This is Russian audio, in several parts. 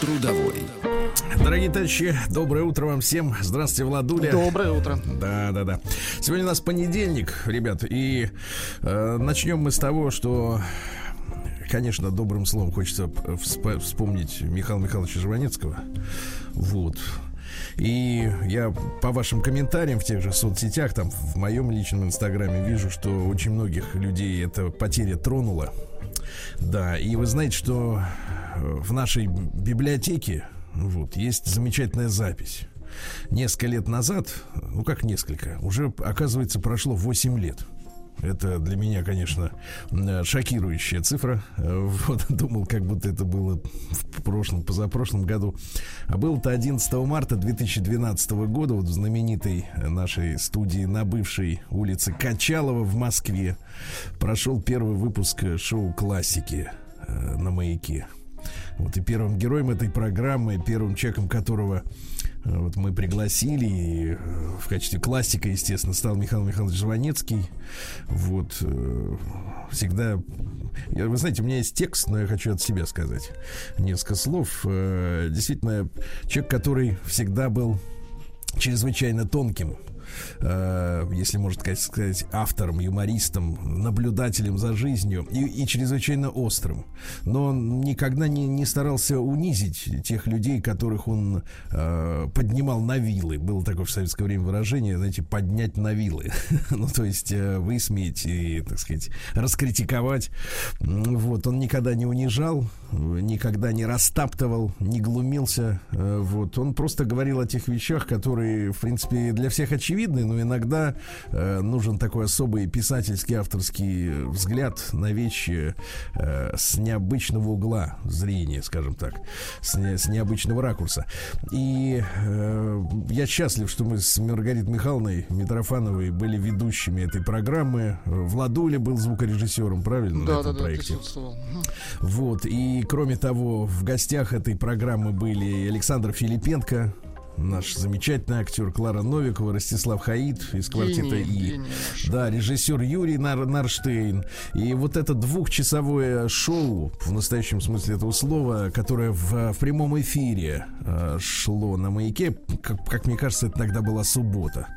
Трудовой. Дорогие товарищи, доброе утро вам всем. Здравствуйте, Владуля. Доброе утро. Да, да, да. Сегодня у нас понедельник, ребят, и э, начнем мы с того, что конечно, добрым словом хочется всп- вспомнить Михаила Михайловича Жванецкого. Вот. И я по вашим комментариям в тех же соцсетях, там в моем личном инстаграме вижу, что очень многих людей эта потеря тронула. Да, и вы знаете, что в нашей библиотеке вот, есть замечательная запись. Несколько лет назад, ну как несколько, уже, оказывается, прошло 8 лет. Это для меня, конечно, шокирующая цифра. Вот думал, как будто это было в прошлом, позапрошлом году. А было-то 11 марта 2012 года, вот в знаменитой нашей студии на бывшей улице Качалова в Москве прошел первый выпуск шоу классики э, на маяке. Вот и первым героем этой программы, первым человеком которого э, вот мы пригласили и э, в качестве классика, естественно, стал Михаил Михайлович Жванецкий. Вот э, всегда вы знаете, у меня есть текст, но я хочу от себя сказать несколько слов. Действительно, человек, который всегда был чрезвычайно тонким э, если можно сказать, автором, юмористом, наблюдателем за жизнью и, и чрезвычайно острым. Но он никогда не, не старался унизить тех людей, которых он э, поднимал на вилы. Было такое в советское время выражение, знаете, поднять на вилы. ну, то есть э, высмеять и, так сказать, раскритиковать. Вот, он никогда не унижал, никогда не растаптывал, не глумился. Э, вот, он просто говорил о тех вещах, которые, в принципе, для всех очевидны очевидны, но иногда э, нужен такой особый писательский авторский взгляд на вещи э, с необычного угла зрения, скажем так, с, не, с необычного ракурса. И э, я счастлив, что мы с Маргаритой Михайловной Митрофановой были ведущими этой программы. Владуля был звукорежиссером, правильно? Да, на этом да, проекте. да, Вот, и кроме того, в гостях этой программы были Александр Филипенко, наш замечательный актер Клара Новикова, Ростислав Хаид из квартета И. Да, режиссер Юрий Нар Нарштейн. И вот это двухчасовое шоу, в настоящем смысле этого слова, которое в, в прямом эфире э, шло на маяке, как, как мне кажется, это тогда была суббота.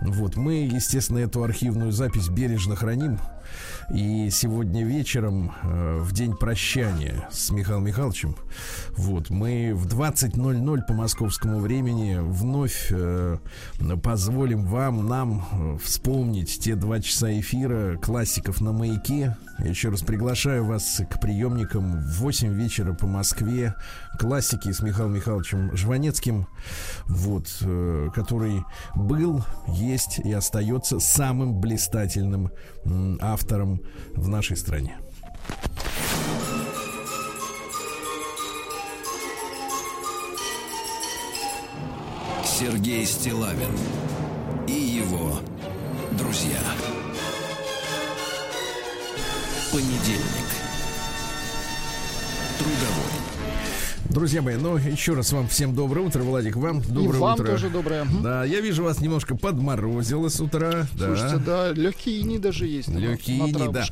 Вот, мы, естественно, эту архивную запись бережно храним. И сегодня вечером, э, в день прощания с Михаилом Михайловичем, вот, мы в 20.00 по московскому времени вновь э, позволим вам, нам э, вспомнить те два часа эфира классиков на маяке. Я еще раз приглашаю вас к приемникам в 8 вечера по Москве. Классики с Михаилом Михайловичем Жванецким, вот, э, который был, есть и остается самым блистательным м, автором в нашей стране. Сергей Стилавин и его друзья. Понедельник. Трудовой. Друзья мои, ну еще раз вам всем доброе утро, Владик, вам доброе И вам утро. тоже доброе. Да, я вижу вас немножко подморозило с утра. Слушайте, да. да, легкие ини даже есть. Легкие ини, да.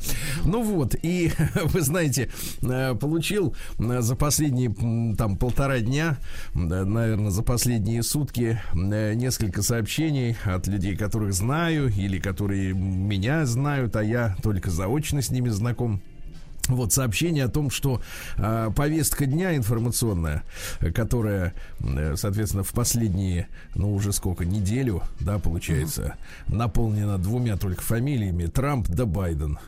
Ну вот, и вы знаете, э, получил за последние там полтора дня, да, наверное, за последние сутки э, несколько сообщений от людей, которых знаю или которые меня знают, а я только заочно с ними знаком. Вот сообщение о том, что э, повестка дня информационная, которая, э, соответственно, в последние, ну уже сколько, неделю, да, получается, наполнена двумя только фамилиями Трамп да Байден.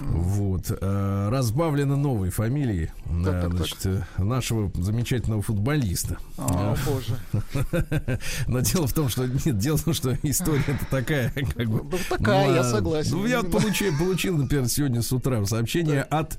Вот. Э, разбавлена новой фамилией э, Так, так, значит, э, нашего замечательного футболиста. А, боже. Но дело в том, что нет, дело в том, что история это такая, как бы. Ну, такая, я а, согласен. Ну, я получил, получил, например, сегодня с утра сообщение от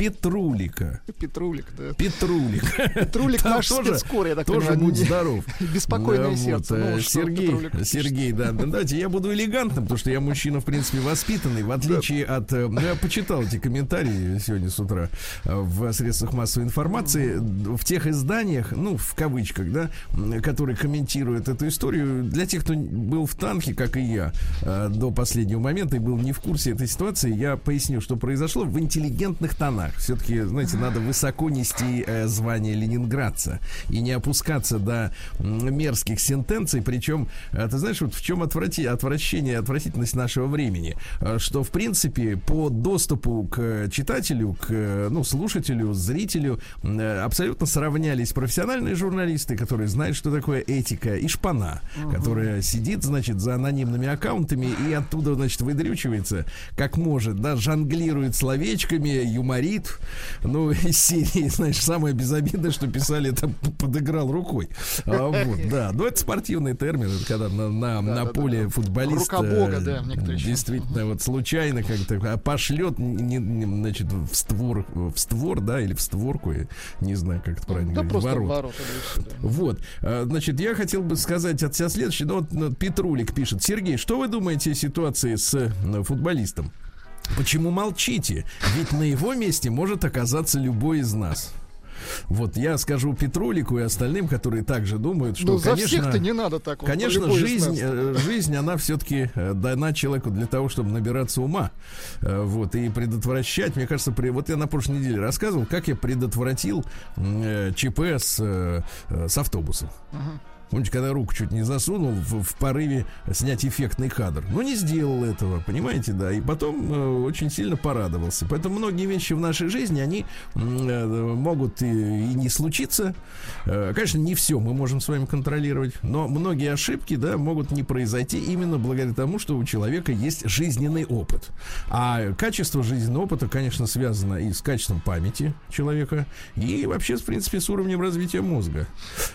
Петрулика. Петрулик, да. Петрулик. Петрулик наш тоже- спецкор, я так Тоже понимаю. будь здоров. Беспокойное Да, сердце. вот, Ну, э, Сергей? Сергей, да, да, давайте я буду элегантным, потому что я мужчина, в принципе, воспитанный, в отличие от... э, Ну, я почитал эти комментарии сегодня с утра э, в средствах массовой информации, в тех изданиях, ну, в кавычках, да, которые комментируют эту историю. Для тех, кто был в танке, как и я, до последнего момента и был не в курсе этой ситуации, я поясню, что произошло в интеллигентных тонах. Все-таки, знаете, надо высоко нести э, звание ленинградца и не опускаться до мерзких сентенций. Причем, э, ты знаешь, вот в чем отврати, отвращение, отвратительность нашего времени, Э, что, в принципе, по доступу к читателю, к э, ну, слушателю, зрителю э, абсолютно сравнялись профессиональные журналисты, которые знают, что такое этика, и шпана, которая сидит, значит, за анонимными аккаунтами и оттуда, значит, выдрючивается, как может, да, жонглирует словечками, юморит, ну, из серии, знаешь, самое безобидное, что писали, это подыграл рукой. А, вот, да, но это спортивный термин, это когда на, на, на да, поле да. футболист Рука Бога, э, да, еще. действительно вот случайно как-то а, пошлет, не- не- значит, в створ, в створ, да, или в створку, я не знаю, как это правильно Да говорить, ворот. да, да. Вот, а, значит, я хотел бы сказать от себя следующее. Ну, вот ну, Петрулик пишет. Сергей, что вы думаете о ситуации с э, футболистом? Почему молчите? Ведь на его месте может оказаться любой из нас. Вот я скажу Петрулику и остальным, которые также думают, что, Ну, за конечно, всех-то не надо так. вот, Конечно, жизнь, э, жизнь, она все-таки дана человеку для того, чтобы набираться ума. Э, Вот, и предотвращать, мне кажется, при... вот я на прошлой неделе рассказывал, как я предотвратил э, ЧП с, э, э, с автобусом. Мгм. Помните, когда руку чуть не засунул в, в порыве снять эффектный кадр. Но не сделал этого, понимаете, да. И потом э, очень сильно порадовался. Поэтому многие вещи в нашей жизни, они э, могут и, и не случиться. Э, конечно, не все мы можем с вами контролировать, но многие ошибки, да, могут не произойти именно благодаря тому, что у человека есть жизненный опыт. А качество жизненного опыта, конечно, связано и с качеством памяти человека, и вообще, в принципе, с уровнем развития мозга.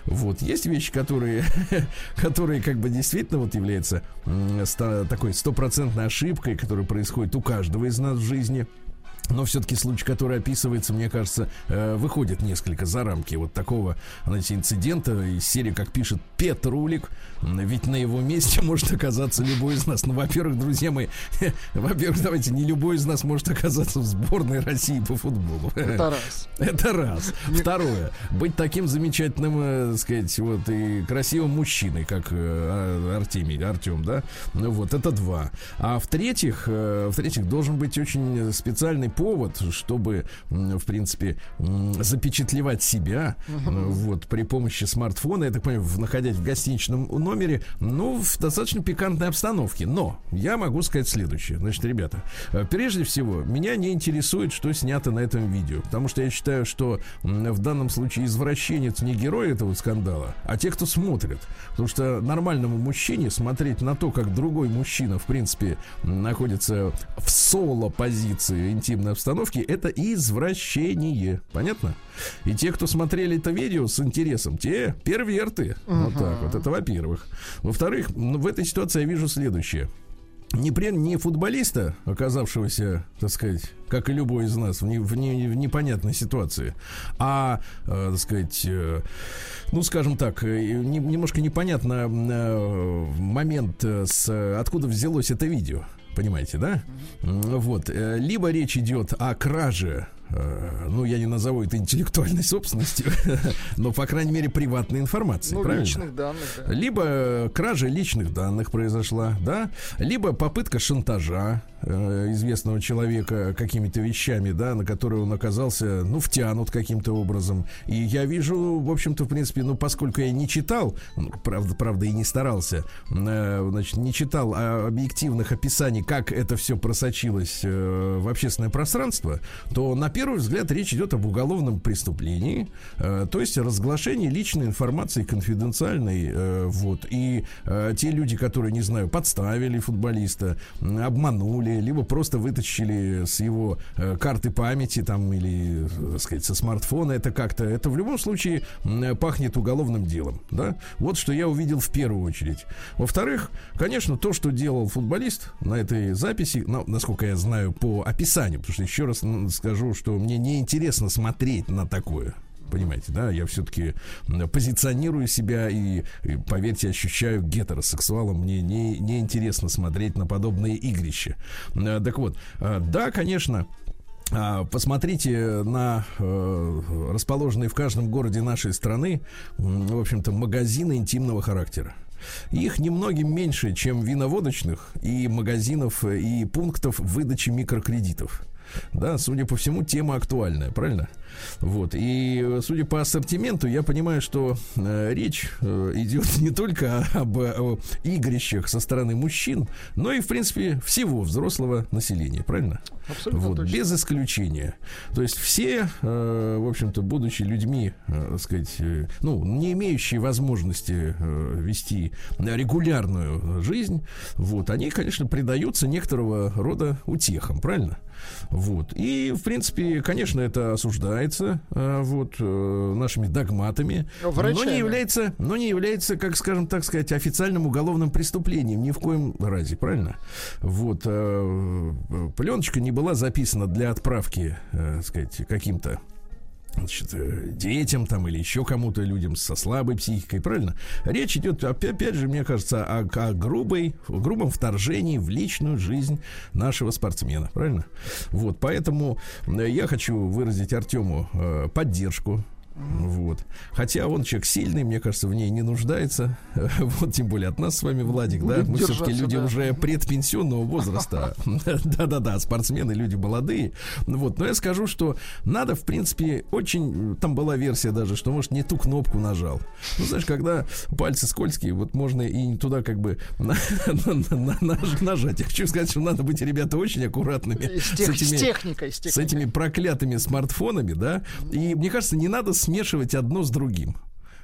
Вот. Есть вещи, которые, которые как бы действительно вот ста- такой стопроцентной ошибкой, которая происходит у каждого из нас в жизни. Но все-таки случай, который описывается, мне кажется, э, выходит несколько за рамки вот такого, знаете, инцидента из серии, как пишет Петрулик. Ведь на его месте может оказаться любой из нас. Ну, во-первых, друзья мои, во-первых, давайте, не любой из нас может оказаться в сборной России по футболу. Это раз. Это раз. Второе. Быть таким замечательным, э, сказать, вот и красивым мужчиной, как э, Артемий, Артем, да? Ну вот, это два. А в-третьих, э, в-третьих, должен быть очень специальный повод, чтобы, в принципе, запечатлевать себя, э, вот, при помощи смартфона, я так понимаю, в- находясь в гостиничном номере, ну, в достаточно пикантной обстановке. Но я могу сказать следующее. Значит, ребята, э, прежде всего, меня не интересует, что снято на этом видео, потому что я считаю, что в данном случае извращенец не герой этого скандала, а те, кто смотрит. Потому что нормальному мужчине смотреть на то, как другой мужчина, в принципе, находится в соло-позиции интимной обстановки, это извращение. Понятно? И те, кто смотрели это видео с интересом, те перверты. Вот так вот. Это во-первых. Во-вторых, ну, в этой ситуации я вижу следующее. Не, при, не футболиста, оказавшегося, так сказать, как и любой из нас, в, не- в не- в непонятной ситуации, а, э, так сказать, э, ну, скажем так, э, не- немножко непонятно э, момент, э, с, откуда взялось это видео. Понимаете, да? Вот. э, Либо речь идет о краже ну, я не назову это интеллектуальной собственностью, но, по крайней мере, приватной информации. Ну, правильно? личных данных, да. Либо э, кража личных данных произошла, да, либо попытка шантажа э, известного человека какими-то вещами, да, на которые он оказался, ну, втянут каким-то образом. И я вижу, в общем-то, в принципе, ну, поскольку я не читал, ну, правда, правда, и не старался, э, значит, не читал а, объективных описаний, как это все просочилось э, в общественное пространство, то на первый взгляд речь идет об уголовном преступлении, то есть разглашении личной информации конфиденциальной, вот, и те люди, которые, не знаю, подставили футболиста, обманули либо просто вытащили с его э, карты памяти там или, э, так сказать, со смартфона это как-то, это в любом случае м, пахнет уголовным делом, да? Вот что я увидел в первую очередь. Во-вторых, конечно, то, что делал футболист на этой записи, ну, насколько я знаю по описанию, потому что еще раз скажу, что мне неинтересно смотреть на такое. Понимаете, да, я все-таки позиционирую себя и, и, поверьте, ощущаю гетеросексуалом. Мне не, не интересно смотреть на подобные игрища. Э, Так вот, э, да, конечно, а, Посмотрите на э, расположенные в каждом городе нашей страны, в общем-то, магазины интимного характера. Их немногим меньше, чем виноводочных и магазинов э, и пунктов выдачи микрокредитов. Да, судя по всему, тема актуальная, правильно? Вот. И э, судя по ассортименту, я понимаю, что э, речь э, идет не только об, о игрищах со стороны мужчин, но и, в принципе, всего взрослого населения, правильно? Абсолютно вот, точно. без исключения. То есть все, э, в общем-то, будучи людьми, э, так сказать, э, ну, не имеющие возможности э, вести регулярную жизнь, вот, они, конечно, предаются некоторого рода утехам, правильно? Вот. И, в принципе, конечно, это осуждается э, вот, э, нашими догматами, но Врачами. не является, но не является, как скажем так сказать, официальным уголовным преступлением ни в коем разе, правильно? Вот э, пленочка не была записана для отправки, так сказать, каким-то значит, э, детям там или еще кому-то, людям со слабой психикой, правильно? Речь идет, опять, же, мне кажется, о, о грубой, о грубом вторжении в личную жизнь нашего спортсмена, правильно? Вот, поэтому э, я хочу выразить Артему э, поддержку вот. Хотя он человек сильный, мне кажется, в ней не нуждается. Вот тем более от нас с вами, Владик, да. Будет Мы все-таки люди да. уже предпенсионного возраста. Да-да-да, спортсмены, люди молодые. Вот. Но я скажу, что надо, в принципе, очень... Там была версия даже, что, может, не ту кнопку нажал. Ну, знаешь, когда пальцы скользкие, вот можно и туда как бы на- на- на- на- нажать. Я хочу сказать, что надо быть, ребята, очень аккуратными С, с с техникой, с с этими проклятыми смартфонами, да. И мне кажется, не надо смешивать одно с другим.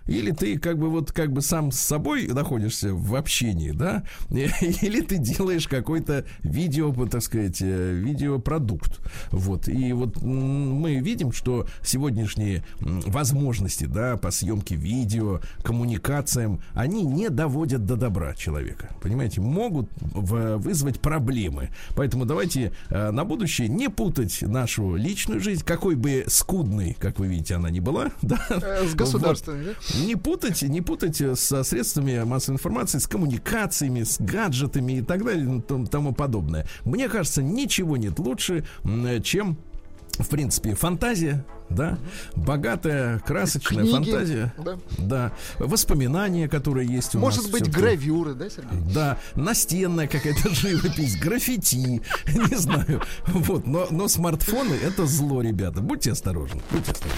Или ты как бы вот как бы сам с собой находишься в общении, да, или ты делаешь какой-то видео, вот, так сказать, э, видеопродукт. Вот. И вот мы видим, что сегодняшние возможности, да, по съемке видео, коммуникациям, они не доводят до добра человека. Понимаете, могут вызвать проблемы. Поэтому давайте э, на будущее не путать нашу личную жизнь, какой бы скудной, как вы видите, она не была, да, Э, С государственной, да? Не путать, не путать со средствами массовой информации, с коммуникациями, с гаджетами и так далее, и тому- тому подобное. Мне кажется, ничего нет лучше, чем в принципе, фантазия, да, богатая, красочная Книги, фантазия, да. да, воспоминания, которые есть у нас. Может быть, гравюры, да, Сергей? Да, настенная какая-то живопись, граффити, не знаю. Вот, но, но смартфоны это зло, ребята. Будьте осторожны, будьте осторожны.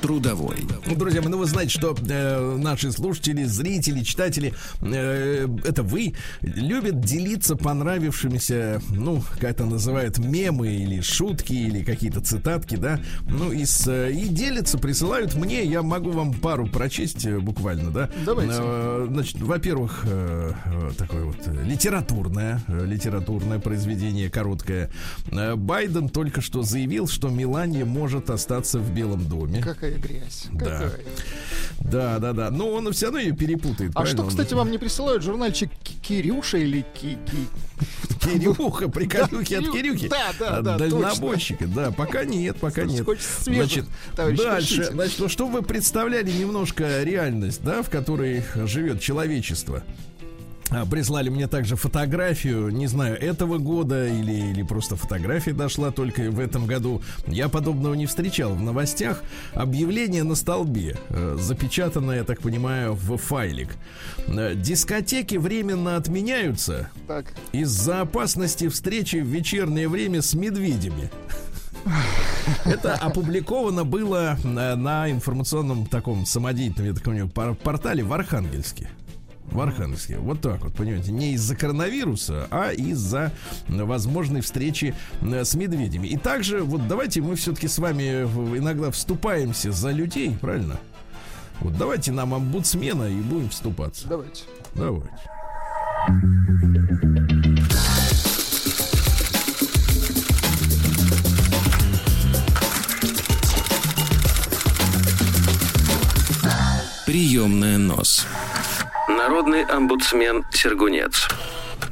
Трудовой. Ну, Друзья мои, ну вы знаете, что э, наши слушатели, зрители, читатели, э, это вы, любят делиться понравившимися, ну, как это называют, мемы или шутки, или какие-то цитатки, да, ну, и, с, э, и делятся, присылают мне, я могу вам пару прочесть э, буквально, да. Давайте. Э, значит, во-первых, э, э, такое вот э, литературное, э, литературное произведение, короткое. Э, Байден только что заявил, что Мелания может остаться в Белом доме. Какая грязь. Да. Какая. Да, да, да. Но он все равно ее перепутает. А что, кстати, вам не присылают журнальчик Ки- Кирюша или Ки... Ки- Кирюха, приколюхи от Кирю- Кирюхи. Да, да, да, дальнобойщика. Да, пока нет, пока нет. Свежих, товарищ, дальше, пишите. значит, ну, чтобы вы представляли немножко реальность, да, в которой живет человечество. А, Прислали мне также фотографию, не знаю, этого года или, или просто фотография дошла только в этом году. Я подобного не встречал в новостях. Объявление на столбе, э, запечатанное, я так понимаю, в файлик. Э, Дискотеки временно отменяются из-за опасности встречи в вечернее время с медведями. Это опубликовано было на, на информационном таком самодеятельном, я так понимаю, пор- портале в Архангельске. В Архангельске. Вот так вот, понимаете, не из-за коронавируса, а из-за возможной встречи э, с медведями. И также, вот давайте мы все-таки с вами иногда вступаемся за людей, правильно? Вот давайте нам омбудсмена и будем вступаться. Давайте. Давайте. Приемная нос. Народный омбудсмен Сергунец.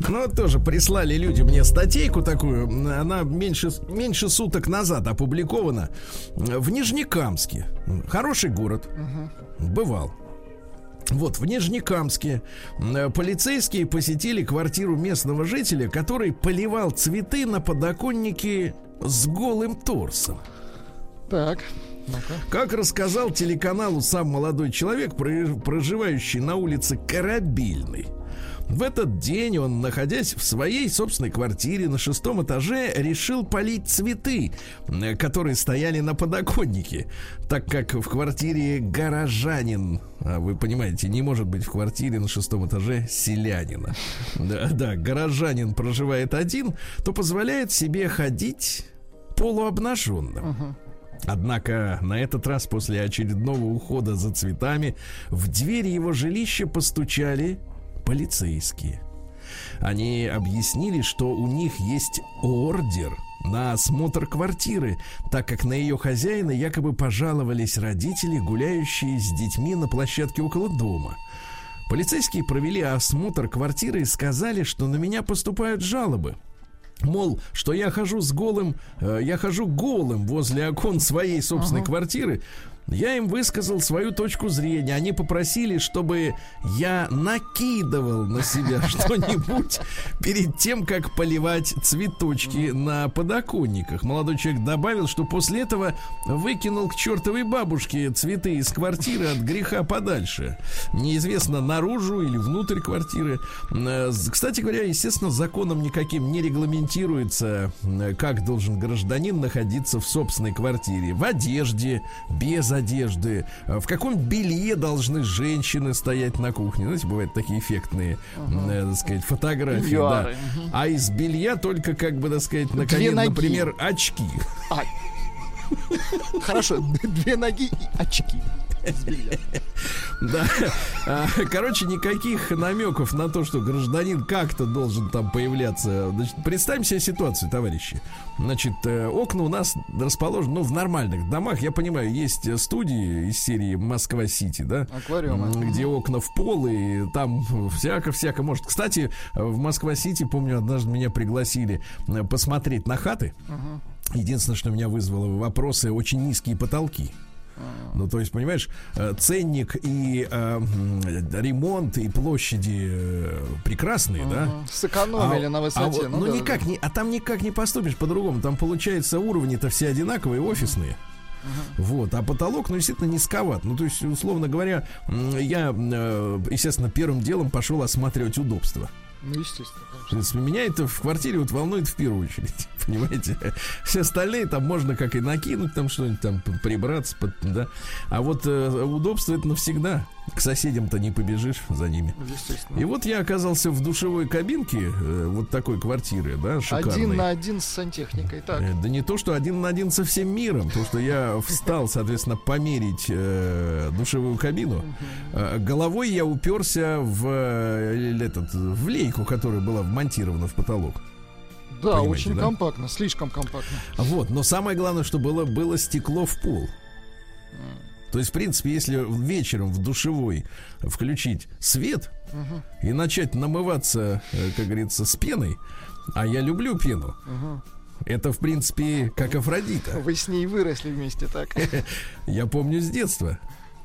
Ну, тоже прислали люди мне статейку такую. Она меньше, меньше суток назад опубликована. В Нижнекамске. Хороший город. Бывал. Вот, в Нижнекамске э, полицейские посетили квартиру местного жителя, который поливал цветы на подоконнике с голым торсом. Так. Как рассказал телеканалу сам молодой человек, про- проживающий на улице Корабельной, в этот день он, находясь в своей собственной квартире на шестом этаже, решил полить цветы, э, которые стояли на подоконнике, так как в квартире горожанин, а вы понимаете, не может быть в квартире на шестом этаже селянина. Да, да, горожанин проживает один, то позволяет себе ходить полуобнаженным. Однако на этот раз после очередного ухода за цветами в дверь его жилища постучали полицейские. Они объяснили, что у них есть ордер на осмотр квартиры, так как на ее хозяина якобы пожаловались родители, гуляющие с детьми на площадке около дома. Полицейские провели осмотр квартиры и сказали, что на меня поступают жалобы. Мол, что я хожу с голым, э, я хожу голым возле окон своей собственной квартиры. Я им высказал свою точку зрения. Они попросили, чтобы я накидывал на себя что-нибудь перед тем, как поливать цветочки на подоконниках. Молодой человек добавил, что после этого выкинул к чертовой бабушке цветы из квартиры от греха подальше. Неизвестно, наружу или внутрь квартиры. Э, Кстати говоря, естественно, законом никаким не регламентируется, э, как должен гражданин находиться в собственной квартире. В одежде, без одежды, э, в каком белье должны женщины стоять на кухне. Знаете, бывают такие эффектные, э, так сказать, фотографии. Да. А из белья только, как бы, так сказать, наконец, ноги. например, очки. А. Хорошо, две ноги и очки. Да. А, Короче, никаких намеков на то, что гражданин как-то должен там появляться. Значит, представим себе ситуацию, товарищи. Значит, э, окна у нас расположены, ну, в нормальных домах. Я понимаю, есть студии из серии Москва-Сити, да? Аквариумы. Где окна в пол, и там всяко-всяко может. Кстати, в Москва-Сити, помню, однажды меня пригласили э, посмотреть на хаты. Единственное, что меня вызвало вопросы, очень низкие потолки. Ну, то есть, понимаешь, э, ценник и э, ремонт и площади э, прекрасные, да? Сэкономили А- на а высоте. вот- ну, да, никак не, а там никак не поступишь по-другому. Там получается уровни-то все одинаковые, офисные. Вот, а потолок, ну, действительно, низковат. Ну, то есть, условно говоря, я, э, естественно, первым делом пошел осматривать удобство. Ну, естественно, В конечно. принципе, меня это в квартире вот волнует в первую очередь, понимаете? Все остальные там можно как и накинуть, там что-нибудь там прибраться, под- да. А вот э, удобство это навсегда. К соседям-то не побежишь за ними. И вот я оказался в душевой кабинке э, вот такой квартиры, да, шикарной. Один на один с сантехникой. Так. Э, Да не то, что один на один со всем миром, то, что я встал, соответственно, померить э, душевую кабину. Э, головой я уперся в, э, этот, в лейку, которая была вмонтирована в потолок. Да, понимаете, очень да? компактно, слишком компактно. Вот, но самое главное, что было, было стекло в пол. То есть, в принципе, если вечером в душевой включить свет и начать намываться, э, как говорится, с пеной, а я люблю пену, это, в принципе, как Афродита. Вы с ней выросли вместе, так? Я помню с детства.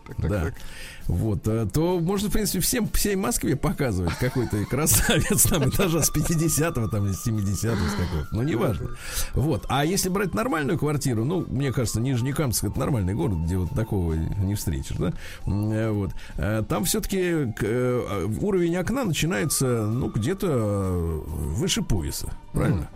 Так, так, да. так. Вот, э, то можно, в принципе, всем, всей Москве показывать какой-то красавец там этажа с 50-го, там, с 70-го, с какого Ну, неважно. Вот. А если брать нормальную квартиру, ну, мне кажется, Нижнекамск это нормальный город, где вот такого не встретишь, да? Э, Вот. Э, Там все-таки уровень окна начинается, ну, где-то выше пояса. Правильно?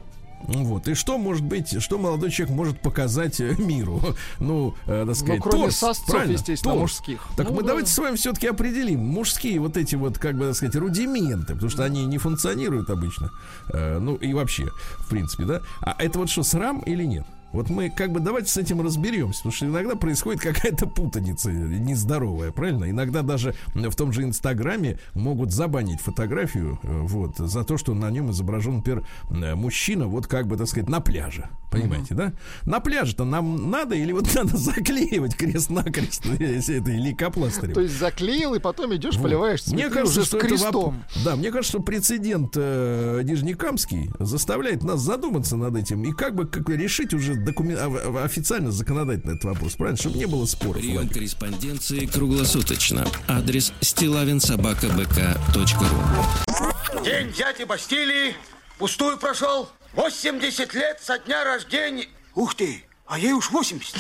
Вот. И что может быть, что молодой человек может показать э, миру? Ну, э, так сказать, Ну, кроме торс, сосцов, правильно? естественно, Торс. мужских. Так Ну, мы да. давайте с вами все-таки определим мужские вот эти вот, как бы, так сказать, рудименты, потому что они не функционируют обычно. Э, ну, и вообще, в принципе, да? А это вот что, срам или нет? Вот мы как бы давайте с этим разберемся, потому что иногда происходит какая-то путаница нездоровая, правильно? Иногда даже в том же Инстаграме могут забанить фотографию э, вот за то, что на нем изображен, например, э, мужчина, вот как бы, так сказать, на пляже. Понимаете, да? На пляже-то нам надо или вот надо заклеивать крест-накрест, если это лейкопластырем? То есть заклеил, и потом идешь, Вот. поливаешь цветы Мне кажется, уже что с это крестом. воп- Да, мне кажется, что прецедент э, Нижнекамский заставляет нас задуматься над этим и как бы как решить уже докумен- а- официально законодательно этот вопрос, правильно, чтобы не было споров. Прием Владик. корреспонденции круглосуточно. Адрес стилавинсобакабк.ру День дяди Бастилии пустую прошел. 80 лет со дня рождения. Ух ты, а ей уж 80.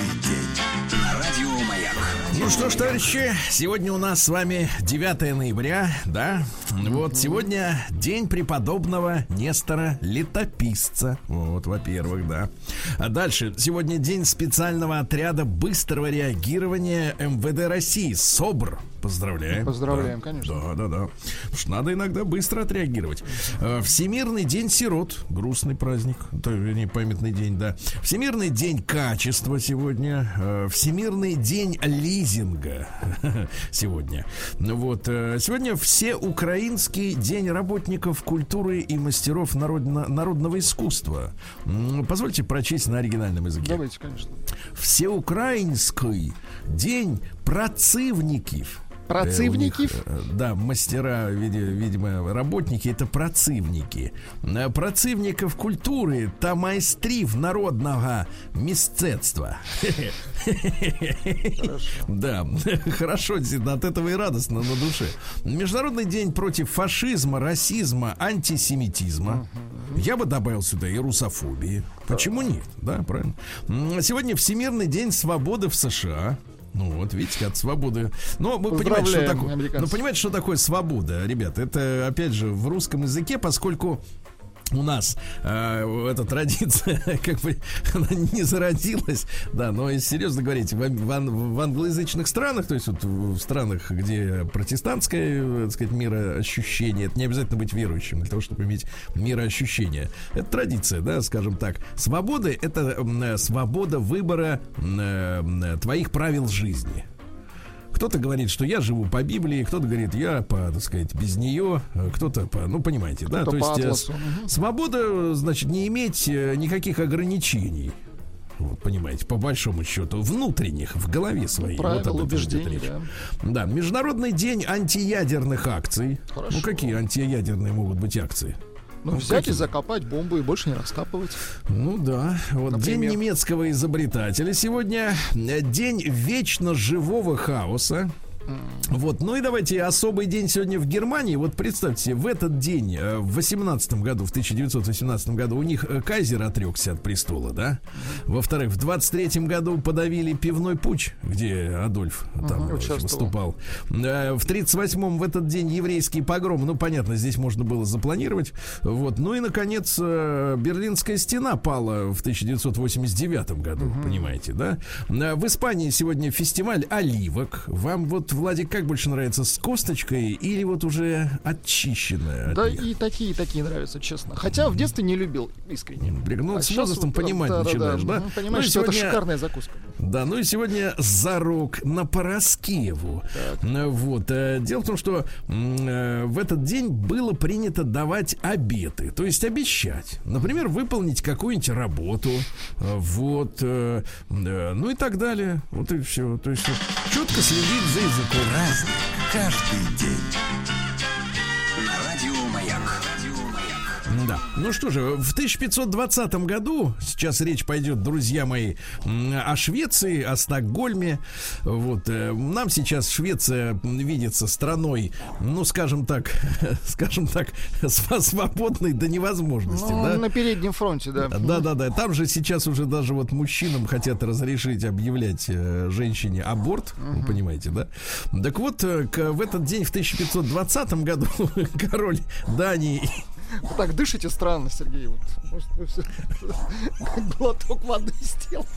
Ну что ж, товарищи, сегодня у нас с вами 9 ноября, да? Вот сегодня день преподобного Нестора Летописца. Вот, во-первых, да. А дальше, сегодня день специального отряда быстрого реагирования МВД России, СОБР. Поздравляем. Поздравляем, Да. конечно. Да, да, да. Потому что надо иногда быстро отреагировать. Э, Всемирный день сирот. Грустный праздник. Это, вернее, памятный день, да. Всемирный день качества сегодня. Э, Всемирный день лизинга сегодня. Ну Вот. э, Сегодня всеукраинский день работников культуры и мастеров народно- народного искусства. Позвольте прочесть на оригинальном языке. Давайте, конечно. Всеукраинский день працивников. Працивников? Э, э, Да, мастера, види- видимо, работники это працивники. Э, Працивников культуры та майстрів народного мистецтва. Да, хорошо, действительно, от этого и радостно на душе. Международный день против фашизма, расизма, антисемитизма. Я бы добавил сюда и русофобии. Почему нет? Да, правильно. Сегодня Всемирный день свободы в США. Ну вот, видите, от свободы. Но вы понимаете, что такое. Ну, понимаете, что такое свобода, ребята? Это, опять же, в русском языке, поскольку у нас э, эта традиция как бы она не зародилась, да, но если серьезно говорить, в, в в англоязычных странах, то есть вот в странах, где протестантское, э, так сказать, мироощущение, это не обязательно быть верующим для того, чтобы иметь мироощущение. Это традиция, да, скажем так. Свобода — это э, свобода выбора э, м, твоих правил жизни. Кто-то говорит, что я живу по Библии, кто-то говорит, я по, так сказать, без нее, э, кто-то по, ну понимаете, да, то есть э, атласу, свобода, значит, не иметь э, никаких ограничений. Вот, понимаете, по большому счету, внутренних, в голове своей. Правила, вот об этом идет убеждений, речь. да. Да, Международный день антиядерных акций. Хорошо. Ну, какие антиядерные могут быть акции? Ну, Ну, взять и закопать бомбу и больше не раскапывать. Ну да, вот Например? день немецкого изобретателя сегодня, день вечно живого хаоса. Вот, ну и давайте особый день сегодня в Германии. Вот представьте, в этот день, э, в 18 году, в 1918 году, у них э, кайзер отрекся от престола, да? Во-вторых, в 23 году подавили пивной путь, где Адольф там в общем, участвовал. выступал. Э, В 38-м в этот день еврейский погром. Ну, понятно, здесь можно было запланировать. Вот. Ну и, наконец, э, Берлинская стена пала в 1989 году, понимаете, да? Э, В Испании сегодня фестиваль оливок. Вам вот, Владик, как больше нравится, с косточкой или вот уже очищенная? от Да них? и такие, и такие нравятся, честно. Хотя в детстве не любил искренне. Ну, А с возрастом вот, понимать да, да, начинаешь, да? мгм, Понимаешь, Ну что это сегодня- шикарная закуска. Да, ну и сегодня зарок на Пороскеву. Э, Вот. э, Дело в том, что э, в этот день было принято давать обеты, то есть обещать. Например, выполнить какую-нибудь работу. Вот. Ну и так далее. Вот и все. То есть четко следить за языком. Праздник каждый день. Да. Ну что же, в 1520 году, сейчас речь пойдет, друзья мои, о Швеции, о Стокгольме. Вот, э, нам сейчас Швеция видится страной, ну, скажем так, скажем так, св- свободной до невозможности, Ну, да? на переднем фронте, да. Да, да, да. Там же сейчас уже даже вот мужчинам хотят разрешить объявлять э, женщине аборт, вы понимаете, да? Так вот, э, в этот день, в 1520 году, король Дании Вы так дышите странно, Сергей. Вот, может, вы все глоток воды сделаете.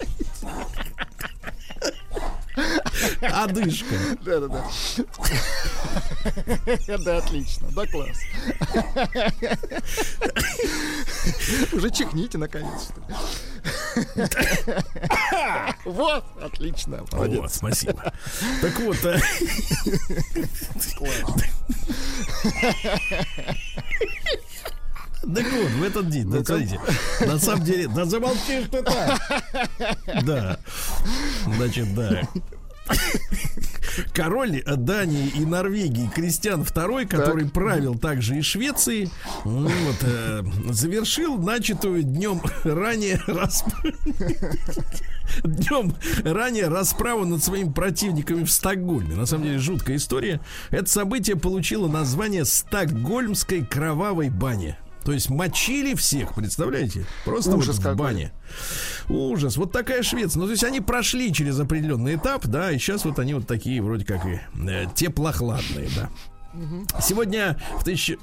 одышка. Да, да, да. Отлично. Да, класс. Уже чихните, наконец. что ли. Вот, отлично. Молодец. Вот, спасибо. Так вот, э, так вот, в этот день, да, смотрите, на самом деле, да замолчишь ты так. Да, значит, да. Король Дании и Норвегии Кристиан II, который правил также и Швецией, ну вот, э, завершил начатую днем ранее расп... днем ранее расправу над своими противниками в Стокгольме. На самом деле жуткая история. Это событие получило название Стокгольмской кровавой бани. То есть мочили всех, представляете? Просто Ужас вот в какой. бане. Ужас. Вот такая Швеция. Ну, то есть они прошли через определенный этап, да, и сейчас вот они вот такие вроде как и э, теплохладные, да. Сегодня в тысячи...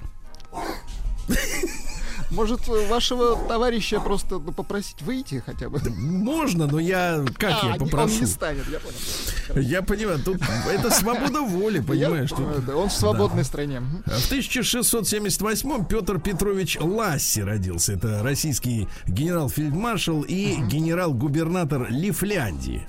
Может, вашего товарища просто ну, попросить выйти хотя бы? Можно, но я как А, я попрошу? Он не станет, я понял. Я понимаю, тут это свобода воли, понимаешь? Он в свободной стране. В 1678 Петр Петрович Ласси родился. Это российский генерал-фельдмаршал и генерал-губернатор Лифляндии.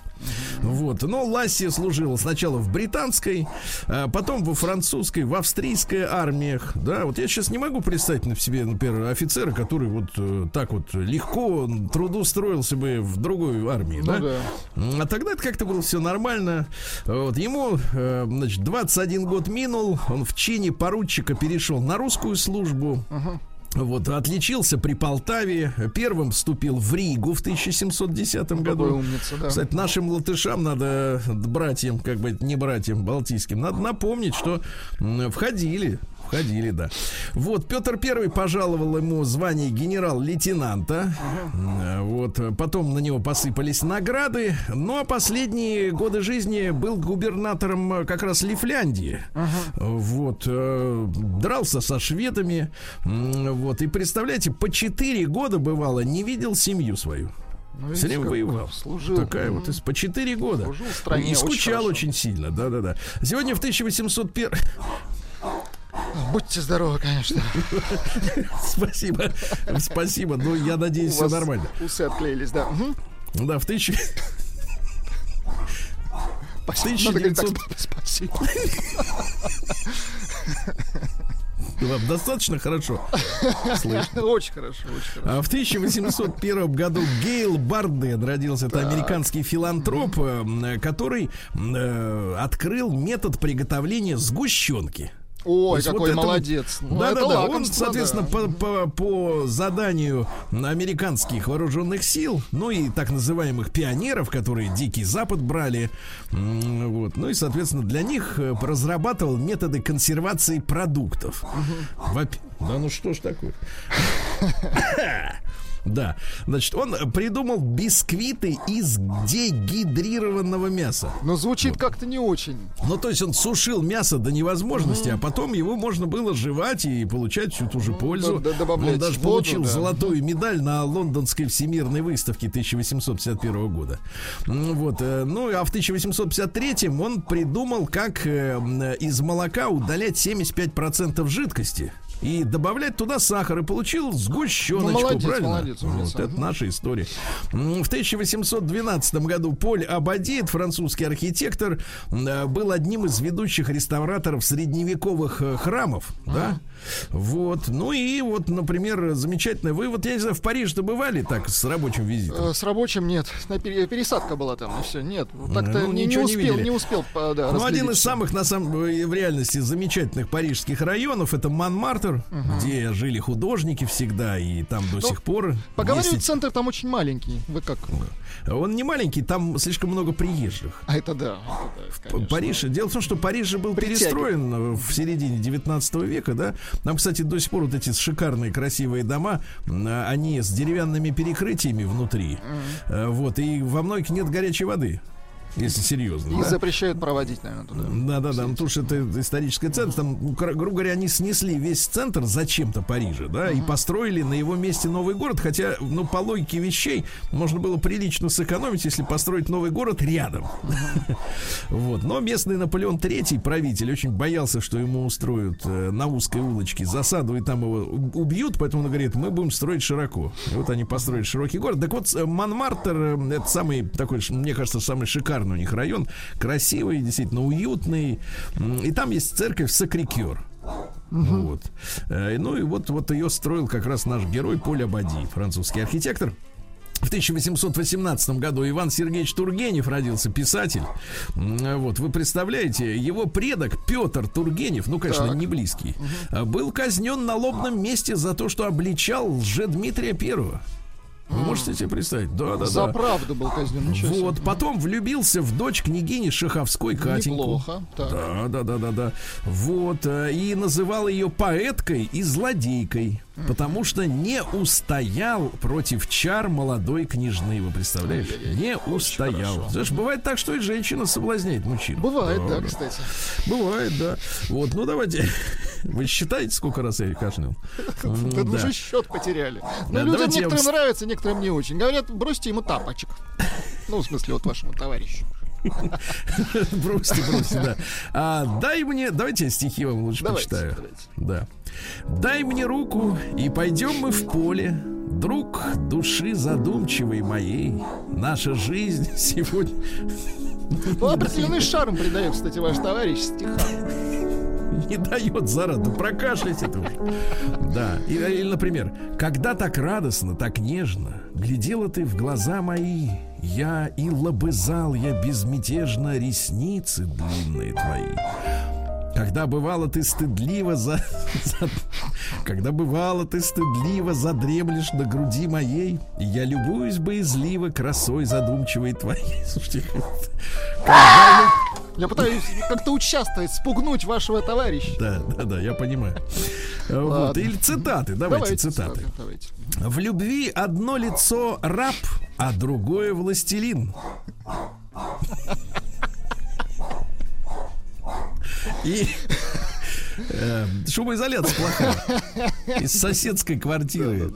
Вот. Но Ласси служил сначала в британской, а потом во французской, в австрийской армиях. Да, вот я сейчас не могу представить на себе, например, офицера, который вот э, так вот легко трудоустроился бы в другой армии. Ну да? да. А тогда это как-то было все нормально. Вот ему, э, значит, 21 год минул, он в чине поручика перешел на русскую службу. Вот, отличился при Полтаве. Первым вступил в Ригу в 1710 Какой году. умница, да. Кстати, нашим латышам надо, братьям, как бы не братьям балтийским, надо напомнить, что входили. Входили, да. Вот, Петр Первый пожаловал ему звание генерал-лейтенанта. М, Вот, потом на него посыпались награды. Ну, а последние годы жизни был губернатором э, как раз Лифляндии. Вот, э, дрался со шведами. Вот, и представляете, по 4 года бывало, не видел семью свою. Ну, Все время воевал. Служил. Такая Мгм. вот по 4 года. Служил в стране, и очень скучал хорошо. очень, сильно, да-да-да. Сегодня в 1801... Будьте здоровы, конечно. Спасибо, спасибо, но я надеюсь, все нормально. Усы отклеились, да. Да, в тысячи... Спасибо. Надо говорить так, 1900 спасибо. Вам достаточно хорошо слышно? Очень хорошо, очень хорошо. А в 1801 году Гейл Барден родился. Это американский филантроп, э, который э, открыл метод приготовления сгущенки. Ой, вот какой это вот- молодец. Ну, да, это да, да. Он, соответственно, да. по, по- по заданию американских вооруженных сил, ну и так называемых пионеров, которые Дикий Запад брали, вот, ну и, соответственно, для них э, разрабатывал методы консервации продуктов. Во-пе- Да ну что ж такое? Да, значит, он придумал бисквиты из дегидрированного мяса. Но звучит как-то не очень. Ну, то есть он сушил мясо до невозможности, а потом его можно было жевать и получать всю ту же пользу. да, добавлять он даже воду, получил да. золотую медаль на лондонской всемирной выставке 1851 года. Вот. э, Ну, а в 1853 он придумал, как э, из молока удалять 75% жидкости. И добавлять туда сахар, и получил сгущеночку, Ну, молодец, правильно? молодец, Вот это наша история. В 1812 году Поль Абадит, французский архитектор, э, был одним из ведущих реставраторов средневековых э, храмов, да? Вот. Ну и вот, например, замечательно. Вы вот, я не знаю, в Париж-то бывали так с рабочим визитом? Э, С рабочим нет. Пересадка была там, и все. Нет. Так-то Ну, не, не ничего не успел, видели. не успел. да, Ну, один из самых, на самом в реальности, замечательных парижских районов это Монмартр. Центр, где жили художники всегда, и там до Ну, сих пор. Поговаривают, есть- центр там очень маленький. Вы как? Он не маленький, там слишком много приезжих. А это да. это да. Париж. Дело в том, что Париж же был Притягивает. перестроен в середине 19 века, да. Там, кстати, до сих пор вот эти шикарные красивые дома, а, они с деревянными перекрытиями внутри. Э, Вот, и во многих нет горячей воды. Если серьезно. Их да. запрещают проводить, наверное, туда. Да, да, да. Ну, потому что это исторический центр. Там, ну, грубо говоря, они снесли весь центр зачем-то Парижа, да, и построили на его месте новый город. Хотя, ну, по логике вещей, можно было прилично сэкономить, если построить новый город рядом. Вот. Но местный Наполеон III, правитель, очень боялся, что ему устроят э, на узкой улочке засаду, и там его убьют, поэтому он говорит, мы будем строить широко. И вот они построили широкий город. Так вот, Монмартр, э, это самый такой, мне кажется, самый шикарный у них район. Красивый, действительно уютный. И там есть церковь Сакрикер. Вот. Э, Ну и вот, вот ее строил как раз наш герой Поль Абади, французский архитектор. В 1818 году Иван Сергеевич Тургенев родился, писатель. М, Вот, вы представляете, его предок Петр Тургенев, ну, конечно, Так. не близкий, а, был казнен на лобном месте за то, что обличал лже-Дмитрия Первого. Вы можете себе представить? Да, да, За да. правду был казнен. ничего себе. Вот, потом влюбился в дочь княгини Шаховской Катеньку. Неплохо. Так. Да, да, да, да, да. Вот. э, И называл ее поэткой и злодейкой. Потому что не устоял против чар молодой княжны. Вы представляете? Не устоял. Знаешь, бывает так, что и женщина соблазняет мужчину. Бывает, да, кстати. Бывает, да. Вот, ну давайте. Вы считаете, сколько раз я кашлял? М, Тут да. уже счет потеряли. Но Да, людям некоторым нравится, некоторым не очень. Говорят, бросьте ему тапочек. Ну, в смысле, вот вашему товарищу. Бросьте, бросьте, да. А, дай мне, давайте я стихи вам лучше Давайте, почитаю. давайте. Да. Дай мне руку, и пойдем мы в поле. Друг души задумчивой моей. Наша жизнь сегодня Ну, определенный шарм придает, кстати, ваш товарищ стиха. не дает зараду. Прокашляйте это. Да. И- Или, например, когда так радостно, так нежно глядела ты в глаза мои, я и лобызал я безмятежно ресницы длинные твои. Когда бывало ты стыдливо за, за- Когда бывало ты стыдливо задремлешь на груди моей, и я любуюсь боязливо красой задумчивой твоей. Слушайте, когда Я пытаюсь как-то участвовать, спугнуть вашего товарища. Да, да, да, я понимаю. Вот. Или цитаты, давайте, цитаты. Давайте. В любви одно лицо раб, а другое властелин. И э, шумоизоляция плохая. Из соседской квартиры.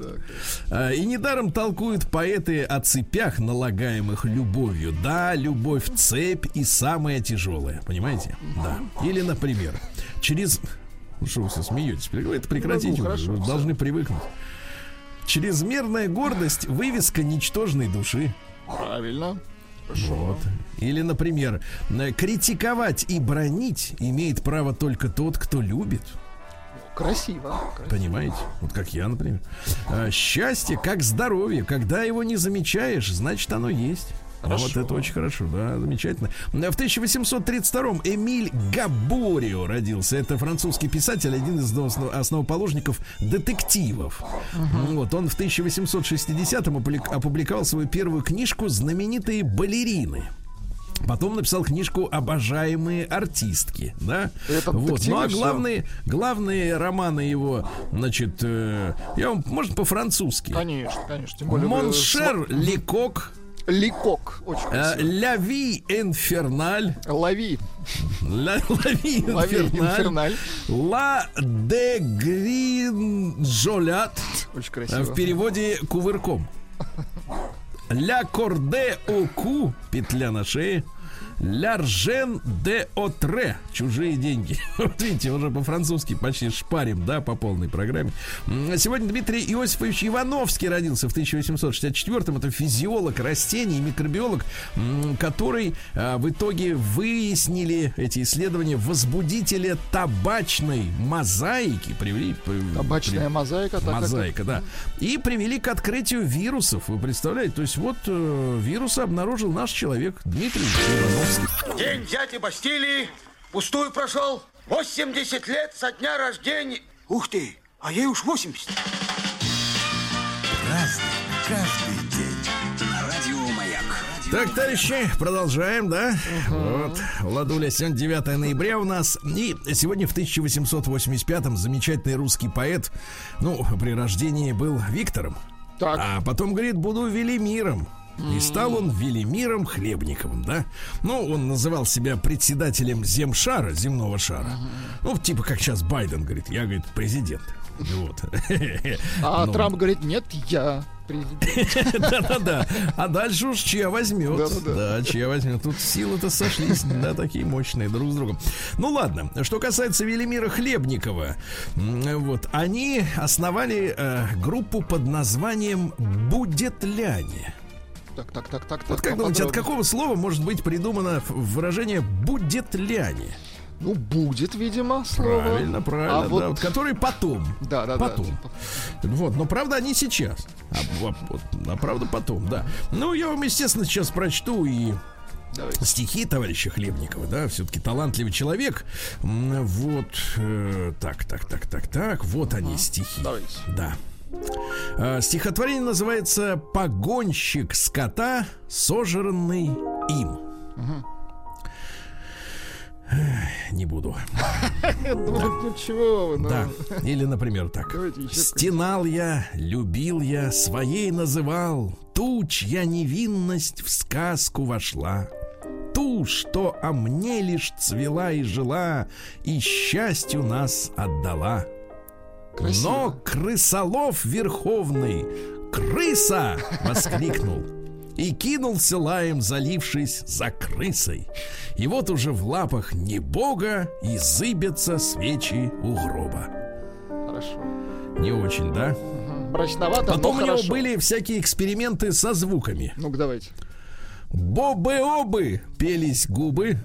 А, И недаром толкуют поэты о цепях, налагаемых любовью. Да, любовь цепь и самая тяжелая. Понимаете? Да. Или, например, через... Ну, что вы все смеетесь? Это прекратите. Ну, Вы должны привыкнуть. Чрезмерная гордость вывеска ничтожной души. Правильно. Вот. Или, например, э, критиковать и бронить имеет право только тот, кто любит. Красиво. Понимаете? Вот как я, например. А, Счастье, как здоровье. Когда его не замечаешь, значит оно есть. А Вот Хорошо. это очень хорошо, да, замечательно. В 1832-м Эмиль Габорио родился. Это французский писатель, один из основ- основоположников детективов. Вот, он в 1860-м опублик- опубликовал свою первую книжку «Знаменитые балерины». Потом написал книжку «Обожаемые артистки», да? Это вот. Ну а главные, главные романы его, значит, э, я вам, может, по-французски. Конечно, конечно. Тем более вы Моншер см- Lecoq, Ликок. Очень э, красиво. Ля Ви Инферналь, Лави Инферналь, инферналь. Ла де Гринжолят, Очень э, красиво. в переводе кувырком. Ля Корде Оку, петля на шее. Ляржен де Отре. Чужие деньги. Вот видите, уже по-французски почти шпарим, да, по полной программе. Сегодня Дмитрий Иосифович Ивановский родился в 1864-м. Это физиолог растений, микробиолог, который а, в итоге выяснили эти исследования возбудителя табачной мозаики. Привели, при- Табачная мозаика. так. Мозаика, да. И привели к открытию вирусов. Вы представляете? То есть вот э, вирусы обнаружил наш человек Дмитрий Ивановский. День дяди Бастилии пустую прошел. 80 лет со дня рождения. Ух ты, а ей уж 80. Разный, каждый день. Радио Маяк. Так, товарищи, продолжаем, да? Вот, Владуля, сегодня 9 ноября у нас. И сегодня в 1885-м замечательный русский поэт, ну, при рождении был Виктором. Так. А потом, говорит, буду Велимиром. И стал он Велимиром Хлебниковым, да? Ну, он называл себя председателем земшара, земного шара. Ну, типа как сейчас Байден говорит, я, говорит, президент. Вот. А Ну, Трамп говорит, нет, я. Да-да-да. А дальше уж чья возьмет. Да, чья возьмет. Тут силы-то сошлись, да, такие мощные друг с другом. Ну ладно, что касается Велимира Хлебникова, вот, они основали э, группу под названием «Будетляне». Так, так, так, так. Вот так, как думаете, от какого слова может быть придумано выражение «будетляне»? Ну, будет, видимо, слово. Правильно, правильно, А да, вот- который потом. Да, да, потом. да. Вот, но правда не сейчас. А, вот, а правда потом, да. Ну, я вам, естественно, сейчас прочту и Давайте. стихи товарища Хлебникова, да, все-таки талантливый человек. Вот, э, так, так, так, так, так, вот они стихи. Давайте. Да. А, Стихотворение называется «Погонщик скота, сожранный им». Не буду. Ну, чего вы, ну. Да. Или, например, так. Стенал я, любил я, своей называл. Ту, чья невинность в сказку вошла. Ту, что о мне лишь цвела и жила, и счастью нас отдала. Красиво. Но крысолов верховный «Крыса!» — воскликнул И кинулся лаем, залившись за крысой И вот уже в лапах не бога И зыбятся свечи у гроба Хорошо. Не очень, да? Мрачновато, Потом у него хорошо. были всякие эксперименты со звуками Ну-ка, давайте. Бобы-обы пелись губы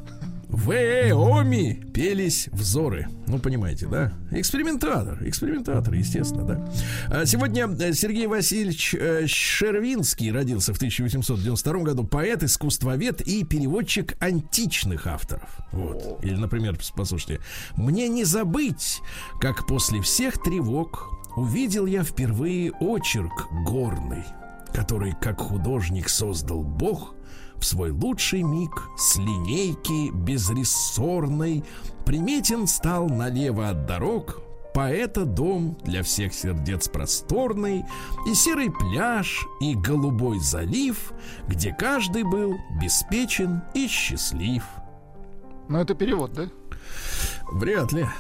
Вэоми пелись взоры. Ну, понимаете, да? Экспериментатор, экспериментатор, естественно, да. А Сегодня э, Сергей Васильевич э, Шервинский родился в 1892 году. Поэт, искусствовед и переводчик античных авторов. Вот. Или, например, послушайте. «Мне не забыть, как после всех тревог увидел я впервые очерк горный, который, как художник, создал Бог — в свой лучший миг с линейки безрессорной приметен стал налево от дорог поэта дом для всех сердец просторный и серый пляж и голубой залив, где каждый был беспечен и счастлив. Ну, это перевод, да? Вряд ли.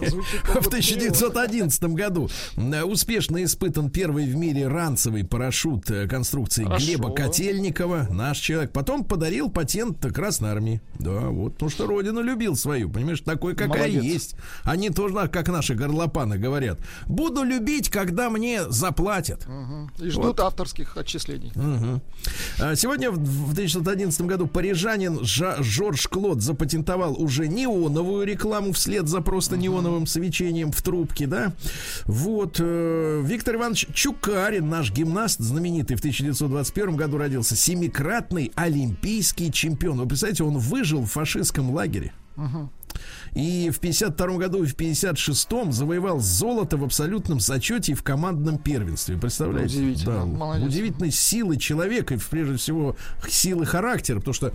В будто 1911 году э, успешно испытан первый в мире ранцевый парашют э, конструкции Хорошо. Глеба Котельникова, наш человек. Потом подарил патент Красной Армии. Да, вот, потому что родину любил свою, понимаешь, такой, какая Молодец. есть. Они тоже, на- как наши горлопаны говорят, буду любить, когда мне заплатят. Мгм. И ждут авторских отчислений. Мгм. А Сегодня в в 1911 году парижанин Жа- Жорж Клод запатентовал уже неоновую рекламу вслед за просто неоновым свечением в трубке, да? Вот. э, Виктор Иванович Чукарин, наш гимнаст, знаменитый, в 1921 году родился. Семикратный олимпийский чемпион. Вы представляете, он выжил в фашистском лагере. И в 52 году и в 56-м завоевал золото в абсолютном зачете и в командном первенстве. Представляете? Удивительно. Да, Молодец. удивительной силы человека и прежде всего силы характера, потому что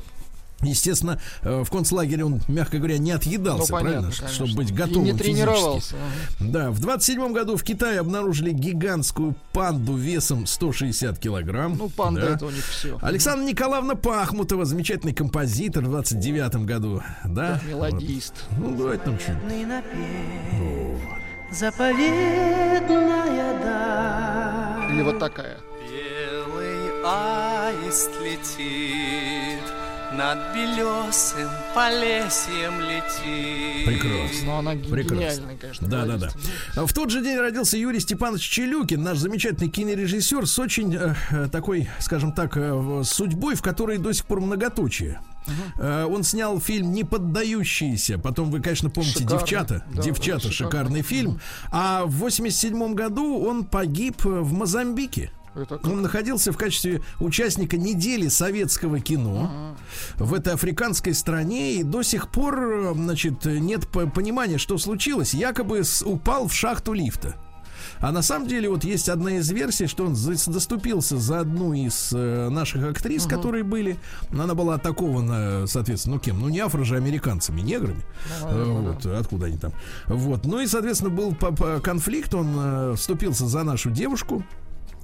Естественно, э, в концлагере он, мягко говоря, не отъедался, Ну, понятно, правильно? Конечно. Чтобы быть И готовым не физически. тренировался. Да, в 27 году в Китае обнаружили гигантскую панду весом 160 килограмм. Ну, панда Да. это у них все. Александра Николаевна Пахмутова, замечательный композитор в 29 году. Да? Мелодист. Вот. Ну, давайте нам чуть. Напев, заповедная даль. Или вот такая. Белый аист летит, над белесым полесьем летит. Прекрасно. Но она ге- Прекрасно. конечно. Да, да, да. В тот же день родился Юрий Степанович Челюкин, наш замечательный кинорежиссер с очень э, э, такой, скажем так, э, судьбой, в которой до сих пор многоточие. Э, Он снял фильм «Не поддающиеся». Потом вы, конечно, помните Шикарный. «Девчата». Да, «Девчата» шикарный шикарный. фильм. А в 87 году он погиб э, в Мозамбике. Это как? Он находился в качестве участника недели советского кино в этой африканской стране, и до сих пор, э, значит, нет по- понимания, что случилось. Якобы упал в шахту лифта. А на самом деле вот есть одна из версий, что он за- заступился за одну из э, наших актрис, которые были. Она была атакована, соответственно, ну кем? Ну не афро же, американцами, неграми. Э, вот, откуда они там. Вот. Ну и, соответственно, был по- по- конфликт, он э, вступился за нашу девушку.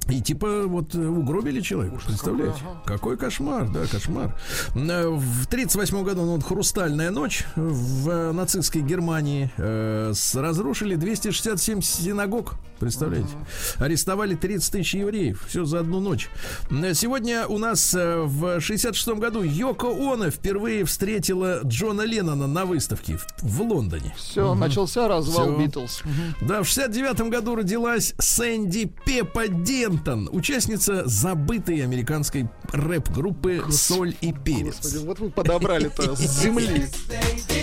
И типа вот э, угробили человека, представляете? Какой кошмар, да, кошмар. Э, В 38 году, ну, вот «Хрустальная ночь» в э, нацистской Германии э, разрушили 267 синагог, представляете? Арестовали 30 тысяч евреев, все за одну ночь. Сегодня у нас в 66 году Йоко Оно впервые встретила Джона Леннона на выставке в, в Лондоне. Все, начался развал. Битлз. Мгм. Да, в 69 году родилась Сэнди Пеппа Дентон, участница забытой американской рэп-группы «Соль и перец». Господи, вот вы подобрали-то с земли.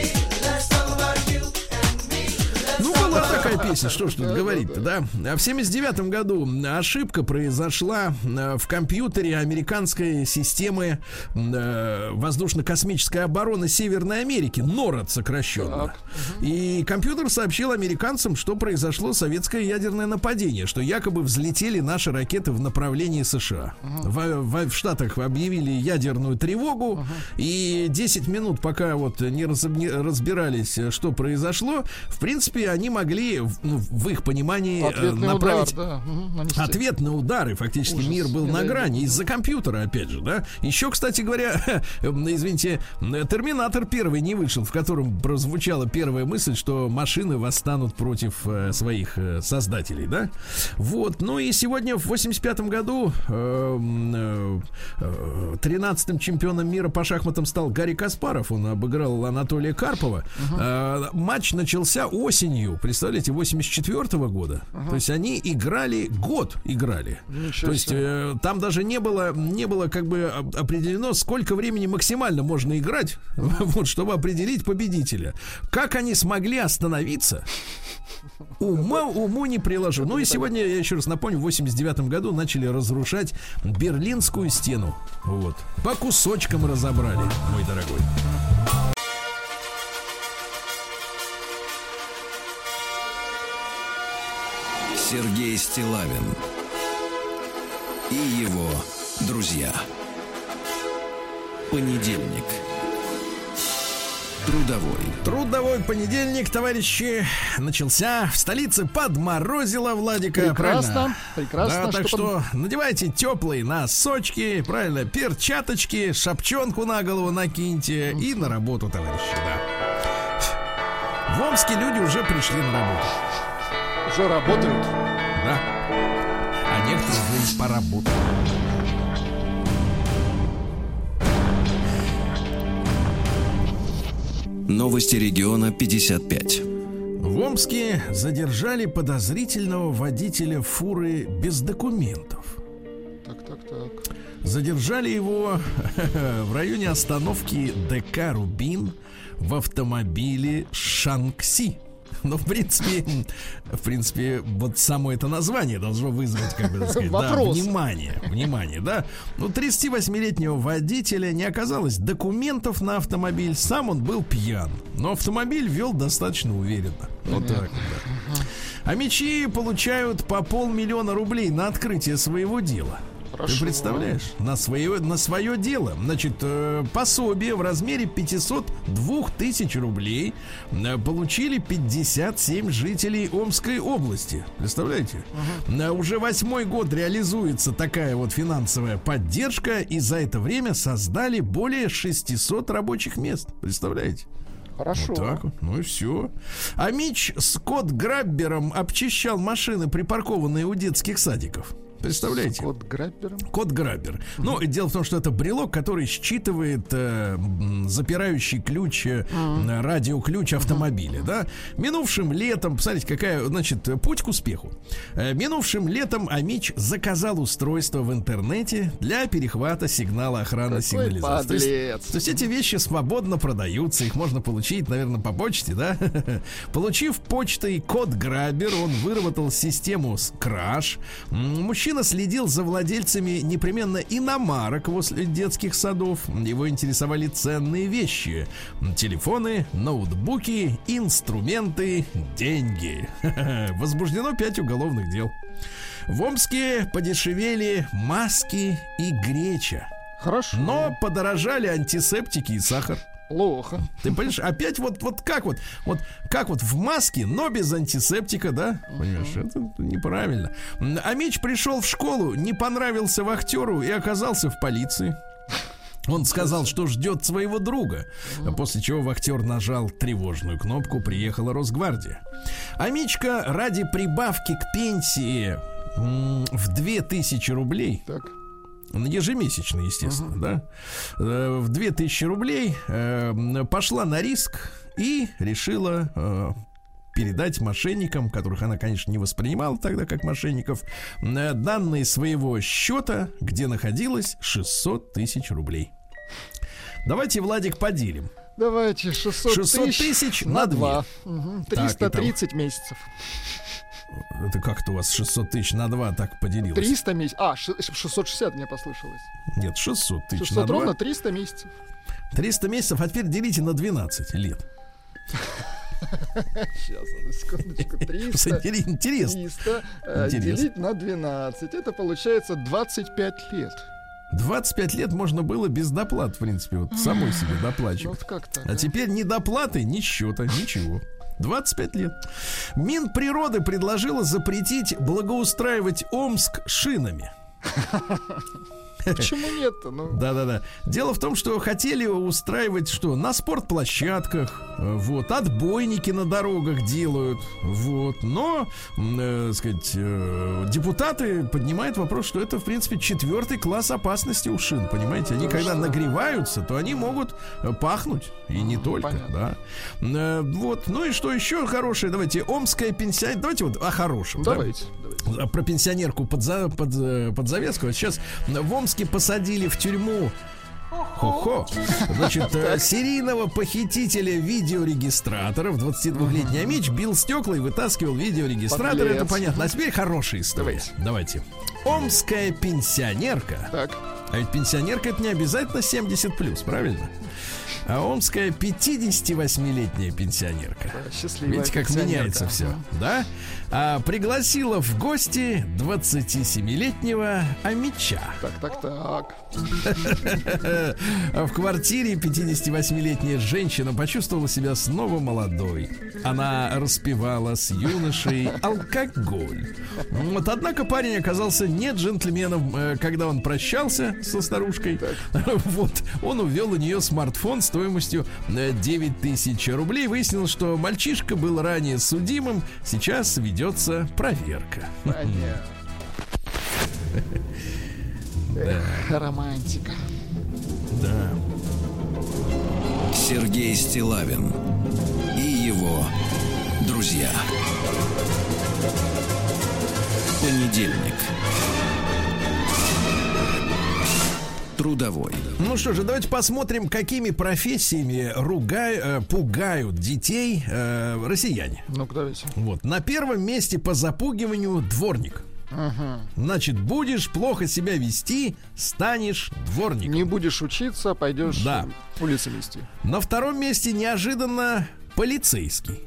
была такая песня, что ж тут говорить-то, да? В 79 году ошибка произошла э, в компьютере американской системы э, воздушно-космической обороны Северной Америки, НОРАД сокращенно. И компьютер сообщил американцам, что произошло советское ядерное нападение, что якобы взлетели наши ракеты в направлении США. В, в- в Штатах объявили ядерную тревогу, и 10 минут, пока вот не разбирались, э, что произошло, в принципе, они могли, в- ну, в их понимании, э, Ответный направить удар, да. нанести. Ответ на удары, фактически Ужас. мир был на грани из-за компьютера, опять же, да. Еще, кстати говоря, извините, Терминатор первый не вышел, в котором прозвучала первая мысль, что машины восстанут против э, своих э, создателей, да. Вот, ну и сегодня в 85 году э, м, э, 13-м чемпионом мира по шахматам стал Гарри Каспаров, он обыграл Анатолия Карпова. Э, матч начался осенью, представляете, 84 года. То есть они играли год, играли. Ничего То есть э, там даже не было, не было как бы определено, сколько времени максимально можно играть, вот, чтобы определить победителя. Как они смогли остановиться? Ума, уму не приложу. Ну и сегодня, я еще раз напомню, в 89 году начали разрушать Берлинскую стену. Вот. По кусочкам разобрали, мой дорогой. Сергей Стилавин и его друзья. Понедельник. Трудовой. Трудовой понедельник, товарищи, начался. В столице подморозило Владика. Прекрасно, правильно? прекрасно, Да, так что что надевайте теплые носочки, правильно, перчаточки, шапчонку на голову накиньте и на работу, товарищи, да. В Омске люди уже пришли на работу, Уже работают. да. А некоторые уже и поработали. Новости региона 55. В Омске задержали подозрительного водителя фуры без документов. Так, так, так. Задержали его в районе остановки ДК «Рубин» в автомобиле «Шанкси». Ну, в принципе, в принципе, вот само это название должно вызвать, как бы так сказать, да, внимание, внимание, да. Ну, 38-летнего водителя не оказалось документов на автомобиль, сам он был пьян, но автомобиль вел достаточно уверенно. Вот так вот, да. А мечи получают по полмиллиона рублей на открытие своего дела. Хорошо. Ты представляешь? На свое, на свое дело. Значит, э, пособие в размере 502 тысяч рублей э, получили 57 жителей Омской области. Представляете? Э, Уже восьмой год реализуется такая вот финансовая поддержка, и за это время создали более 600 рабочих мест. Представляете? Хорошо. Вот так вот. Ну и все. А Мич с кот-граббером обчищал машины, припаркованные у детских садиков. Представляете? Код Граббером. Код Граббер. Ну, дело в том, что это брелок, который считывает э, запирающий ключ, э, м, радиоключ автомобиля, да. Минувшим летом, посмотрите, какая, значит, путь к успеху. Э, минувшим летом Амич заказал устройство в интернете для перехвата сигнала охраны Какой сигнализации. То есть- то есть эти вещи свободно продаются, их можно получить, наверное, по почте, да? Получив почтой код Грабер, он выработал систему с краж. Мужчина Мужчина следил за владельцами непременно иномарок возле детских садов. Его интересовали ценные вещи. Телефоны, ноутбуки, инструменты, деньги. Возбуждено пять уголовных дел. В Омске подешевели маски и греча. Хорошо. Но подорожали антисептики и сахар. Плохо. Ты понимаешь, опять вот, вот как вот, вот как вот в маске, но без антисептика, да? Понимаешь, это неправильно. А Мич пришел в школу, не понравился вахтеру и оказался в полиции. Он сказал, что ждет своего друга, после чего вахтер нажал тревожную кнопку, приехала Росгвардия. А Мичка ради прибавки к пенсии в 2000 рублей Так. Ежемесячно, естественно, да, э, в 2000 рублей э, пошла на риск и решила э, передать мошенникам, которых она, конечно, не воспринимала тогда как мошенников, э, данные своего счета, где находилось 600 тысяч рублей. Давайте, Владик, поделим. Давайте 600, 600 тысяч на две. 2. Мгм. Так, 330 месяцев. Это как-то у вас 600 тысяч на 2 так поделилось? 300 месяцев. А, ш- 660 мне послышалось. Нет, 600 тысяч 600 на 2. ровно 300 месяцев. 300 месяцев, а теперь делите на 12 лет. Сейчас, одну секундочку. 300. Интерес- Интересно. 300 э, делить на 12. Это получается 25 лет. 25 лет можно было без доплат, в принципе, вот самой себе Ну доплачивать. вот как-то. А теперь ни доплаты, ни счета, ничего. 25 лет. Минприроды предложила запретить благоустраивать Омск шинами. Почему нет-то? Ну, Да-да-да. Дело в том, что хотели устраивать что? На спортплощадках, вот, отбойники на дорогах делают, вот. Но, э, сказать, э, депутаты поднимают вопрос, что это, в принципе, четвертый класс опасности у шин, понимаете? Они, когда нагреваются, то они могут э, пахнуть, и не только, понятно. да. Э, Вот, ну и что еще хорошее? Давайте, омская пенсия... Давайте вот о хорошем. да? давайте. давайте. А про пенсионерку под, за, под, э, под Завецкого. Сейчас в Омске посадили в тюрьму Хо-хо. Значит, э, серийного похитителя видеорегистраторов 22-летний Амич бил стекла и вытаскивал видеорегистратор. Подлец. Это понятно. А теперь хорошая история. Давайте. Омская пенсионерка. Так. А ведь пенсионерка это не обязательно 70 плюс, правильно? А омская 58-летняя пенсионерка. Счастливая Видите, как пенсионерка. меняется все, да? А, пригласила в гости 27-летнего Амича. Так, так, так. В квартире 58-летняя женщина почувствовала себя снова молодой. Она распивала с юношей алкоголь. Вот, однако парень оказался не джентльменом, э, когда он прощался со старушкой. Вот, он увел у нее смартфон стоимостью э, 9 тысяч рублей. Выяснилось, что мальчишка был ранее судимым. Сейчас ведется проверка. Понятно. Эх, романтика. Да. Сергей Стилавин и его друзья. Понедельник. Трудовой. Ну что же, давайте посмотрим, какими профессиями ругай- э, пугают детей э, россияне. Ну-ка, давайте. Вот. На первом месте по запугиванию дворник. Значит, будешь плохо себя вести, станешь дворником. Не будешь учиться, пойдешь Да. улицы мести. На втором месте неожиданно полицейский.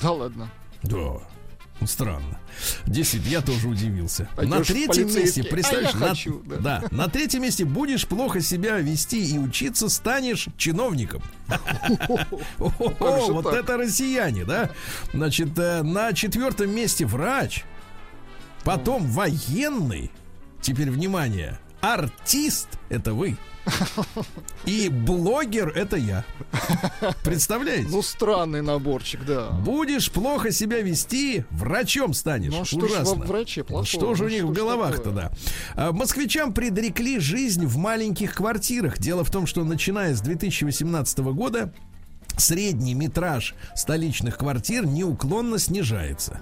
Да ладно. Да. Ну, Странно. Действительно, я тоже удивился. Пойдешь на третьем месте, представляешь, А на, хочу, да. на третьем месте будешь плохо себя вести и учиться, станешь чиновником. О, же вот это россияне, да? Значит, э, на четвертом месте врач, потом военный. Теперь внимание, артист это вы. И блогер это я. Представляете? Ну, странный наборчик, да. Будешь плохо себя вести, врачом станешь. Ну, а что Ужасно. враче плохого? Что же у Ну, них что в головах-то, да? А, Москвичам предрекли жизнь в маленьких квартирах. Дело в том, что начиная с 2018 года средний метраж столичных квартир неуклонно снижается.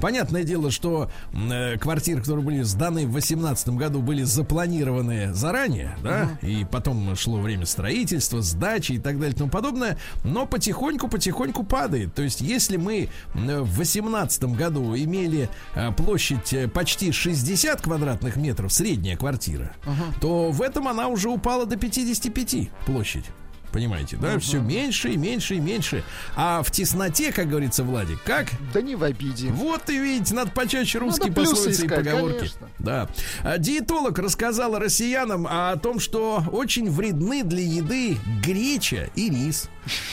Понятное дело, что э, квартиры, которые были сданы в 2018 году, были запланированы заранее, да, и потом шло время строительства, сдачи и так далее и тому подобное, но потихоньку-потихоньку падает. То есть, если мы э, в 2018 году имели э, площадь э, почти 60 квадратных метров, средняя квартира, то в этом она уже упала до 55 площадь. Понимаете, да? Все меньше и меньше и меньше. А в тесноте, как говорится, Владик, как? Да не в обиде. Вот и видите, надо почаще русские плюсы пословицы и искать, поговорки. конечно. Да. А Диетолог рассказала россиянам о том, что очень вредны для еды греча и рис.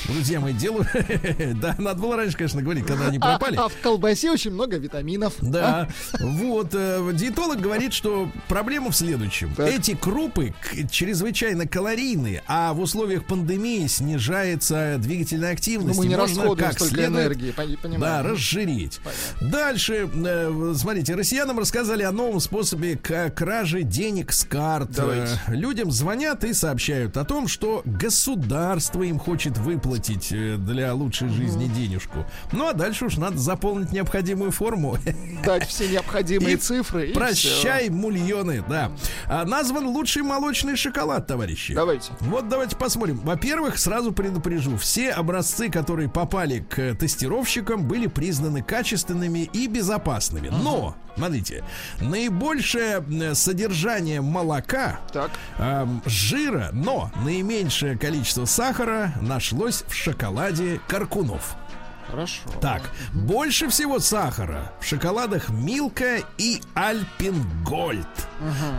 Друзья мои, делаю... Да, надо было раньше, конечно, говорить, когда они А, пропали. а в колбасе очень много витаминов. Да, вот. э, Диетолог говорит, что проблема в следующем. Так. Эти крупы чрезвычайно калорийные, а в условиях пандемии снижается двигательная Ну, активность. мы и не можно расходуем как столько следует энергии, пони- понимаю. да, разжиреть. Дальше, э, смотрите, россиянам рассказали о новом способе к- кражи денег с карт. Давайте. Э, Людям звонят и сообщают о том, что государство им хочет выплатить э, для лучшей жизни денежку. Ну а дальше уж надо заполнить необходимую форму. Дать все необходимые И цифры. и Прощай, мульоны, да. А, назван лучший молочный шоколад, товарищи. Давайте. Вот давайте посмотрим. Во-первых, сразу предупрежу, все образцы, которые попали к тестировщикам, были признаны качественными и безопасными. Но, смотрите, наибольшее м, содержание молока, Так. эм, жира, но наименьшее количество сахара нашлось в шоколаде Каркунов. Хорошо. Так, больше всего сахара в шоколадах Милка и Альпингольд.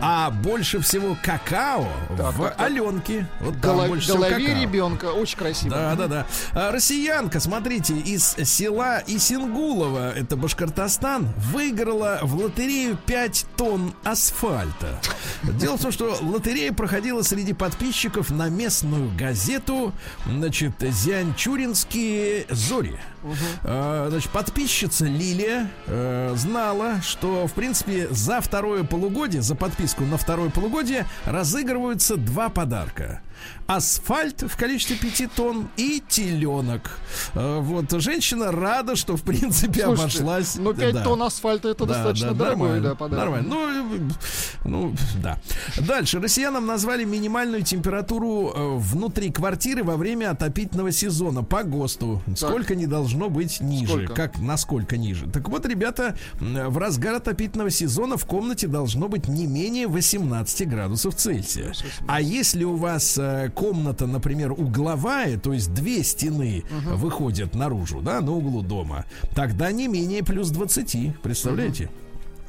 А больше всего какао Так, в так. Аленке. Вот там Голов- больше всего голове какао. ребенка. Очень красиво. Да, да, да. А, россиянка, смотрите, из села Исингулова, это Башкортостан, выиграла в лотерею 5 тонн асфальта. Дело в том, что лотерея проходила среди подписчиков на местную газету, значит, Зианчуринские зори. А, Значит, подписчица Лилия э, знала, что, в принципе, за второе полугодие, за подписку на второе полугодие разыгрываются два подарка. Асфальт в количестве 5 тонн и теленок. Э, Вот женщина рада, что в принципе Слушайте, обошлась. Ну, 5 Да. тонн асфальта это Да, достаточно да, дорогой, нормально, да, подарок. Нормально. Ну, э, ну, да. Дальше. Россиянам назвали минимальную температуру э, внутри квартиры во время отопительного сезона по ГОСТу. Сколько не должно быть ниже. Сколько? Как насколько ниже. Так вот, ребята, в разгар отопительного сезона в комнате должно быть не менее 18 градусов Цельсия. А если у вас э, комната, например, угловая, то есть две стены выходят наружу, да, на углу дома, тогда не менее плюс 20. Представляете?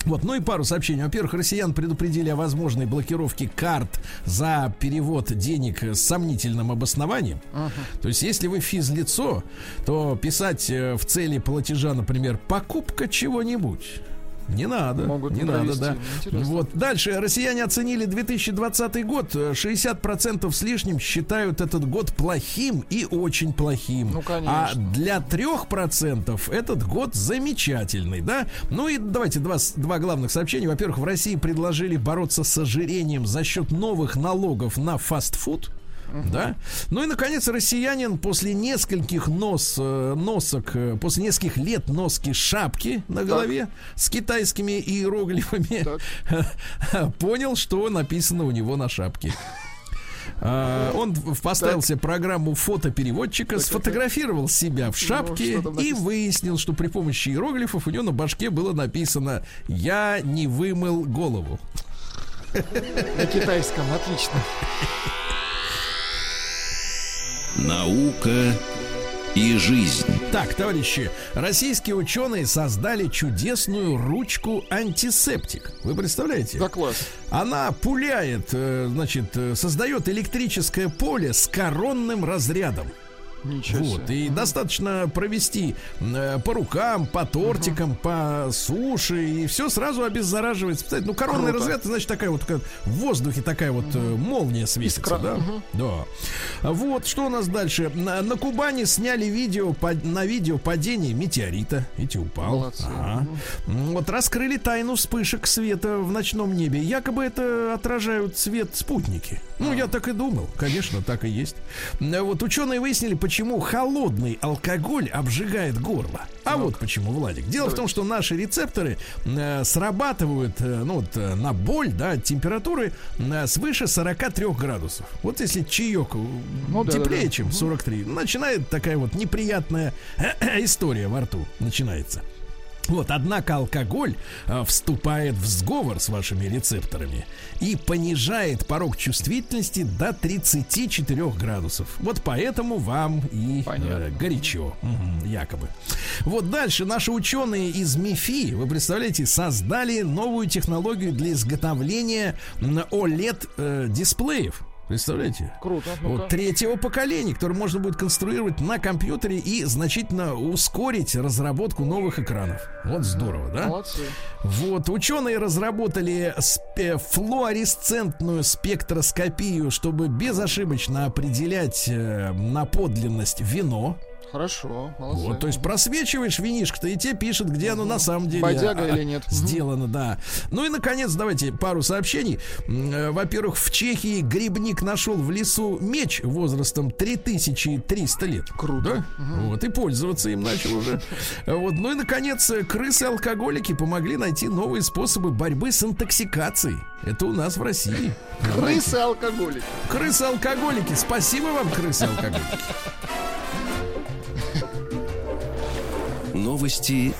Вот, ну и пару сообщений. Во-первых, россиян предупредили о возможной блокировке карт за перевод денег с сомнительным обоснованием. То есть, если вы физлицо, то писать э, в цели платежа, например, покупка чего-нибудь. Не надо, Могут не не надо, провести. да. Интересно. Вот дальше россияне оценили 2020 год. Э, 60% с лишним считают этот год плохим и очень плохим. Ну, конечно. А для 3% этот год замечательный, да? Ну и давайте два, два главных сообщения. Во-первых, в России предложили бороться с ожирением за счет новых налогов на фастфуд. Да? Ну и, наконец, россиянин после нескольких нос, э, носок, э, после нескольких лет носки шапки на голове с китайскими иероглифами понял, что написано у него на шапке. А, Он поставил себе программу фотопереводчика, сфотографировал себя в шапке Ну, что там и выяснил, что при помощи иероглифов у него на башке было написано «Я не вымыл голову». На китайском, отлично. Наука и жизнь. Так, товарищи, российские ученые создали чудесную ручку антисептик. Вы представляете? Да класс. Она пуляет, э, значит, э, создает электрическое поле с коронным разрядом. Ничего Вот, себе. и достаточно провести э, по рукам, по тортикам, по суше, и все сразу обеззараживается. Кстати, ну, коронный Круто. разряд, значит, такая вот как в воздухе такая вот э, молния светится, Искра. да? Да. Вот, что у нас дальше? На, на Кубани сняли видео по- на видео падения метеорита. Видите, упал. Молодцы. Ага. М, Вот раскрыли тайну вспышек света в ночном небе. Якобы это отражают свет спутники. Ну, я так и думал. Конечно, так и есть. М, Вот ученые выяснили, почему холодный алкоголь обжигает горло. А вот почему, Владик. Дело в том, что наши рецепторы э, срабатывают э, ну, вот, э, на боль, да, температуры э, свыше 43 градусов. Вот если чаек э, Ну теплее, да, да. чем 43, начинает такая вот неприятная история во рту начинается. Вот, однако алкоголь э, вступает в сговор с вашими рецепторами и понижает порог чувствительности до 34 градусов. Вот поэтому вам и э, горячо, Мгм, якобы. Вот дальше наши ученые из МИФИ, вы представляете, создали новую технологию для изготовления м, OLED э, дисплеев. Представляете? Круто. ну-ка. Вот третьего поколения, который можно будет конструировать на компьютере и значительно ускорить разработку новых экранов. Вот здорово, да? Молодцы. Вот, ученые разработали спе- флуоресцентную спектроскопию, чтобы безошибочно определять э, на подлинность вино. Хорошо, молодцы. Вот, то есть просвечиваешь винишко-то, и тебе пишет, где оно на самом деле Бодяга а, или нет. Сделано, да. Ну и, наконец, давайте пару сообщений. Э, Во-первых, в Чехии грибник нашел в лесу меч возрастом 3300 лет. Круто. Да? Вот, и пользоваться им начал уже. Вот, ну и, наконец, э, крысы-алкоголики помогли найти новые способы борьбы с интоксикацией. Это у нас в России. Крысы алкоголики. Крысы-алкоголики, спасибо вам, крысы-алкоголики. Новости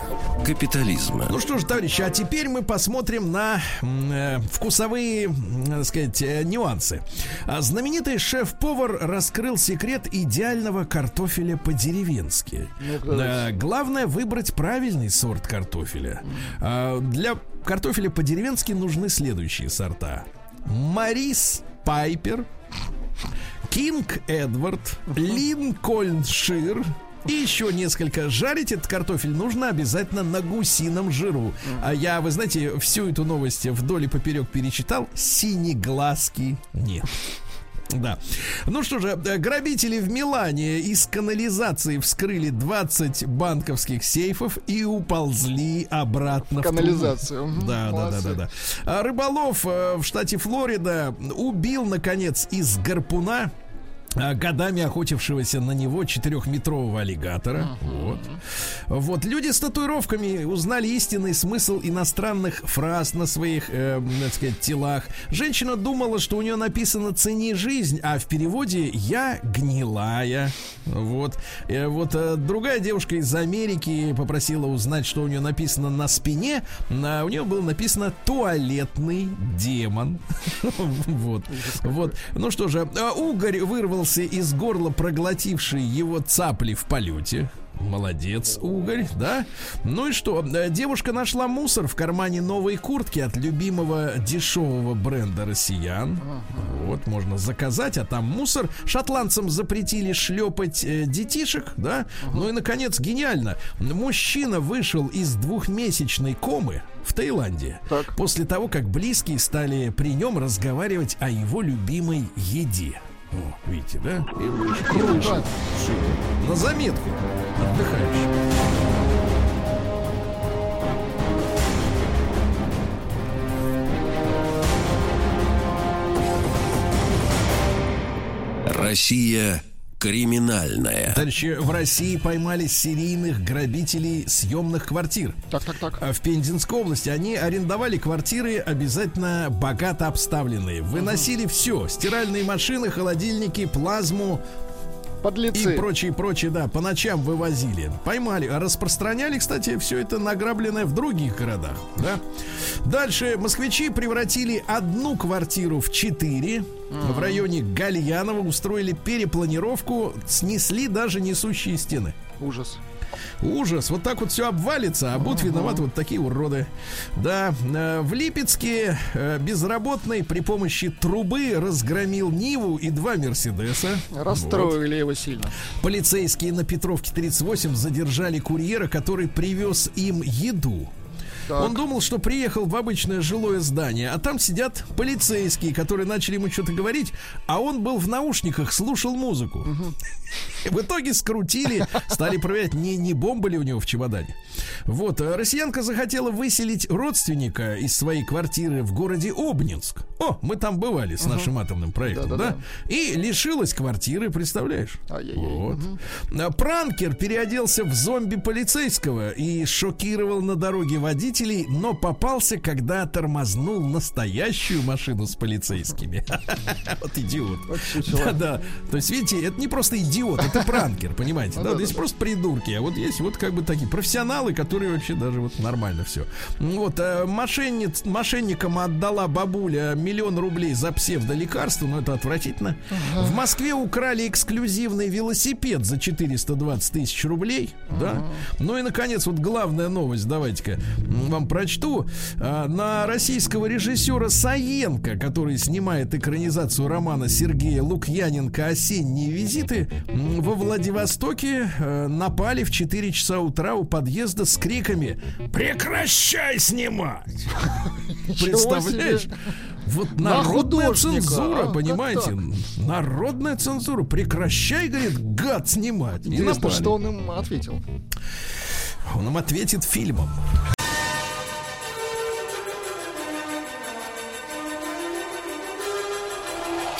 капитализма. Ну что ж, товарищи, а теперь мы посмотрим на э, вкусовые, так сказать, э, нюансы. А знаменитый шеф-повар раскрыл секрет идеального картофеля по-деревенски. Ну-ка, Э, главное выбрать правильный сорт картофеля. А, для картофеля по-деревенски нужны следующие сорта. Марис Пайпер, Кинг Эдвард, Линкольншир и еще несколько. Жарить этот картофель нужно обязательно на гусином жиру. А я, вы знаете, всю эту новость вдоль и поперек перечитал. Синеглазки нет. Да. Ну что же, э, грабители в Милане из канализации вскрыли 20 банковских сейфов и уползли обратно в. Канализацию. Мгм, Да, да, да, да, да. А рыболов э, в штате Флорида убил, наконец, из гарпуна годами охотившегося на него четырехметрового аллигатора. Вот. Вот. Люди с татуировками узнали истинный смысл иностранных фраз на своих, э, так сказать, телах. Женщина думала, что у нее написано «цени жизнь», а в переводе «я гнилая». Вот. Э, вот э, другая девушка из Америки попросила узнать, что у нее написано на спине. А у нее было написано «туалетный демон». Вот. Вот. Ну что же, а, угорь вырвался из горла проглотивший его цапли в полете. Молодец, угорь, да? Ну и что? э, Девушка нашла мусор в кармане новой куртки от любимого дешевого бренда россиян. Вот, можно заказать, а там мусор. Шотландцам запретили шлепать э, детишек, да? Ну и, наконец, гениально. Мужчина вышел из двухмесячной комы в Таиланде Так. после того, как близкие стали при нем разговаривать о его любимой еде. О, видите, да? И. Круто. На заметку отдыхающим. Россия криминальная. Товарищи, в России поймали серийных грабителей съемных квартир. Так, так, так. А В Пензенской области они арендовали квартиры обязательно богато обставленные. Выносили все. Стиральные машины, холодильники, плазму и Подлецы. прочее, прочее, да, по ночам вывозили. Поймали. А распространяли, кстати, все это награбленное в других городах, да. Дальше москвичи превратили одну квартиру в четыре. В районе Гальянова устроили перепланировку, снесли даже несущие стены. Ужас. Ужас, вот так вот все обвалится, а будут виноваты вот такие уроды. Да, э, в Липецке э, безработный при помощи трубы разгромил Ниву и два Мерседеса. Вот. Расстроили его сильно. Полицейские на Петровке 38 задержали курьера, который привез им еду. Так. Он думал, что приехал в обычное жилое здание, а там сидят полицейские, которые начали ему что-то говорить, а он был в наушниках, слушал музыку. И В итоге скрутили, стали проверять, не, не бомба ли у него в чемодане. Вот, а россиянка захотела выселить родственника из своей квартиры в городе Обнинск. О, мы там бывали с нашим атомным проектом, Да-да-да. да? И лишилась квартиры, представляешь? Ай-яй-яй. Вот. А Пранкер переоделся в зомби полицейского и шокировал на дороге водителей, но попался, когда тормознул настоящую машину с полицейскими. Вот идиот. Чучело. Да-да. То есть, видите, это не просто идиот, это пранкер, понимаете? Да, здесь просто придурки, а вот есть вот как бы такие профессионалы, которые вообще даже вот нормально все. Вот, э, мошенниц, мошенникам отдала бабуля миллион рублей за псевдолекарство, но это отвратительно. В Москве украли эксклюзивный велосипед за 420 тысяч рублей, да. Ну и, наконец, вот главная новость, давайте-ка вам прочту. А, На российского режиссера Саенко, который снимает экранизацию романа Сергея Лукьяненко «Осенние визиты», во Владивостоке э, напали в 4 часа утра у подъезда с криками «Прекращай снимать!» Представляешь? Вот На народная художника, цензура, а, понимаете? Народная цензура. Прекращай, говорит, гад снимать. И Интересно, напали. что он им ответил. Он им ответит фильмом.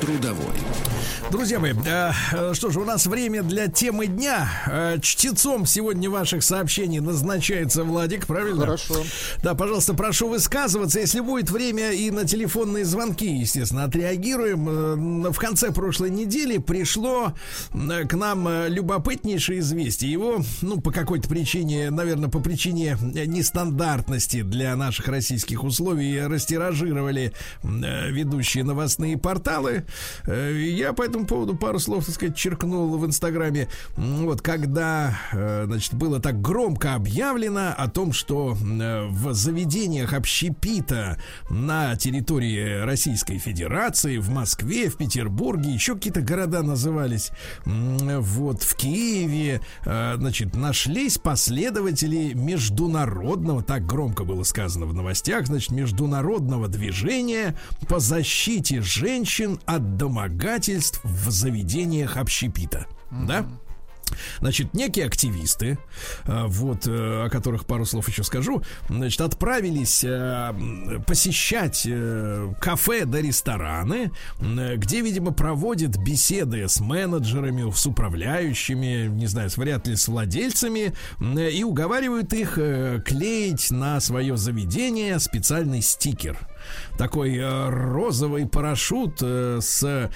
Трудовой. Друзья мои, э, э, что же, у нас время для темы дня. Э, чтецом сегодня ваших сообщений назначается Владик, правильно? Хорошо. Да, пожалуйста, прошу высказываться. Если будет время и на телефонные звонки, естественно, отреагируем. Э, В конце прошлой недели пришло к нам любопытнейшее известие. Его, ну, по какой-то причине, наверное, по причине нестандартности для наших российских условий растиражировали ведущие новостные порталы. Э, Я по этому поводу пару слов, так сказать, черкнул в Инстаграме. Вот, когда, э, значит, было так громко объявлено о том, что э, в заведениях общепита на территории Российской Федерации, в Москве, в Петербурге, еще какие-то города назывались, вот, в Киеве, значит, нашлись последователи международного, так громко было сказано в новостях, значит, международного движения по защите женщин от домогательств в заведениях общепита. Да? Значит, некие активисты, э, вот, э, о которых пару слов еще скажу, значит, отправились э, посещать кафе да рестораны, где, видимо, проводят беседы с менеджерами, с управляющими, не знаю, вряд ли с владельцами, и уговаривают их клеить на свое заведение специальный стикер такой э, розовый парашют э, с э,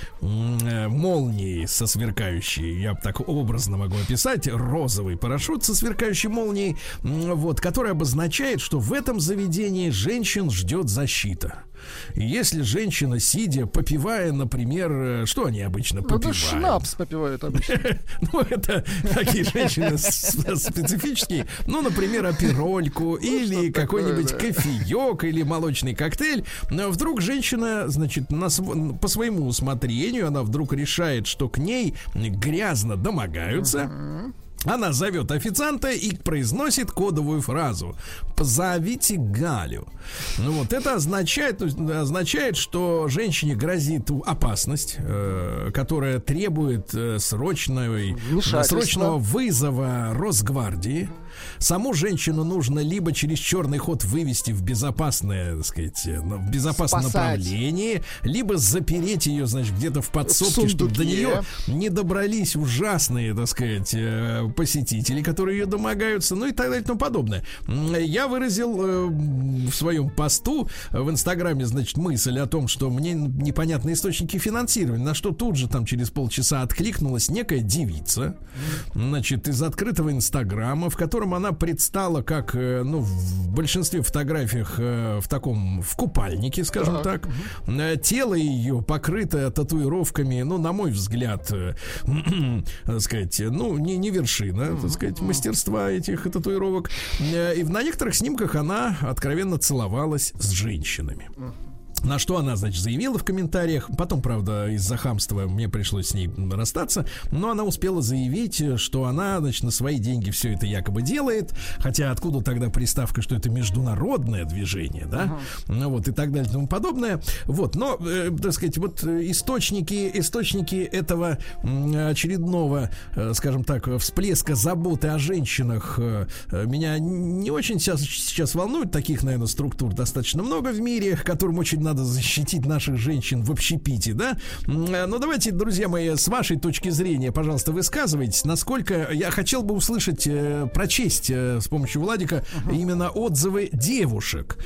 молнией, со сверкающей, я так образно могу описать, розовый парашют со сверкающей молнией, вот, который обозначает, что в этом заведении женщин ждет защита. Если женщина, сидя, попивая, например, э, что они обычно Ну, да попивают? шнапс попивают обычно. Ну, это такие женщины специфические. Ну, например, оперольку или что какой-нибудь кофеек или молочный коктейль. Но вдруг женщина, значит, по своему усмотрению, она вдруг решает, что к ней грязно домогаются. Она зовет официанта и произносит кодовую фразу «Позовите Галю». Ну вот это означает, означает, что женщине грозит опасность, э, которая требует э, Вмешательства. срочного вызова Росгвардии. Саму женщину нужно либо через черный ход вывести в безопасное, так сказать, э, на- в безопасном Спасать. направлении, либо запереть ее, значит, где-то в подсобке, чтобы до нее не добрались ужасные, так сказать, э, посетители, которые ее домогаются, ну и так далее и тому подобное. Я выразил э, в своем посту в Инстаграме, значит, мысль о том, что мне непонятны источники финансирования, на что тут же там через полчаса откликнулась некая девица, значит, из открытого Инстаграма, в котором она предстала как, э, ну, в большинстве фотографиях э, в таком, в купальнике, скажем так. Э, Тело ее покрыто татуировками, ну, на мой взгляд, так сказать, ну, не, не вершина так сказать, мастерства этих татуировок. И на некоторых снимках она откровенно целовалась с женщинами. На что она, значит, заявила в комментариях. Потом, правда, из-за хамства мне пришлось с ней расстаться. Но она успела заявить, что она, значит, на свои деньги все это якобы делает. Хотя откуда тогда приставка, что это международное движение, да? Ну вот и так далее и тому подобное. Вот, но, э, так сказать, вот источники, источники этого очередного, э, скажем так, всплеска заботы о женщинах э, меня не очень сейчас, сейчас волнует. Таких, наверное, структур достаточно много в мире, которым очень надо защитить наших женщин в общепите, да? Э, Ну, давайте, друзья мои, с вашей точки зрения, пожалуйста, высказывайтесь, насколько я хотел бы услышать, э, прочесть э, с помощью Владика именно отзывы девушек.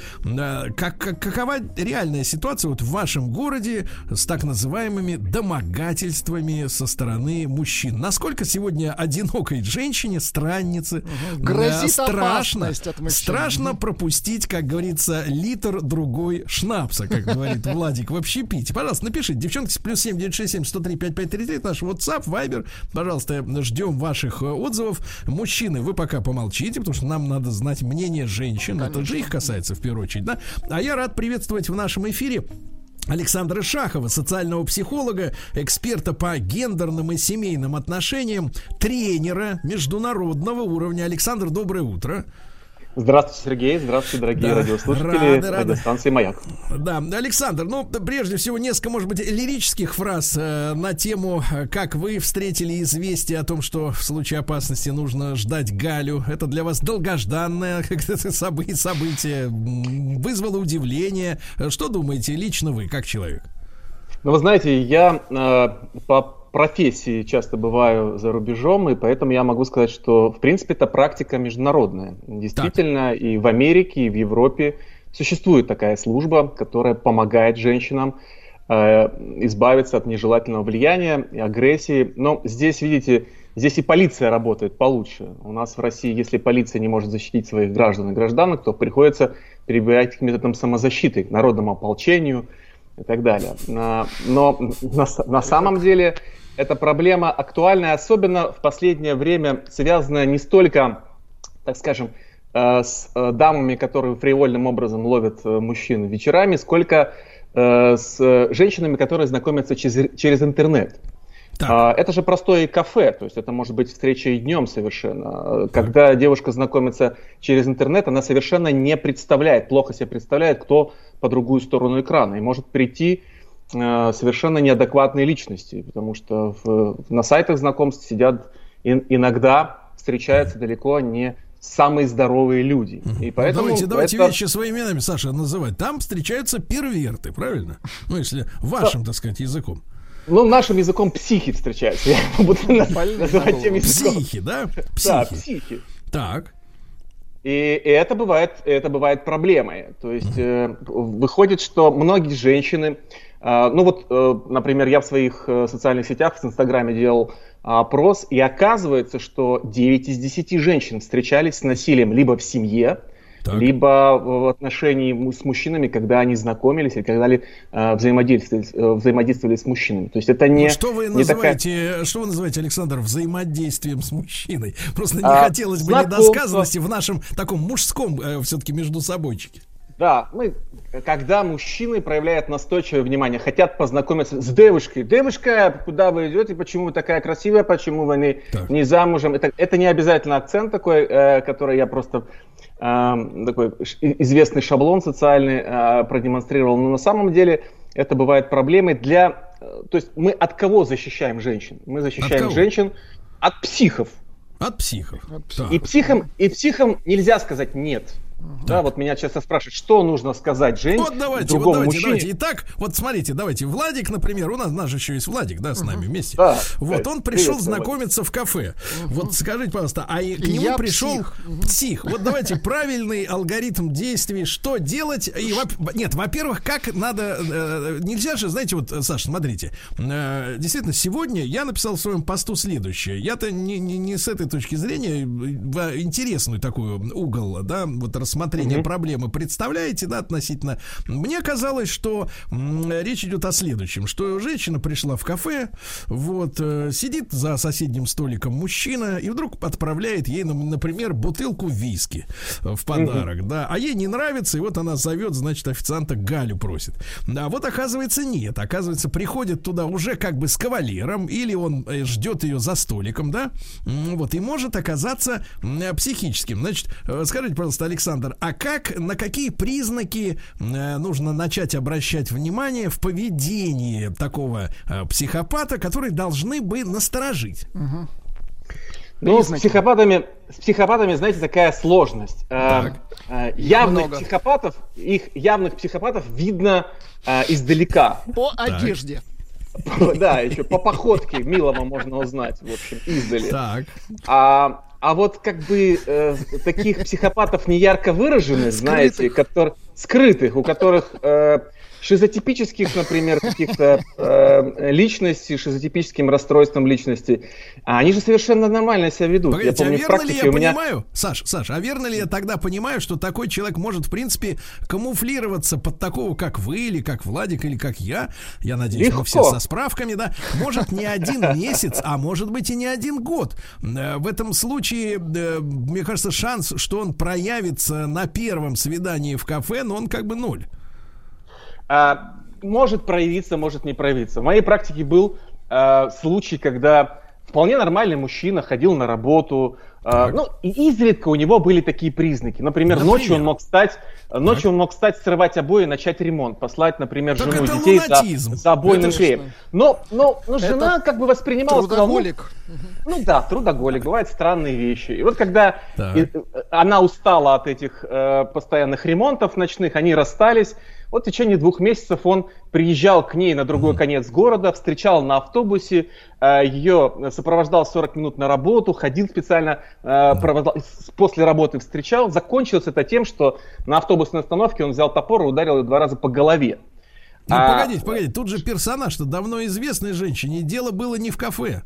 Как, как- какова реальная ситуация вот в вашем городе с так называемыми домогательствами со стороны мужчин? Насколько сегодня одинокой женщине, страннице, Грозит страшно, страшно пропустить, как говорится, литр другой шнапса, как говорит Владик, в общепите. Пожалуйста, напишите, девчонки, плюс 7 967 103 5533, это наш WhatsApp, Viber. Пожалуйста, ждем ваших э, отзывов. Мужчины, вы пока помолчите, потому что нам надо знать мнение женщин. Это же их касается в первую очередь, да? А я рад приветствовать в нашем эфире Александра Шахова, социального психолога, эксперта по гендерным и семейным отношениям, тренера международного уровня. Александр, доброе утро. Здравствуйте, Сергей. Здравствуйте, дорогие Да, радиослушатели рады, рады. радиостанции «Маяк». Да, Александр, ну, прежде всего, несколько, может быть, лирических фраз э, на тему, э, как вы встретили известие о том, что в случае опасности нужно ждать Галю. Это для вас долгожданное событие, м, вызвало удивление. Э, Что думаете лично вы, как человек? Ну, вы знаете, я э, по профессии часто бываю за рубежом, и поэтому я могу сказать, что, в принципе, это практика международная. Действительно, и в Америке, и в Европе существует такая служба, которая помогает женщинам э, избавиться от нежелательного влияния и агрессии. Но здесь, видите, здесь и полиция работает получше. У нас в России, если полиция не может защитить своих граждан и гражданок, то приходится перебирать к методам самозащиты, к народному ополчению и так далее. На- Но на, на самом деле эта проблема актуальная, особенно в последнее время связанная не столько, так скажем, э, с э, дамами, которые фривольным образом ловят э, мужчин вечерами, сколько с женщинами, которые знакомятся через, через интернет. Так. А, Это же простое кафе, то есть это может быть встреча и днем совершенно. Когда девушка знакомится через интернет, она совершенно не представляет, плохо себе представляет, кто по другую сторону экрана, и может прийти совершенно неадекватные личности, потому что в- на сайтах знакомств сидят ин- иногда встречаются далеко не самые здоровые люди. И Ну, поэтому давайте, давайте это- вещи своими именами, Саша, называть. Там встречаются перверты, правильно? Ну, если вашим, так сказать, языком. ну, нашим языком психи встречаются. Я буду называть тем языком. Психи, да? Да, Психи. психи. Так. И, и это бывает, это бывает проблемой. То есть э, выходит, что многие женщины, э, ну вот, э, например, я в своих э, социальных сетях, в Инстаграме делал опрос, и оказывается, что 9 из 10 женщин встречались с насилием либо в семье, Так. либо в отношении с мужчинами, когда они знакомились или когда ли, э, взаимодействовали, э, взаимодействовали с мужчинами. То есть это не, что вы не такая... называете, что вы называете, Александр, взаимодействием с мужчиной? Просто не А, хотелось бы знакомство. недосказанности в нашем таком мужском все-таки между собойчике. Да, мы, когда мужчины проявляют настойчивое внимание, хотят познакомиться с девушкой. Девушка, куда вы идете, почему вы такая красивая, почему вы не, Так. не замужем. Это, это не обязательно акцент такой, э, который я просто э, такой известный шаблон социальный э, продемонстрировал. Но на самом деле это бывает проблемой для... э, то есть мы от кого защищаем женщин? Мы защищаем женщин от психов. От психов. Так. И психам, и психам нельзя сказать нет. Да, вот меня часто спрашивают, что нужно сказать женщине, Вот давайте, вот другому давайте, мужчине. давайте. Итак, вот смотрите, давайте. Владик, например, у нас, у нас же еще есть Владик, да, с нами вместе. Да, вот да, он пришел привет, знакомиться в кафе. Вот скажите, пожалуйста, а и к нему я пришел псих. псих. Вот давайте правильный алгоритм действий, что делать. И, во- нет, во-первых, как надо... э, нельзя же, знаете, вот, Саша, смотрите. э, действительно, сегодня я написал в своем посту следующее. Я-то не, не, не с этой точки зрения, в интересную такую угол, да, вот рассмотрения проблемы представляете, да, относительно. Мне казалось, что речь идет о следующем, что женщина пришла в кафе, вот, э, сидит за соседним столиком мужчина и вдруг отправляет ей, например, бутылку виски э, в подарок, да, а ей не нравится, и вот она зовет, значит, официанта Галю просит. А вот оказывается нет, оказывается приходит туда уже как бы с кавалером, или он э, ждет ее за столиком, да, вот, и может оказаться психическим. Значит, скажите, пожалуйста, Александр, а как, на какие признаки э, нужно начать обращать внимание в поведении такого э, психопата, которые должны бы насторожить? Ну, с психопатами, с психопатами, знаете, такая сложность. Э, э, явных много. психопатов, их явных психопатов видно э, издалека. По одежде. Да, еще по походке милого можно узнать, в общем, издали. Так. А, а вот как бы э, таких психопатов неярко выраженных, знаете, которые скрытых, у которых э, шизотипических, например, каких-то э, личностей, шизотипическим расстройством личности, а они же совершенно нормально себя ведут. Погодите, а в верно ли я меня понимаю, Саш, Саш, а верно ли я тогда понимаю, что такой человек может, в принципе, камуфлироваться под такого, как вы, или как Владик, или как я, я надеюсь, мы Легко. все со справками, да, может не один месяц, а может быть и не один год. Э, В этом случае, э, мне кажется, шанс, что он проявится на первом свидании в кафе, но он как бы ноль. А, может проявиться, может не проявиться. В моей практике был а, случай, когда вполне нормальный мужчина ходил на работу, а, ну, и изредка у него были такие признаки. Например, Например? ночью он мог встать, ночью он мог встать, срывать обои и начать ремонт, послать, например, Так жену и это детей за, лунатизм. за обойным Это клеем. Но, но, но жена как бы воспринимала, сказала, ну, Трудоголик. ну да, трудоголик, бывают странные вещи. И вот когда Так. и, э, она устала от этих э, постоянных ремонтов ночных, они расстались. Вот в течение двух месяцев он приезжал к ней на другой конец города, встречал на автобусе, э, ее сопровождал 40 минут на работу, ходил специально, э, после работы встречал. Закончилось это тем, что на автобусной остановке он взял топор и ударил ее два раза по голове. Ну, А- погодите, погодите, тут же персонаж-то давно известной женщине, и дело было не в кафе,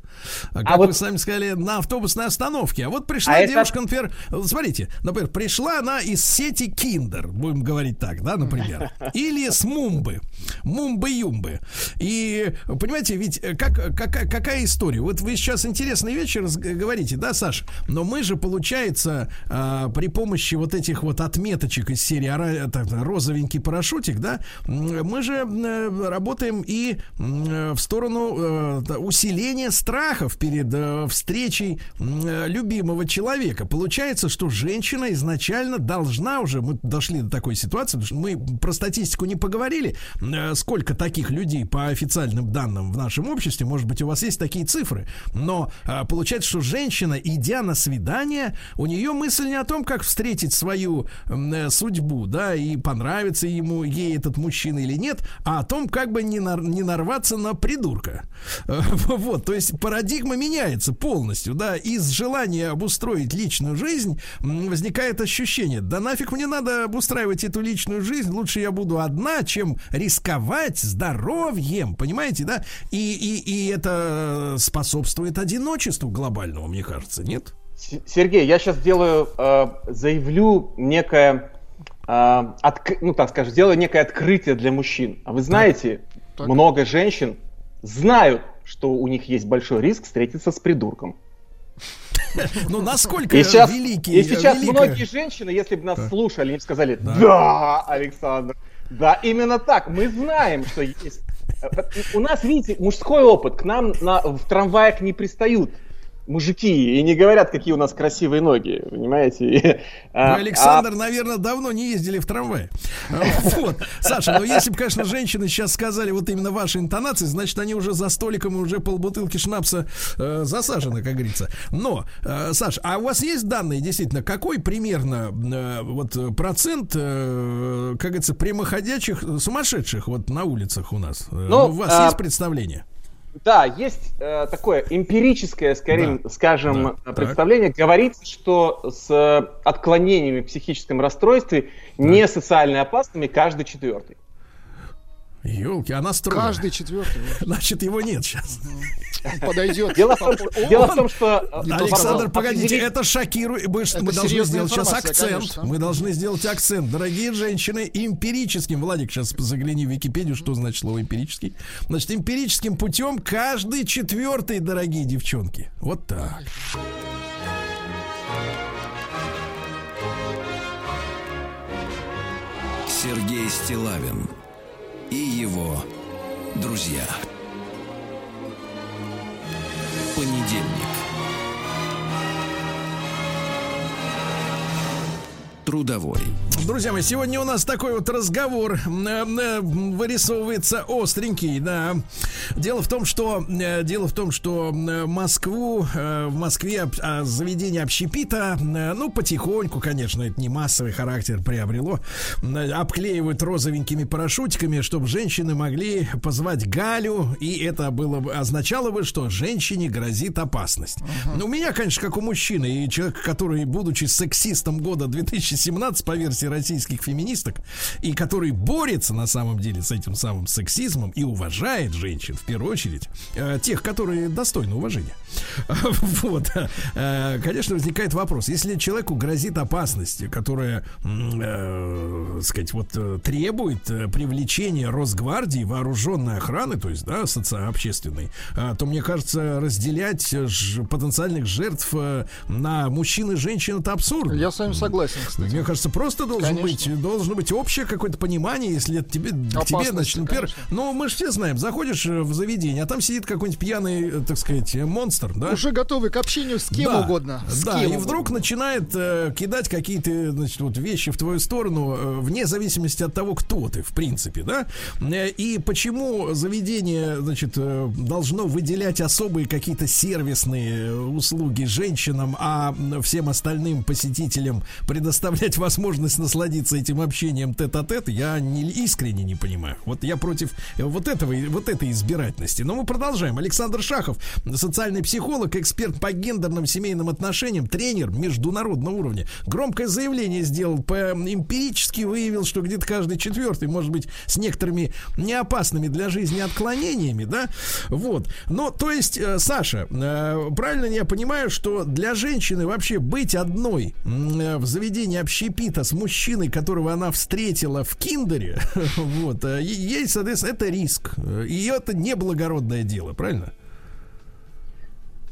а, как А вы вот- сами сказали, на автобусной остановке. А вот пришла А это- девушка, например, э, смотрите, например, пришла она из сети Киндер, будем говорить так, да, например, или с Мумбы, Мумбы-Юмбы. И, понимаете, ведь э, как, какая, какая история? Вот вы сейчас интересный вечер говорите, да, Саш? Но мы же, получается, а, при помощи вот этих вот отметочек из серии «Ора- это, розовенький парашютик, да, мы же работаем и м, в сторону э, усиления страхов перед э, встречей э, любимого человека. Получается, что женщина изначально должна уже, мы дошли до такой ситуации, потому что мы про статистику не поговорили, э, сколько таких людей по официальным данным в нашем обществе, может быть, у вас есть такие цифры, но э, получается, что женщина, идя на свидание, у нее мысль не о том, как встретить свою э, судьбу, да, и понравится ему, ей этот мужчина или нет, а о том, как бы не, нар- не нарваться на придурка. Э, Вот, то есть парадигма меняется полностью, да, из желания обустроить личную жизнь возникает ощущение, да нафиг мне надо обустраивать эту личную жизнь, лучше я буду одна, чем рисковать здоровьем, понимаете, да? И, и, и это способствует одиночеству глобальному, мне кажется, нет? Сергей, я сейчас делаю, э, заявлю некое, отк- ну так скажем, сделаю некое открытие для мужчин. А вы знаете, Так. много женщин знают, что у них есть большой риск встретиться с придурком. Ну, насколько И сейчас, великий... и сейчас великая- многие женщины, если бы нас слушали, им сказали, да. Александр, да, именно так, мы знаем, что есть. Э, У нас, видите, мужской опыт, к нам на, в трамваях не пристают мужики и не говорят, какие у нас красивые ноги, понимаете? А- Вы, Александр, наверное, давно не ездили в трамвае. Вот. Саша, ну если бы, конечно, женщины сейчас сказали вот именно ваши интонации, значит, они уже за столиком и уже полбутылки шнапса э, засажены, как говорится. Но, э, Саш, а у вас есть данные, действительно, какой примерно э, вот процент, э, как говорится, прямоходячих э, сумасшедших вот на улицах у нас? Э, Ну, у вас а, есть представление? Да, есть э, такое эмпирическое, скорее, Да. скажем, Да. представление. Говорится, что с э, отклонениями в психическом расстройстве не социально опасными каждый четвертый. Елки, она строгая. Каждый четвертый. Значит, его нет сейчас. Подойдет. Дело в том, что, дело в том, что э, Александр, погодите, это шокирует. Мы, Это мы должны сделать сейчас акцент. конечно. Мы должны сделать акцент. Дорогие женщины, эмпирическим, Владик, сейчас загляни в Википедию, что значит слово эмпирический. Значит, эмпирическим путем каждый четвертый, дорогие девчонки. Вот так. Сергей Стилавин и его друзья. Понедельник. Трудовой. Друзья мои, сегодня у нас такой вот разговор э, э, вырисовывается остренький, да. Дело в том, что э, дело в том, что Москву в Москве а, заведение общепита, ну потихоньку, конечно, это не массовый характер приобрело, обклеивают розовенькими парашютиками, чтобы женщины могли позвать Галю, и это было бы означало бы, что женщине грозит опасность. Ну, у меня, конечно, как у мужчины и человека, который, будучи сексистом года 2017 по версии российских феминисток, и который борется на самом деле с этим самым сексизмом и уважает женщин, в первую очередь, э, тех, которые достойны уважения. Вот. Э, Конечно, возникает вопрос. Если человеку грозит опасность, которая, э, сказать, вот э, требует привлечения Росгвардии, вооруженной охраны, то есть, да, социообщественной, то, мне кажется, разделять потенциальных жертв на мужчин и женщин это абсурдно. Я с вами согласен, кстати. Мне кажется, просто должен Конечно. быть, должно быть общее какое-то понимание, если это тебе, к тебе, значит, например, конечно. ну, мы же все знаем, заходишь э, в заведение, а там сидит какой-нибудь пьяный, э, так сказать, э, монстр, да? Уже готовы к общению с кем Да, угодно. С Да, кем и вдруг угодно. начинает э, кидать какие-то, значит, вот вещи в твою сторону, э, вне зависимости от того, кто ты, в принципе, да? Э, И почему заведение, значит, э, должно выделять особые какие-то сервисные услуги женщинам, а всем остальным посетителям предоставлять возможность насладиться этим общением тет-а-тет, я не, искренне не понимаю. Вот я против э, вот этого, вот этой избирательности. Но мы продолжаем. Александр Шахов, социальный психолог, эксперт по гендерным семейным отношениям, тренер международного уровня. Громкое заявление сделал, по эмпирически выявил, что где-то каждый четвертый, может быть, с некоторыми неопасными для жизни отклонениями, да? Вот. Но, то есть, э, Саша, э, правильно я понимаю, что для женщины вообще быть одной в заведении общепита с мужчиной, которого она встретила в киндере, вот, э, ей, соответственно, это риск. И это неблагородное дело, правильно?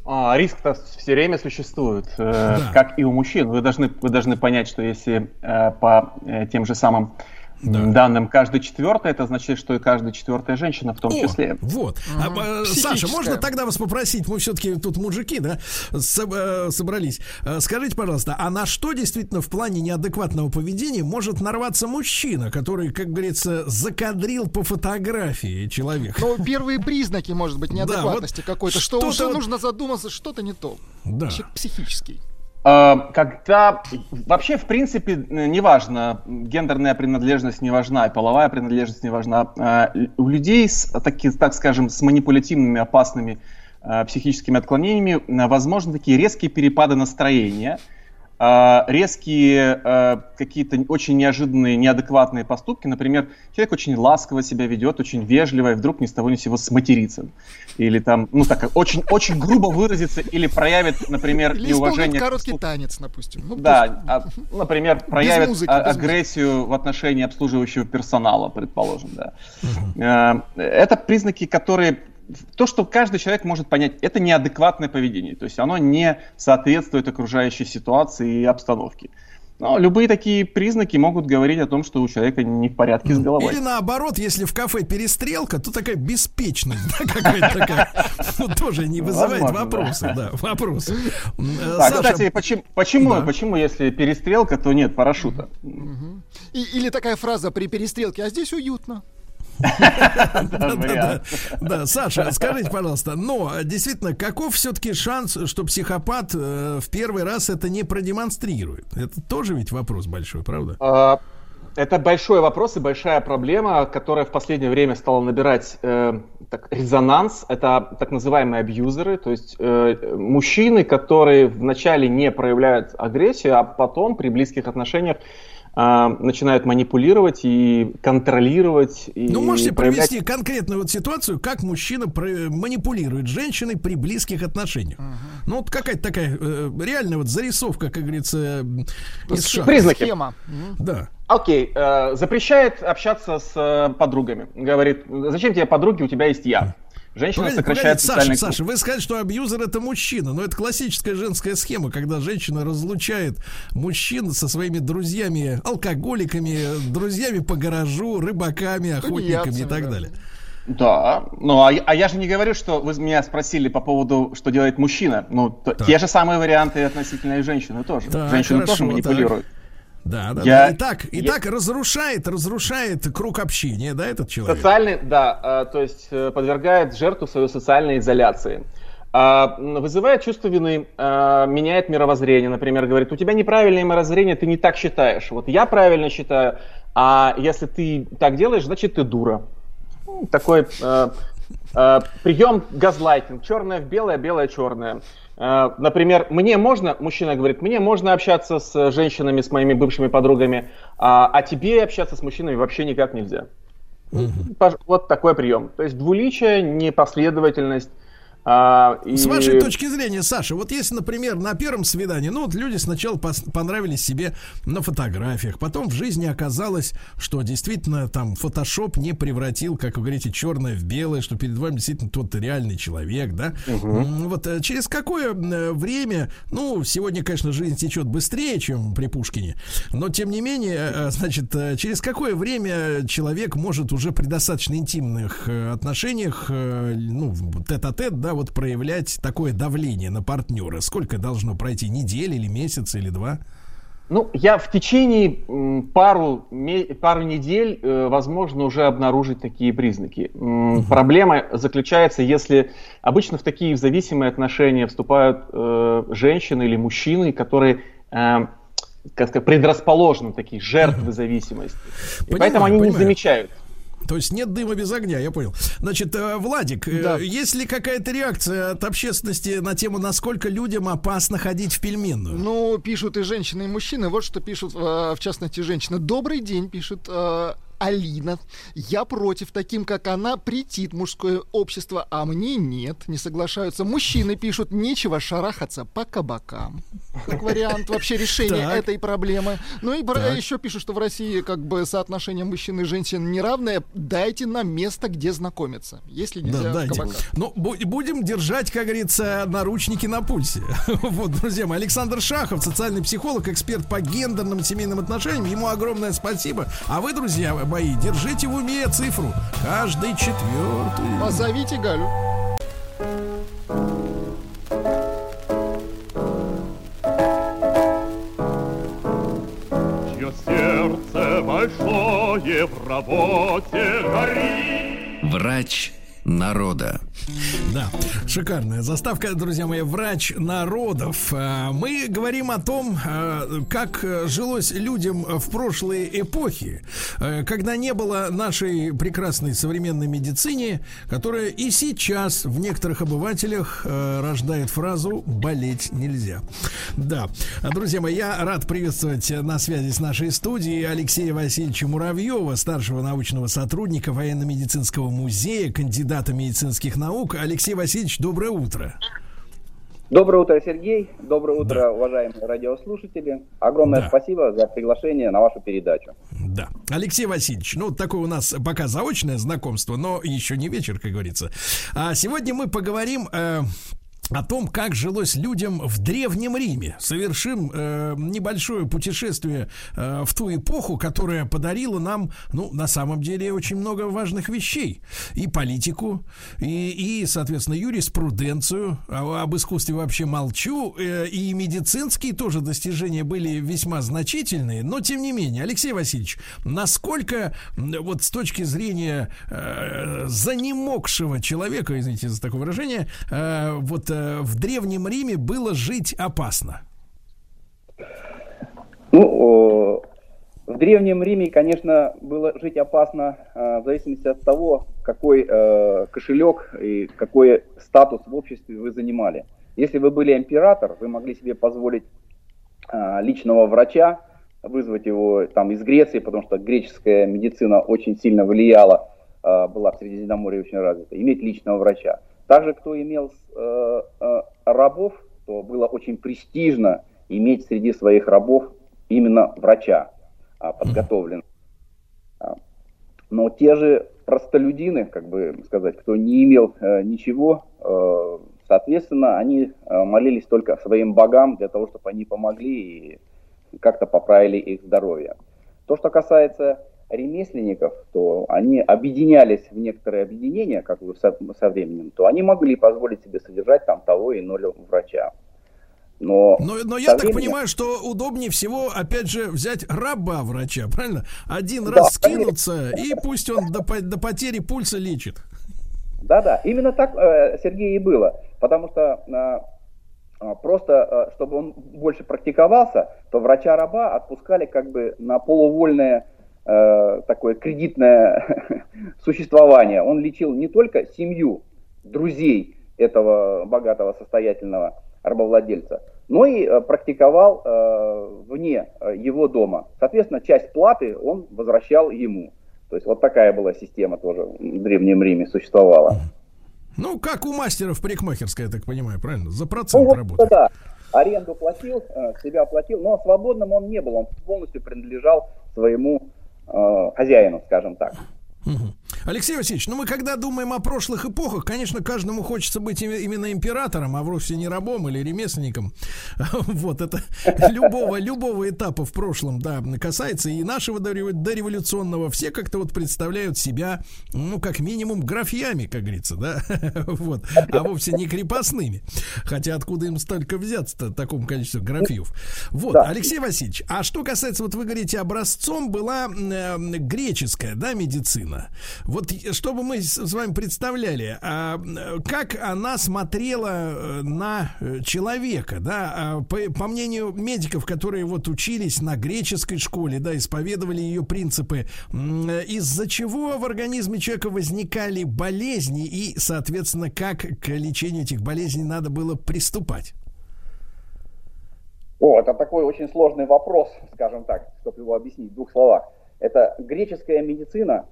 А, риск-то все время существует, э, Да. как и у мужчин. Вы должны, вы должны понять, что если э, по тем же самым Да. данным каждый четвертый, это значит, что и каждая четвертая женщина в том О, числе. Вот. А, э, Саша, можно тогда вас попросить, мы все-таки тут мужики, да, э, собрались. Э, Скажите, пожалуйста, а на что действительно в плане неадекватного поведения может нарваться мужчина, который, как говорится, закадрил по фотографии человека? Но первые признаки, может быть, неадекватности вот какой-то, что что-то уже вот- нужно задуматься, что-то не то. Да. Человек психический. Э, Когда вообще, в принципе, э, неважно, гендерная принадлежность не важна, половая принадлежность не важна. Э, У людей с, таки, так скажем, с манипулятивными, опасными э, психическими отклонениями возможны такие резкие перепады настроения, резкие э, какие-то очень неожиданные, неадекватные поступки. Например, человек очень ласково себя ведет, очень вежливо, и вдруг ни с того ни с сего сматерится. Или там, ну так, очень, очень грубо выразится, или проявит, например, Или неуважение короткий танец, допустим. Ну, Да, а, например, проявит музыки, а- без музыки. агрессию в отношении обслуживающего персонала, предположим, да. Э, Это признаки, которые то, что каждый человек может понять, это неадекватное поведение, то есть оно не соответствует окружающей ситуации и обстановке. Но любые такие признаки могут говорить о том, что у человека не в порядке с головой. Или наоборот, если в кафе перестрелка, то такая беспечность, да, какая-то такая, ну, тоже не вызывает Возможно, вопросы, да, вопросы. Так, Саша, кстати, почему, почему, Да. почему, если перестрелка, то нет парашюта? И- или такая фраза при перестрелке, а здесь уютно. Да, Саша, скажите, пожалуйста, но действительно, каков все-таки шанс, что психопат э, в первый раз это не продемонстрирует? Это тоже ведь вопрос большой, правда? А, Это большой вопрос и большая проблема, которая в последнее время стала набирать э, так, резонанс. Это так называемые абьюзеры, то есть э, мужчины, которые вначале не проявляют агрессию, а потом при близких отношениях а, начинают манипулировать и контролировать. И ну, можете проявлять... привести конкретную вот ситуацию, как мужчина манипулирует женщиной при близких отношениях. Uh-huh. Ну, вот какая-то такая э, реальная вот зарисовка, как говорится, из шага. Признаки. Схема. Да. Окей, okay, э, запрещает общаться с э, подругами. Говорит, зачем тебе подруги, у тебя есть я. Женщина погоди, сокращает погоди, Саша, Саша, вы сказали, что абьюзер это мужчина, но это классическая женская схема, когда женщина разлучает мужчин со своими друзьями, алкоголиками, друзьями по гаражу, рыбаками, охотниками и так да. далее. Да, ну а, а я же не говорю, что вы меня спросили по поводу, что делает мужчина. Ну, то, те же самые варианты относительно и женщины тоже. Так, Женщины хорошо, тоже манипулируют. Так. Да, да, я, да. Итак, я... итак, разрушает, разрушает круг общения, да, этот человек? Социальный, да, э, то есть э, подвергает жертву своей социальной изоляции. А, вызывает чувство вины, а, меняет мировоззрение, например, говорит, у тебя неправильное мировоззрение, ты не так считаешь. Вот я правильно считаю, а если ты так делаешь, значит ты дура. Ну, такой прием газлайтинг, черное в белое, белое черное. Э, например, мне можно, мужчина говорит, мне можно общаться с женщинами, с моими бывшими подругами, а, а тебе общаться с мужчинами вообще никак нельзя. Угу. Вот такой прием. То есть двуличие, непоследовательность, а, и... С вашей точки зрения, Саша, вот если, например, на первом свидании, ну вот люди сначала понравились себе на фотографиях, потом в жизни оказалось, что действительно там фотошоп не превратил, как вы говорите, черное в белое, что перед вами действительно тот реальный человек, да? Угу. Вот э, через какое э, время, ну, сегодня, конечно, жизнь течет быстрее, чем при Пушкине, но тем не менее, э, значит, через какое время человек может уже при достаточно интимных отношениях, ну, тет-а-тет, да, вот проявлять такое давление на партнера? Сколько должно пройти? Неделя или месяц или два? Ну, я в течение пару, пару недель, э, возможно, уже обнаружить такие признаки. Угу. Проблема заключается, если обычно в такие зависимые отношения вступают э, женщины или мужчины, которые э, как сказать, предрасположены такие жертвы зависимости. Понимаю, поэтому они понимаю. не замечают. То есть нет дыма без огня, я понял. Значит, э, Владик, э, да. есть ли какая-то реакция от общественности на тему, насколько людям опасно ходить в пельменную? Ну, пишут и женщины, и мужчины. Вот что пишут, э, в частности, женщины. Добрый день, пишет Алина. Я против, таким как она, претит мужское общество, а мне нет. Не соглашаются. Мужчины пишут, нечего шарахаться по кабакам. Как вариант вообще решения этой проблемы. Ну и еще пишут, что в России как бы соотношение мужчин и женщин неравное. Дайте нам место, где знакомиться. Если нельзя да, дайте. Ну, будем держать, как говорится, наручники на пульсе. вот, друзья мои, Александр Шахов, социальный психолог, эксперт по гендерным семейным отношениям. Ему огромное спасибо. А вы, друзья, бои, держите в уме цифру. Каждый четвертый. Позовите Галю. Чье сердце большое в работе горит. Врач народа. Да, шикарная заставка, друзья мои, врач народов. А, мы говорим о том, а, как жилось людям в прошлые эпохи, а, когда не было нашей прекрасной современной медицине, которая и сейчас в некоторых обывателях рождает фразу «болеть нельзя». Да, друзья мои, я рад приветствовать на связи с нашей студией Алексея Васильевича Муравьева, старшего научного сотрудника военно-медицинского музея, кандидата медицинских наук. Алексей Васильевич Васильевич, доброе утро. Доброе утро, Сергей. Доброе утро, да. уважаемые радиослушатели. Огромное да. спасибо за приглашение на вашу передачу. Да. Алексей Васильевич, ну, такое у нас пока заочное знакомство, но еще не вечер, как говорится. А сегодня мы поговорим э, о том, как жилось людям в Древнем Риме. Совершим э, небольшое путешествие э, в ту эпоху, которая подарила нам, ну, на самом деле, очень много важных вещей. И политику, и, и соответственно, юриспруденцию. А, об искусстве вообще молчу. Э, и медицинские тоже достижения были весьма значительные. Но, тем не менее, Алексей Васильевич, насколько вот с точки зрения э, занемогшего человека, извините за такое выражение, э, вот Э, в Древнем Риме было жить опасно? Ну, в Древнем Риме, конечно, было жить опасно э, в зависимости от того, какой э, кошелек и какой статус в обществе вы занимали. Если вы были император, вы могли себе позволить личного врача, вызвать его там из Греции, потому что греческая медицина очень сильно влияла, э, была в Средиземноморье очень развита, иметь личного врача. Также, кто имел э, э, рабов, то было очень престижно иметь среди своих рабов именно врача а, подготовленного. А, но те же простолюдины, как бы сказать, кто не имел э, ничего, э, соответственно, они э, молились только своим богам для того, чтобы они помогли и как-то поправили их здоровье. То, что касается ремесленников, то они объединялись в некоторые объединения, как бы со, со временем, то они могли позволить себе содержать там того и иного врача. Но, но, но я так понимаю, что удобнее всего, опять же, взять раба врача, правильно? Один да, раз скинуться, и пусть он до, до потери пульса лечит. Да-да, именно так, э, Сергей, и было. Потому что э, просто, э, чтобы он больше практиковался, то врача-раба отпускали как бы на полувольное такое кредитное существование. Он лечил не только семью, друзей этого богатого, состоятельного рабовладельца, но и э, практиковал э, вне э, его дома. Соответственно, часть платы он возвращал ему. То есть вот такая была система тоже в Древнем Риме существовала. Ну, как у мастеров парикмахерской, я так понимаю, правильно? За процент ну, вот, работы. Да, аренду платил, себя платил, но свободным он не был, он полностью принадлежал своему э, хозяину, скажем так. Угу. Алексей Васильевич, ну мы когда думаем о прошлых эпохах, конечно, каждому хочется быть именно императором, а вовсе не рабом или ремесленником. Вот это любого, любого этапа в прошлом, да, касается и нашего дореволюционного. Все как-то вот представляют себя, ну, как минимум, графьями, как говорится, да, вот, а вовсе не крепостными. Хотя откуда им столько взяться-то, таком количестве графьев. Вот, Алексей Васильевич, а что касается, вот вы говорите, образцом была э, греческая, да, медицина. Вот чтобы мы с вами представляли, а, как она смотрела э, на э, человека, да, а, по, по мнению медиков, которые вот учились на греческой школе, да, исповедовали ее принципы, из-за чего в организме человека возникали болезни и, соответственно, как к лечению этих болезней надо было приступать? О, это такой очень сложный вопрос, скажем так, чтобы его объяснить в двух словах. Это греческая медицина,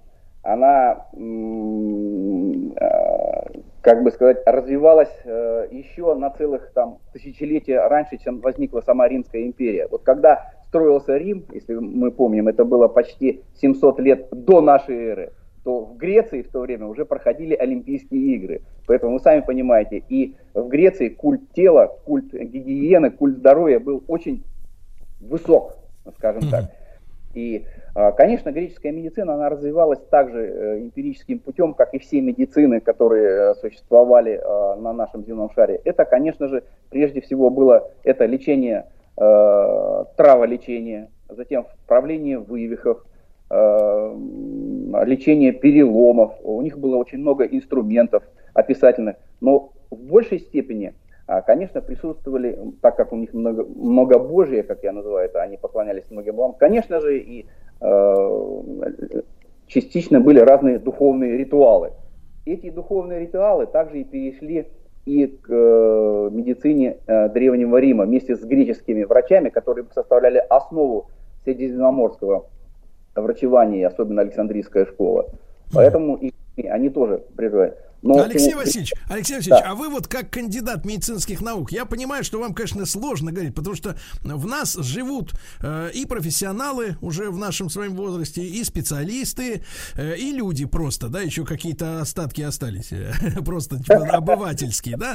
она, э, как бы сказать, развивалась э, еще на целых там тысячелетия раньше, чем возникла сама Римская империя. Вот когда строился Рим, если мы помним, это было почти 700 лет до нашей эры, то в Греции в то время уже проходили Олимпийские игры. Поэтому вы сами понимаете, и в Греции культ тела, культ гигиены, культ здоровья был очень высок, скажем так. И конечно, греческая медицина, она развивалась также э, эмпирическим путем, как и все медицины, которые э, существовали а, на нашем земном шаре. Это, конечно же, прежде всего было это лечение, э, траволечение, затем вправление вывихов, лечение переломов. У них было очень много инструментов описательных, но в большей степени а, конечно, присутствовали, так как у них много, много Божие, как я называю это, они поклонялись многим богам, конечно же, и Э, частично были разные духовные ритуалы. Эти духовные ритуалы также и перешли и к э, медицине э, Древнего Рима вместе с греческими врачами, которые составляли основу средиземноморского врачевания, особенно Александрийская школа. Поэтому и они тоже прерывают. Но Алексей ты... Васильевич, Алексей Васильевич, да. а вы вот как кандидат медицинских наук, я понимаю, что вам, конечно, сложно говорить, потому что в нас живут э, и профессионалы уже в нашем своем возрасте, и специалисты, э, и люди просто, да, еще какие-то остатки остались, просто типа, обывательские, да?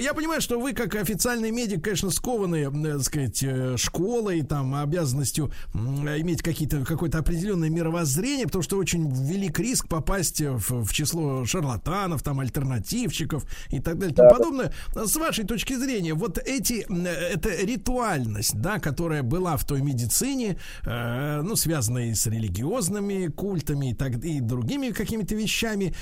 Я понимаю, что вы как официальный медик, конечно, скованы, э, так сказать, э, школой, там, обязанностью иметь какие-то, какое-то определенное мировоззрение, потому что очень велик риск попасть в, в число шарлатанов, там альтернативщиков и так далее и тому подобное. С вашей точки зрения, вот эти, эта ритуальность, да, которая была в той медицине, э, ну, связанной с религиозными культами и, так, и другими какими-то вещами,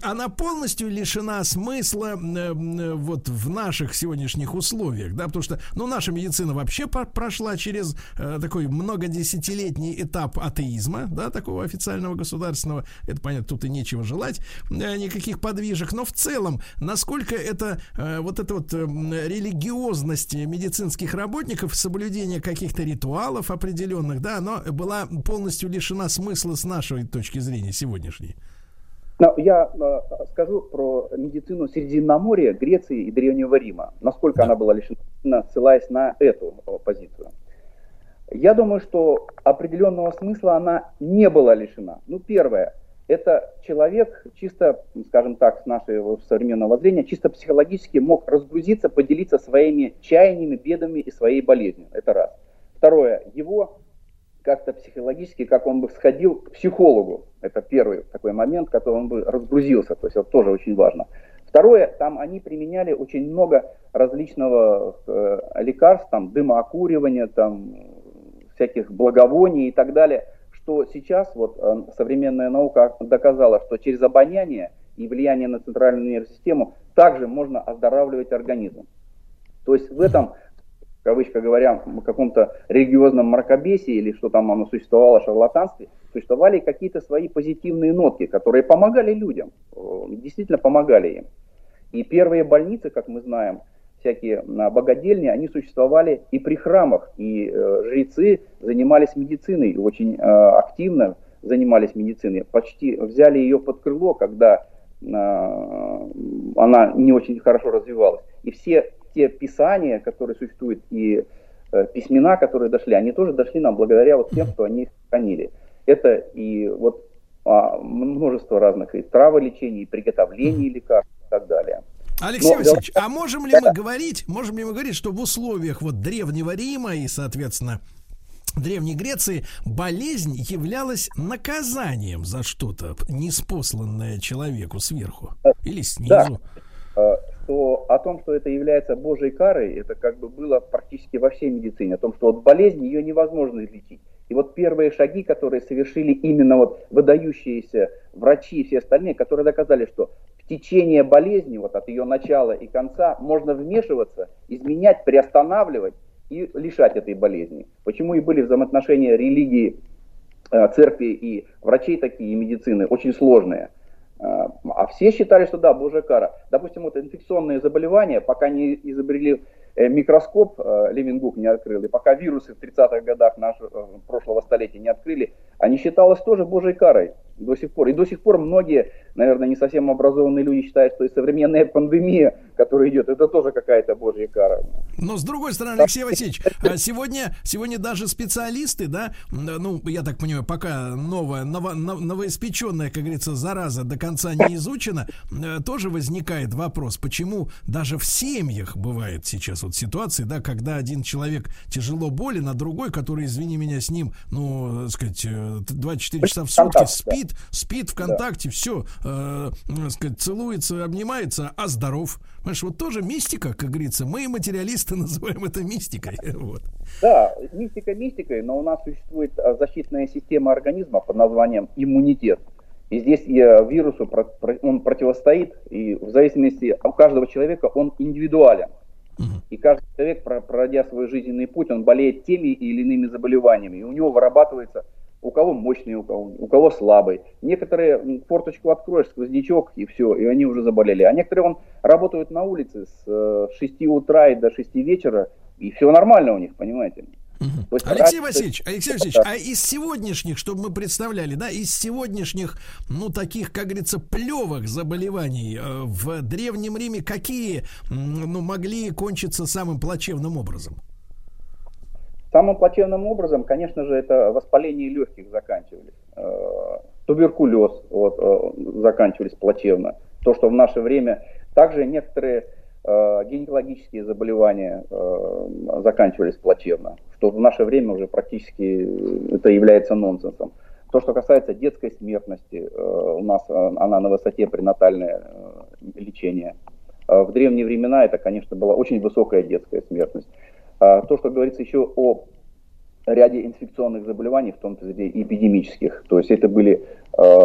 она полностью лишена смысла э, вот в наших сегодняшних условиях, да, потому что, ну, наша медицина вообще прошла через э, такой многодесятилетний этап атеизма, да, такого официального государственного, это понятно, тут и нечего желать, э, никаких подвижек книжек, но в целом, насколько это э, вот эта вот э, религиозность медицинских работников, соблюдение каких-то ритуалов определенных, да, она была полностью лишена смысла с нашей точки зрения сегодняшней? Я э, скажу про медицину Средиземноморья, Греции и Древнего Рима. Насколько она была лишена, ссылаясь на эту э, позицию. Я думаю, что определенного смысла она не была лишена. Ну, первое, это человек чисто, скажем так, с нашего современного зрения, чисто психологически мог разгрузиться, поделиться своими чаяниями, бедами и своей болезнью. Это раз. Второе, его как-то психологически, как он бы сходил к психологу. Это первый такой момент, который он бы разгрузился. То есть это тоже очень важно. Второе, там они применяли очень много различного э, лекарств, там дымоокуривания, там всяких благовоний и так далее, что сейчас вот э, современная наука доказала, что через обоняние и влияние на центральную нервную систему также можно оздоравливать организм. То есть в этом кавычка говоря, в каком-то религиозном мракобесии или что там оно существовало, шарлатанстве, существовали какие-то свои позитивные нотки, которые помогали людям, э, действительно помогали им. И первые больницы, как мы знаем, всякие богадельни, они существовали и при храмах, и э, жрецы занимались медициной, очень э, активно занимались медициной, почти взяли ее под крыло, когда э, она не очень хорошо развивалась. И все те писания, которые существуют, и э, письмена, которые дошли, они тоже дошли нам благодаря вот тем, что они их хранили. Это и вот а, множество разных и траволечений, и приготовлений лекарств и так далее. Алексей Но, Васильевич, а можем ли да, мы говорить, можем ли мы говорить, что в условиях вот древнего Рима и, соответственно, Древней Греции болезнь являлась наказанием за что-то, неспосланное человеку сверху или снизу? Да что о том, что это является Божьей карой, это как бы было практически во всей медицине, о том, что вот болезнь ее невозможно излечить. И вот первые шаги, которые совершили именно вот выдающиеся врачи и все остальные, которые доказали, что течение болезни, вот от ее начала и конца, можно вмешиваться, изменять, приостанавливать и лишать этой болезни. Почему и были взаимоотношения религии, э, церкви и врачей такие, и медицины очень сложные. А, а все считали, что да, божья кара. Допустим, вот инфекционные заболевания, пока не изобрели э, микроскоп, э, Левингук не открыл, и пока вирусы в 30-х годах нашего прошлого столетия не открыли, они считалось тоже божьей карой до сих пор. И до сих пор многие, наверное, не совсем образованные люди считают, что и современная пандемия, которая идет, это тоже какая-то божья кара. Но с другой стороны, Алексей Васильевич, а сегодня, сегодня даже специалисты, да, ну, я так понимаю, пока новая, ново, новоиспеченная, как говорится, зараза до конца не изучена, э, тоже возникает вопрос, почему даже в семьях бывает сейчас вот ситуации, да, когда один человек тяжело болен, а другой, который, извини меня, с ним, ну, так сказать, 24 э, часа в сутки спит, спит, спит ВКонтакте, да. все, э, сказать, целуется, обнимается, а здоров. Понимаешь, вот тоже мистика, как говорится. Мы, материалисты, называем это мистикой. Вот. Да, мистика мистикой, но у нас существует а, защитная система организма под названием иммунитет. И здесь э, вирусу он противостоит, и в зависимости у каждого человека он индивидуален. И каждый человек, пройдя свой жизненный путь, он болеет теми или иными заболеваниями. И у него вырабатывается у кого мощный, у кого, у кого слабый. Некоторые форточку откроешь, сквознячок, и все, и они уже заболели. А некоторые он работают на улице с 6 э, утра и до 6 вечера, и все нормально у них, понимаете? Угу. Алексей Васильевич, Алексей Васильевич, а из сегодняшних, чтобы мы представляли, да, из сегодняшних, ну, таких, как говорится, плевых заболеваний э, в Древнем Риме какие, ну, могли кончиться самым плачевным образом? Самым плачевным образом, конечно же, это воспаление легких заканчивались. Э, туберкулез вот, э, заканчивались плачевно. То, что в наше время также некоторые э, гинекологические заболевания заканчивались плачевно, что в наше время уже практически это является нонсенсом. То, что касается детской смертности, у нас она на высоте пренатальное лечение. В древние времена это, конечно, была очень высокая детская смертность. А, то, что говорится еще о ряде инфекционных заболеваний, в том числе эпидемических. То есть это были э,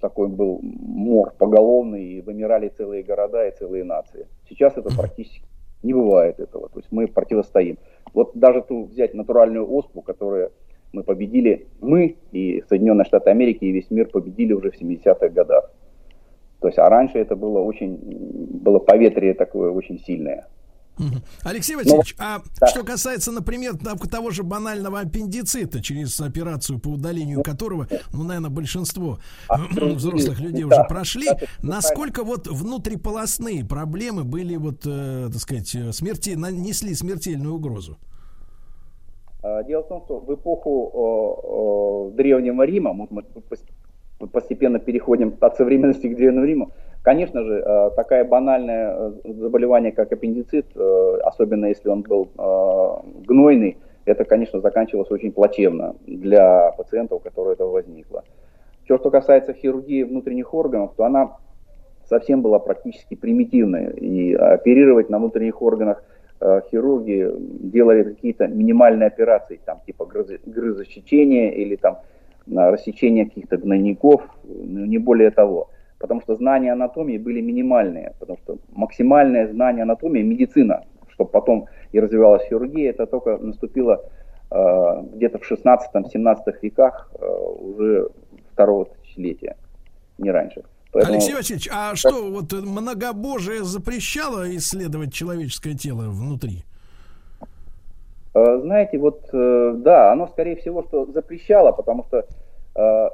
такой был мор поголовный, и вымирали целые города и целые нации. Сейчас это практически не бывает этого. То есть мы противостоим. Вот даже ту взять натуральную оспу, которую мы победили, мы и Соединенные Штаты Америки и весь мир победили уже в 70-х годах. То есть, а раньше это было очень, было поветрие такое очень сильное. Алексей Васильевич, ну, а да. что касается, например, того же банального аппендицита, через операцию по удалению которого, ну, наверное, большинство а, взрослых людей уже прошли, насколько вот внутриполосные проблемы были, вот, э, так сказать, смерти, нанесли смертельную угрозу? А, дело в том, что в эпоху о, о, Древнего Рима, мы постепенно переходим от современности к Древнему Риму, Конечно же, э, такое банальное э, заболевание, как аппендицит, э, особенно если он был гнойный, это, конечно, заканчивалось очень плачевно для пациента, у которого это возникло. Все, что касается хирургии внутренних органов, то она совсем была практически примитивная. И оперировать на внутренних органах хирурги делали какие-то минимальные операции, там, типа грызосечения или там рассечения каких-то гнойников, ну, не более того потому что знания анатомии были минимальные, потому что максимальное знание анатомии, медицина, чтобы потом и развивалась хирургия, это только наступило э, где-то в 16-17 веках э, уже второго тысячелетия, не раньше. Поэтому... Алексей Васильевич, а что, вот многобожие запрещало исследовать человеческое тело внутри? Э, знаете, вот э, да, оно скорее всего, что запрещало, потому что э,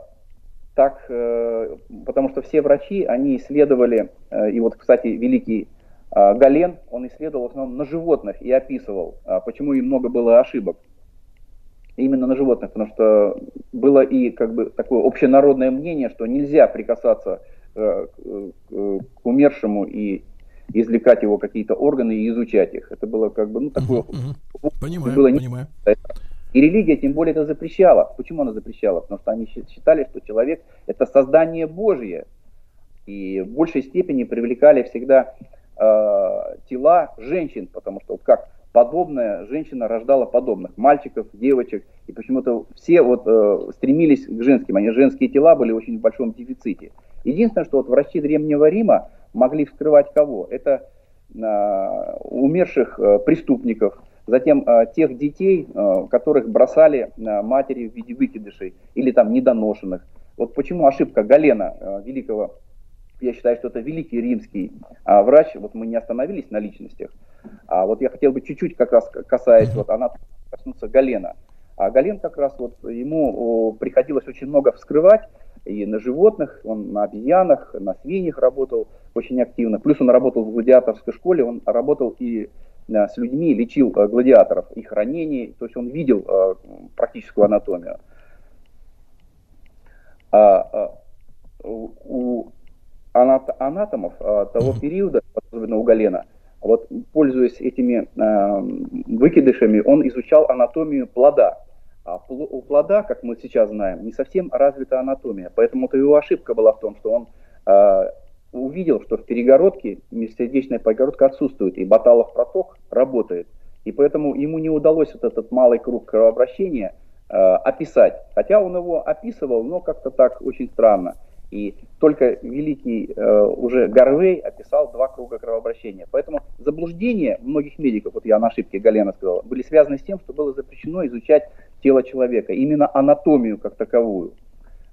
так, э, потому что все врачи, они исследовали, э, и вот, кстати, великий э, Гален, он исследовал в основном на животных и описывал, почему и много было ошибок. Именно на животных, потому что было и как бы такое общенародное мнение, что нельзя прикасаться к умершему и извлекать его какие-то органы и изучать их. Это было как бы, ну, такое... Понимаю, было понимаю. И религия тем более это запрещала. Почему она запрещала? Потому что они считали, что человек это создание Божье. И в большей степени привлекали всегда э, тела женщин, потому что вот как подобная женщина рождала подобных мальчиков, девочек, и почему-то все вот э, стремились к женским, они женские тела были очень в большом дефиците. Единственное, что вот врачи Древнего Рима могли вскрывать кого? Это э, умерших э, преступников, Затем э, тех детей, э, которых бросали матери в виде выкидышей или там недоношенных. Вот почему ошибка Галена, э, великого, я считаю, что это великий римский врач, вот мы не остановились на личностях, а вот я хотел бы чуть-чуть как раз касаясь, вот она коснуться Галена. А Гален как раз вот ему приходилось очень много вскрывать, и на животных, он на обезьянах, на свиньях работал очень активно. Плюс он работал в гладиаторской школе, он работал и с людьми, лечил э, гладиаторов, их ранений, то есть он видел э, практическую анатомию. А, у анатомов того периода, особенно у Галена, вот пользуясь этими выкидышами, он изучал анатомию плода. А у плода, как мы сейчас знаем, не совсем развита анатомия. Поэтому это его ошибка была в том, что он увидел, что в перегородке межсердечная перегородка отсутствует, и баталов проток работает. И поэтому ему не удалось вот этот малый круг кровообращения э, описать. Хотя он его описывал, но как-то так очень странно. И только великий э, уже Гарвей описал два круга кровообращения. Поэтому заблуждения многих медиков, вот я на ошибке Галена сказал, были связаны с тем, что было запрещено изучать тело человека, именно анатомию как таковую.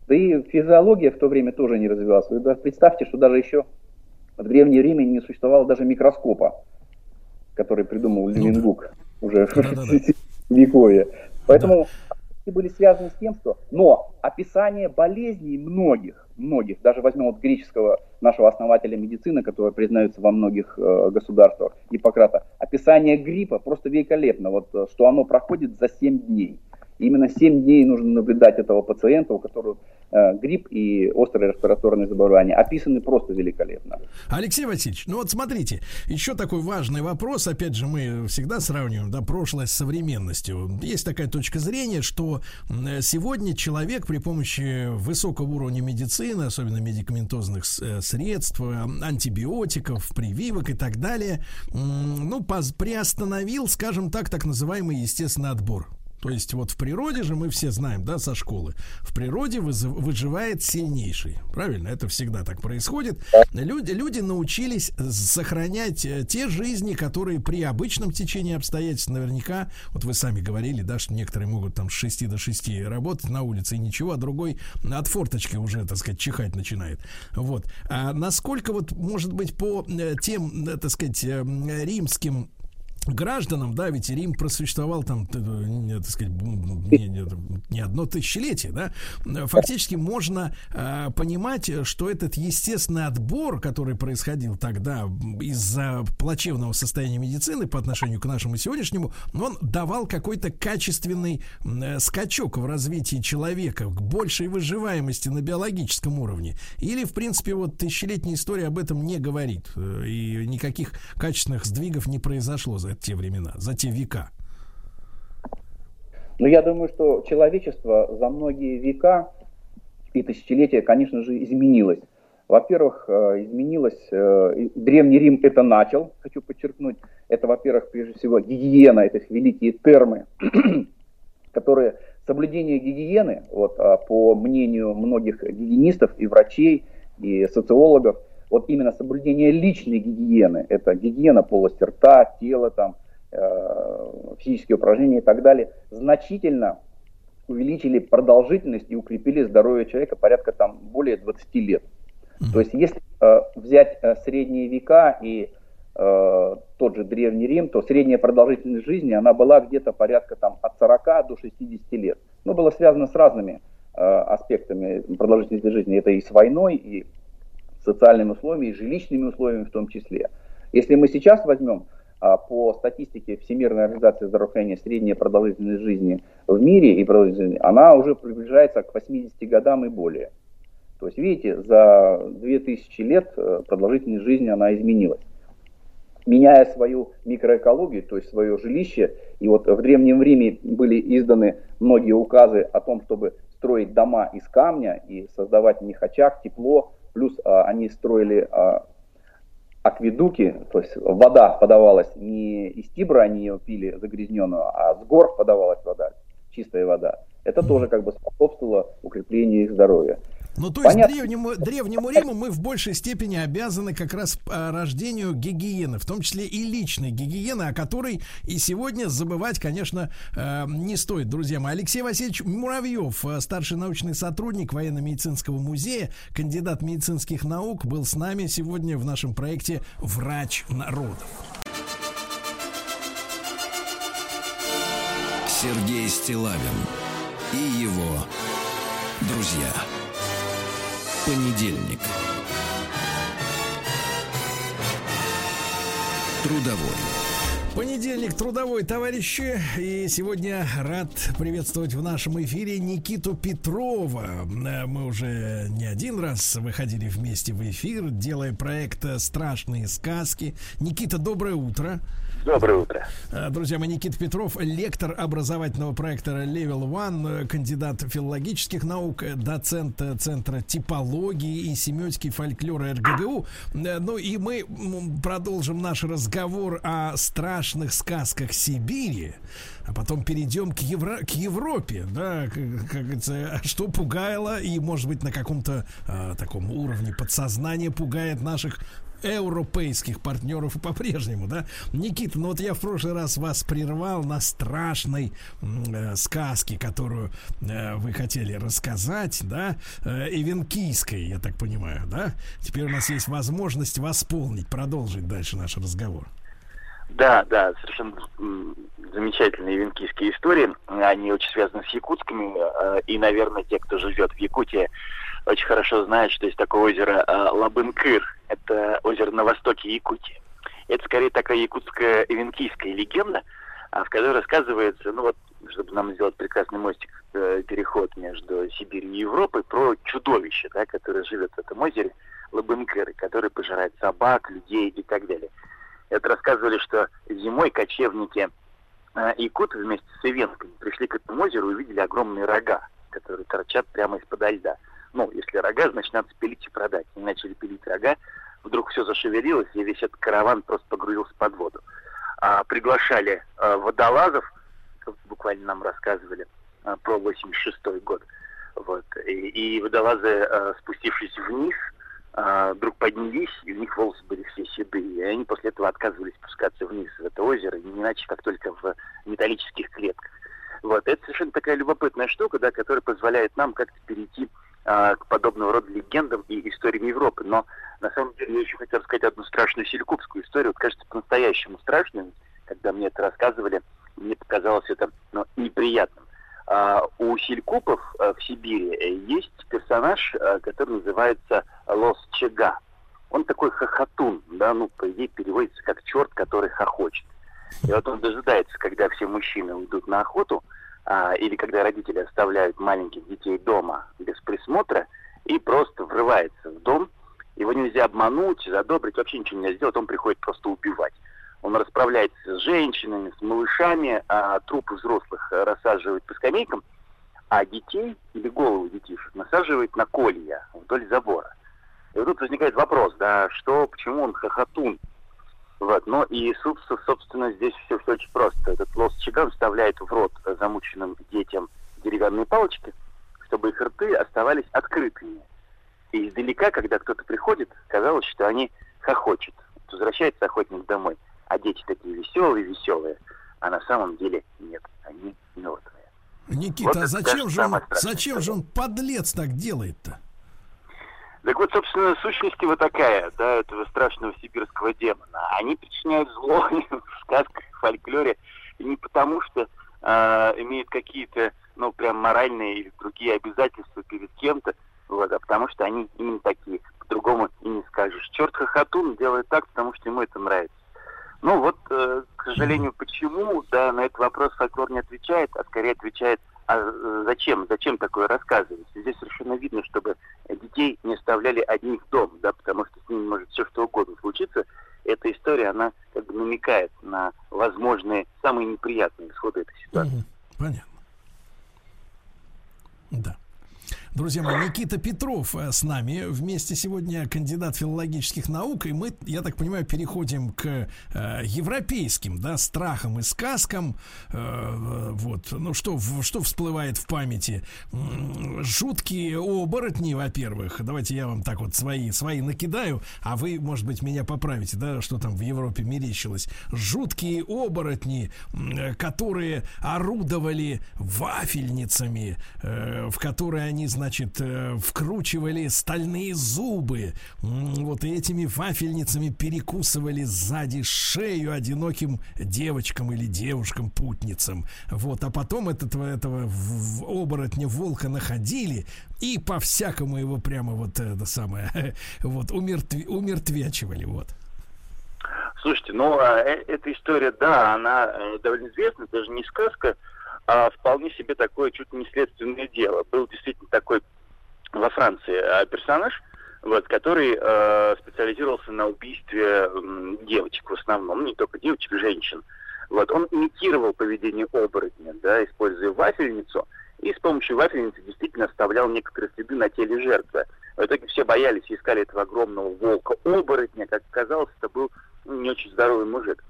Да и физиология в то время тоже не развивалась. Вы представьте, что даже еще в Древнем Риме не существовало даже микроскопа, который придумал Левингук ну, уже да, в да, вековье. Поэтому да. были связаны с тем, что... Но описание болезней многих, многих, даже возьмем вот греческого нашего основателя медицины, который признается во многих э, государствах, Гиппократа, описание гриппа просто великолепно, вот, э, что оно проходит за 7 дней. Именно 7 дней нужно наблюдать этого пациента, у которого э, грипп и острые респираторные заболевания описаны просто великолепно. Алексей Васильевич, ну вот смотрите, еще такой важный вопрос. Опять же, мы всегда сравниваем да, прошлое с современностью. Есть такая точка зрения, что сегодня человек при помощи высокого уровня медицины, особенно медикаментозных э, средств, э, антибиотиков, прививок и так далее, ну, приостановил, скажем так, так называемый естественный отбор То есть вот в природе же мы все знаем, да, со школы, в природе выживает сильнейший. Правильно? Это всегда так происходит. Люди, люди научились сохранять э, те жизни, которые при обычном течении обстоятельств наверняка, вот вы сами говорили, да, что некоторые могут там с 6 до 6 работать на улице и ничего, а другой от форточки уже, так сказать, чихать начинает. Вот. А насколько вот, может быть, по э, тем, э, так сказать, римским гражданам, да, ведь Рим просуществовал там, так сказать, не, не, не одно тысячелетие, да, фактически можно э, понимать, что этот естественный отбор, который происходил тогда из-за плачевного состояния медицины по отношению к нашему сегодняшнему, он давал какой-то качественный э, скачок в развитии человека, к большей выживаемости на биологическом уровне. Или, в принципе, вот тысячелетняя история об этом не говорит, э, и никаких качественных сдвигов не произошло за те времена, за те века? Ну, я думаю, что человечество за многие века и тысячелетия, конечно же, изменилось. Во-первых, э, изменилось, э, Древний Рим это начал, хочу подчеркнуть, это, во-первых, прежде всего, гигиена, это великие термы, которые, соблюдение гигиены, вот, а, по мнению многих гигиенистов и врачей, и социологов, вот именно соблюдение личной гигиены, это гигиена полости рта, тела, там, э, физические упражнения и так далее, значительно увеличили продолжительность и укрепили здоровье человека порядка там более 20 лет. Mm-hmm. То есть если э, взять э, средние века и э, тот же Древний Рим, то средняя продолжительность жизни, она была где-то порядка там от 40 до 60 лет. Но было связано с разными э, аспектами продолжительности жизни. Это и с войной, и социальными условиями и жилищными условиями в том числе. Если мы сейчас возьмем а, по статистике Всемирной организации здравоохранения средняя продолжительность жизни в мире, и продолжительность, она уже приближается к 80 годам и более. То есть, видите, за 2000 лет э, продолжительность жизни она изменилась. Меняя свою микроэкологию, то есть свое жилище, и вот в Древнем Риме были изданы многие указы о том, чтобы строить дома из камня и создавать в них очаг, тепло, плюс а, они строили а, акведуки, то есть вода подавалась не из Тибра, они ее пили загрязненную, а с гор подавалась вода, чистая вода. Это тоже как бы способствовало укреплению их здоровья. Ну, то есть древнему, древнему Риму мы в большей степени обязаны как раз а, рождению гигиены, в том числе и личной гигиены, о которой и сегодня забывать, конечно, э, не стоит, друзья мои. Алексей Васильевич Муравьев, э, старший научный сотрудник военно-медицинского музея, кандидат медицинских наук, был с нами сегодня в нашем проекте «Врач народов». Сергей Стилавин и его друзья. Понедельник. Трудовой. Понедельник трудовой, товарищи. И сегодня рад приветствовать в нашем эфире Никиту Петрова. Мы уже не один раз выходили вместе в эфир, делая проект «Страшные сказки». Никита, доброе утро. Доброе утро. Э, друзья мои, Никита Петров, лектор образовательного проекта Level One, э, кандидат филологических наук, э, доцент Центра типологии и семиотики фольклора РГГУ. Ну и мы продолжим наш разговор о страшных сказках Сибири, а потом перейдем к, Евро к Европе, да, как, как говорится, что пугало и, может быть, на каком-то а, таком уровне подсознания пугает наших европейских партнеров и по-прежнему, да? Никита, ну вот я в прошлый раз вас прервал на страшной э, сказке, которую э, вы хотели рассказать, да? Э, Ивенкийской, я так понимаю, да? Теперь у нас есть возможность восполнить, продолжить дальше наш разговор. Да, да, совершенно замечательные венкийские истории. Они очень связаны с якутскими. Э, и, наверное, те, кто живет в Якутии, очень хорошо знают, что есть такое озеро э, Лабынкыр. Это озеро на востоке Якутии. Это скорее такая якутская эвенкийская легенда, а, в которой рассказывается, ну вот, чтобы нам сделать прекрасный мостик, э, переход между Сибирью и Европой, про чудовище, да, которое живет в этом озере, Лабынкыры, который пожирает собак, людей и так далее. Это рассказывали, что зимой кочевники э, якуты вместе с ивенками пришли к этому озеру и увидели огромные рога, которые торчат прямо из-под льда. Ну, если рога, значит, надо спилить и продать. Они начали пилить рога, вдруг все зашевелилось, и весь этот караван просто погрузился под воду. А, приглашали а, водолазов, буквально нам рассказывали а, про 86 год. Вот. И, и водолазы, а, спустившись вниз, а, вдруг поднялись, и у них волосы были все седые. И они после этого отказывались спускаться вниз в это озеро, не иначе, как только в металлических клетках. Вот. Это совершенно такая любопытная штука, да, которая позволяет нам как-то перейти а, к подобного рода легендам и историям Европы. Но на самом деле я еще хотел сказать одну страшную селькупскую историю. Вот, кажется, по-настоящему страшную. Когда мне это рассказывали, мне показалось это ну, неприятным. А, у селькупов а, в Сибири э, есть персонаж, а, который называется Лос Чега. Он такой хохотун, да, ну, по идее, переводится как черт, который хохочет. И вот он дожидается, когда все мужчины уйдут на охоту, или когда родители оставляют маленьких детей дома без присмотра, и просто врывается в дом. Его нельзя обмануть, задобрить, вообще ничего нельзя сделать, он приходит просто убивать. Он расправляется с женщинами, с малышами, а трупы взрослых рассаживает по скамейкам, а детей или голову детишек насаживает на колья вдоль забора. И вот тут возникает вопрос, да, что, почему он хохотун? Вот. Но и, собственно, здесь все, все очень просто. Этот лос чиган вставляет в рот замученным детям деревянные палочки, чтобы их рты оставались открытыми. И издалека, когда кто-то приходит, казалось, что они хохочут. Возвращается охотник домой, а дети такие веселые, веселые, а на самом деле нет, они мертвые. Никита, вот а зачем же он, зачем же он подлец так делает-то? Так вот, собственно, сущность его такая, да, этого страшного сибирского демона. Они причиняют зло в сказках, в фольклоре не потому, что э, имеют какие-то, ну, прям моральные или другие обязательства перед кем-то, вот, а потому что они именно такие. По-другому и не скажешь. Черт Хохотун делает так, потому что ему это нравится. Ну вот, э, к сожалению, почему, да, на этот вопрос фольклор не отвечает, а скорее отвечает – а э, зачем, зачем такое рассказывать? Здесь совершенно видно, чтобы детей не оставляли одних дом, да, потому что с ними может все что угодно случиться. Эта история, она как бы намекает на возможные самые неприятные исходы этой ситуации. Понятно. Да. Друзья мои, Никита Петров э, с нами вместе сегодня кандидат филологических наук, и мы, я так понимаю, переходим к э, европейским, да, страхам и сказкам. Э, вот, ну что, что всплывает в памяти? Жуткие оборотни, во-первых. Давайте я вам так вот свои, свои накидаю, а вы, может быть, меня поправите, да, что там в Европе мерещилось. Жуткие оборотни, которые орудовали вафельницами, э, в которые они, знаете, значит, э, вкручивали стальные зубы, вот этими вафельницами перекусывали сзади шею одиноким девочкам или девушкам-путницам. Вот, а потом этого в оборотня волка находили и по-всякому его прямо вот это самое, вот, умертв... умертвячивали, вот. Слушайте, ну, а, э, эта история, да, она э, довольно известна, даже не сказка, а вполне себе такое чуть не следственное дело. Был действительно такой во Франции а, персонаж, вот, который э, специализировался на убийстве э, девочек в основном, не только девочек, женщин. Вот, он имитировал поведение оборотня, да, используя вафельницу, и с помощью вафельницы действительно оставлял некоторые следы на теле жертвы. В итоге все боялись искали этого огромного волка-оборотня, как казалось, это был не очень здоровый мужик.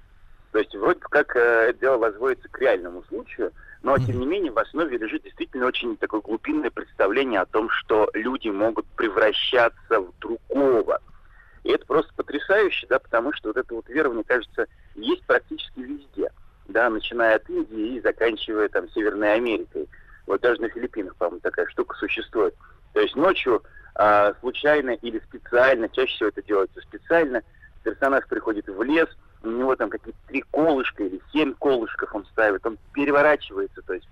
То есть вроде как э, это дело возводится к реальному случаю, но, тем не менее, в основе лежит действительно очень такое глубинное представление о том, что люди могут превращаться в другого. И это просто потрясающе, да, потому что вот это вот вера, мне кажется, есть практически везде, да, начиная от Индии и заканчивая там Северной Америкой. Вот даже на Филиппинах, по-моему, такая штука существует. То есть ночью а, случайно или специально, чаще всего это делается специально, персонаж приходит в лес, у него там какие-то три колышка или семь колышков он ставит, он переворачивается, то есть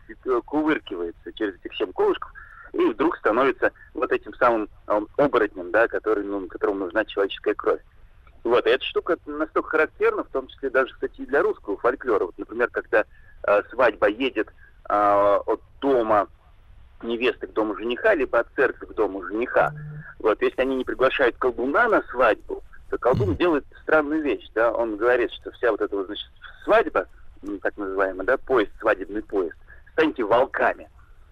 кувыркивается через этих семь колышков, и вдруг становится вот этим самым um, оборотнем, да, который, ну, которому нужна человеческая кровь. Вот, и эта штука настолько характерна, в том числе даже, кстати, и для русского фольклора. Вот, например, когда э, свадьба едет э, от дома невесты к дому жениха, либо от церкви к дому жениха, вот, если они не приглашают колдуна на свадьбу, то колдун делает странную вещь, да, он говорит, что вся вот эта вот, значит, свадьба, так называемая, да, поезд, свадебный поезд, станьте волками.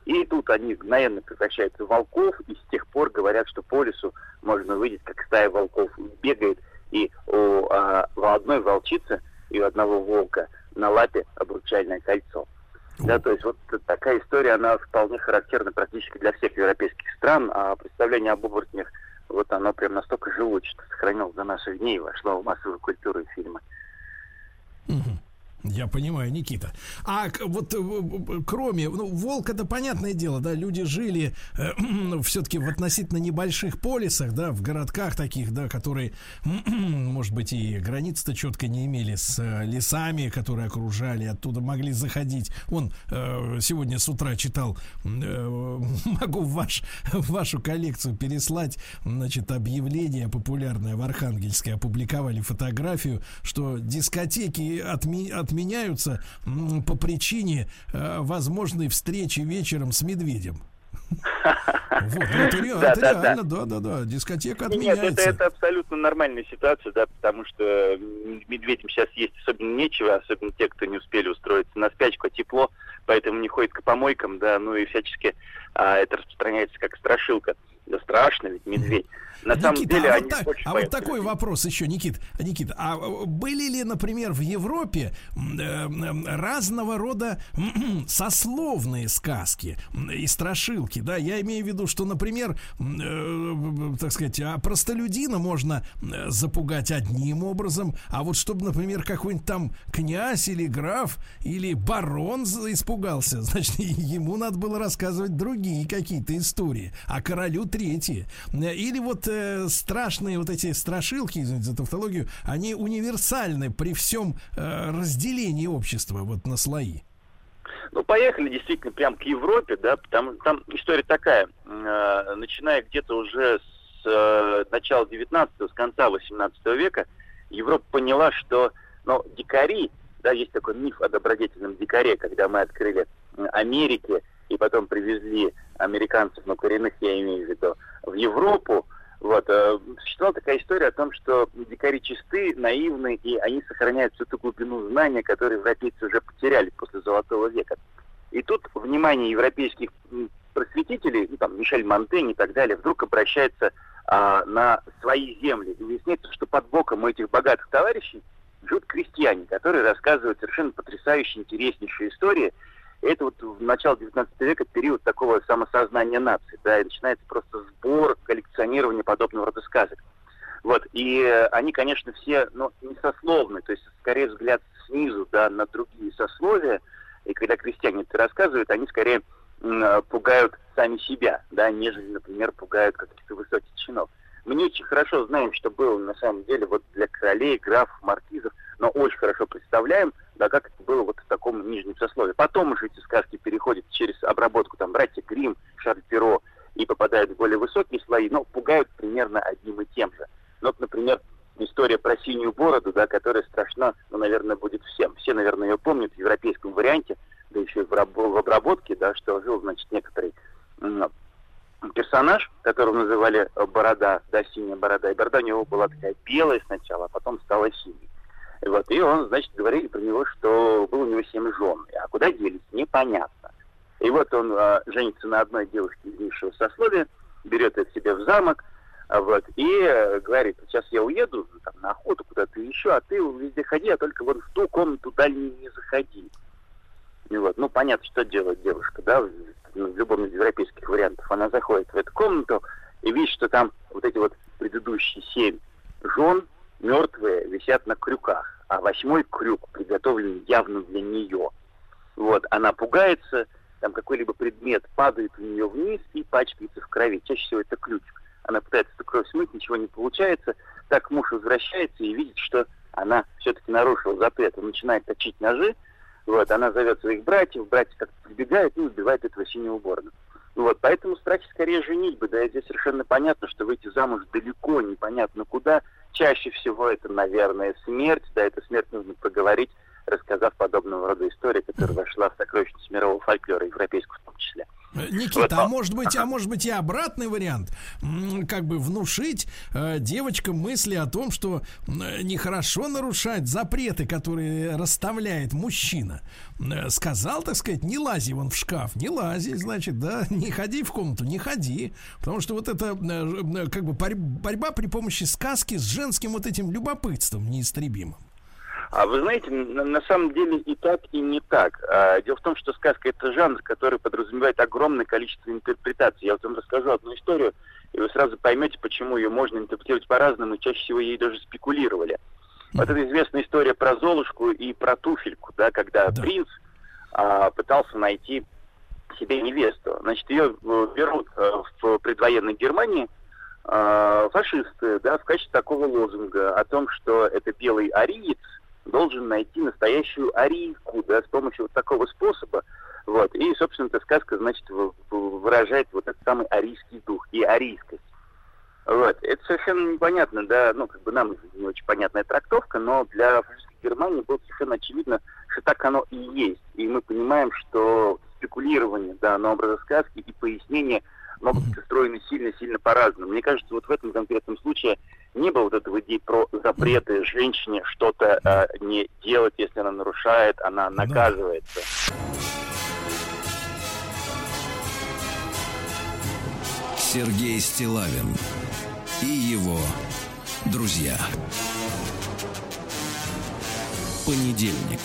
И тут они мгновенно превращаются в волков, и с тех пор говорят, что по лесу можно увидеть, как стая волков бегает, и у, а, у одной волчицы и у одного волка на лапе обручальное кольцо. Да, то есть вот такая история, она вполне характерна практически для всех европейских стран, а представление об оборотнях, вот оно прям настолько живуче, сохранилось до наших дней, вошло в массовую культуру и фильмы. Угу. Я понимаю, Никита. А вот э, кроме, ну, волк это понятное дело, да, люди жили э, все-таки в относительно небольших полисах, да, в городках таких, да, которые, может быть, и границы-то четко не имели с э, лесами, которые окружали, оттуда могли заходить. Он э, сегодня с утра читал, э, могу в, ваш, в вашу коллекцию переслать, значит, объявление популярное в Архангельске, опубликовали фотографию, что дискотеки отми, от отменяются по причине э, возможной встречи вечером с медведем. Вот, ну, это, реально, да, да, да. дискотека отменяется. Нет, это, это абсолютно нормальная ситуация, да, потому что медведям сейчас есть особенно нечего, особенно те, кто не успели устроиться на спячку, а тепло, поэтому не ходит к помойкам, да, ну и всячески а, это распространяется как страшилка. Да страшно, ведь медведь. На Никита, самом деле, а, вот, так, а вот такой вопрос еще, Никит, Никит, а были ли, например, в Европе э, разного рода э, сословные сказки и страшилки, да? Я имею в виду, что, например, э, так сказать, а простолюдина можно э, запугать одним образом, а вот чтобы, например, какой-нибудь там князь или граф или барон испугался, значит, ему надо было рассказывать другие какие-то истории, а королю третьи. Или вот э, страшные вот эти страшилки, извините за тавтологию, они универсальны при всем э, разделении общества вот на слои. Ну, поехали действительно прям к Европе, да, что там история такая, э, начиная где-то уже с э, начала 19-го, с конца 18 века, Европа поняла, что, ну, дикари, да, есть такой миф о добродетельном дикаре, когда мы открыли Америке и потом привезли американцев, но коренных я имею в виду, в Европу, вот, э, существовала такая история о том, что дикари чисты, наивны, и они сохраняют всю ту глубину знания, которые европейцы уже потеряли после Золотого века. И тут внимание европейских просветителей, ну, там, Мишель Монтень и так далее, вдруг обращается а, на свои земли. И выясняется, что под боком у этих богатых товарищей живут крестьяне, которые рассказывают совершенно потрясающие, интереснейшие истории – это вот в начало 19 века период такого самосознания нации, да, и начинается просто сбор, коллекционирование подобного рода сказок. Вот, и они, конечно, все, ну, не сословны, то есть, скорее взгляд снизу, да, на другие сословия, и когда крестьяне это рассказывают, они скорее пугают сами себя, да, нежели, например, пугают каких-то высоких чинов. Мы не очень хорошо знаем, что было на самом деле вот для королей, графов, маркизов, но очень хорошо представляем, да, как это было вот в таком нижнем сословии. Потом уже эти сказки переходят через обработку, там, братья Грим, Шарль Перо, и попадают в более высокие слои, но пугают примерно одним и тем же. Ну, вот, например, история про синюю бороду, да, которая страшна, ну, наверное, будет всем. Все, наверное, ее помнят в европейском варианте, да еще и в, в обработке, да, что жил, значит, некоторый персонаж, которого называли Борода, да, синяя борода, и борода у него была такая белая сначала, а потом стала синей. Вот, и он, значит, говорили про него, что было у него семь жен. А куда делись, непонятно. И вот он а, женится на одной девушке из низшего сословия, берет ее к себе в замок, а, вот, и а, говорит, сейчас я уеду там, на охоту куда-то еще, а ты везде ходи, а только вот в ту комнату дальнюю не заходи. И вот, ну, понятно, что делает девушка, да, в, в любом из европейских вариантов. Она заходит в эту комнату и видит, что там вот эти вот предыдущие семь жен, мертвые висят на крюках, а восьмой крюк приготовлен явно для нее. Вот, она пугается, там какой-либо предмет падает у нее вниз и пачкается в крови. Чаще всего это ключик. Она пытается эту кровь смыть, ничего не получается. Так муж возвращается и видит, что она все-таки нарушила запрет. Он начинает точить ножи, вот, она зовет своих братьев, братья как-то прибегают и убивают этого синего борода. Вот, поэтому страхи скорее женитьбы, да, и здесь совершенно понятно, что выйти замуж далеко, непонятно куда, Чаще всего это, наверное, смерть, да, это смерть нужно проговорить, рассказав подобного рода истории, которая вошла в сокровищницу мирового фольклора, европейского в том числе. Э, Никита, вот, а может быть, а может быть и обратный вариант, как бы внушить э, девочкам мысли о том, что э, нехорошо нарушать запреты, которые расставляет мужчина. Э, сказал, так сказать, не лази вон в шкаф, не лази, значит, да, не ходи в комнату, не ходи, потому что вот это э, как бы борьба при помощи сказки с женским вот этим любопытством неистребимым. А вы знаете, на, на самом деле и так, и не так. А, дело в том, что сказка это жанр, который подразумевает огромное количество интерпретаций. Я вот вам расскажу одну историю, и вы сразу поймете, почему ее можно интерпретировать по-разному, и чаще всего ей даже спекулировали. Вот это известная история про Золушку и про туфельку, да, когда да. принц а, пытался найти себе невесту. Значит, ее э, берут э, в предвоенной Германии э, фашисты, да, в качестве такого лозунга о том, что это белый ариец должен найти настоящую арийку, да, с помощью вот такого способа. Вот. И, собственно, эта сказка, значит, выражает вот этот самый арийский дух и арийскость. Вот. Это совершенно непонятно, да, ну, как бы нам не очень понятная трактовка, но для фашистской Германии было совершенно очевидно, что так оно и есть. И мы понимаем, что спекулирование, да, на образы сказки и пояснение могут быть устроены сильно-сильно по-разному. Мне кажется, вот в этом конкретном случае не было вот этого идеи про запреты женщине что-то э, не делать, если она нарушает, она наказывается. Сергей Стилавин и его друзья. Понедельник.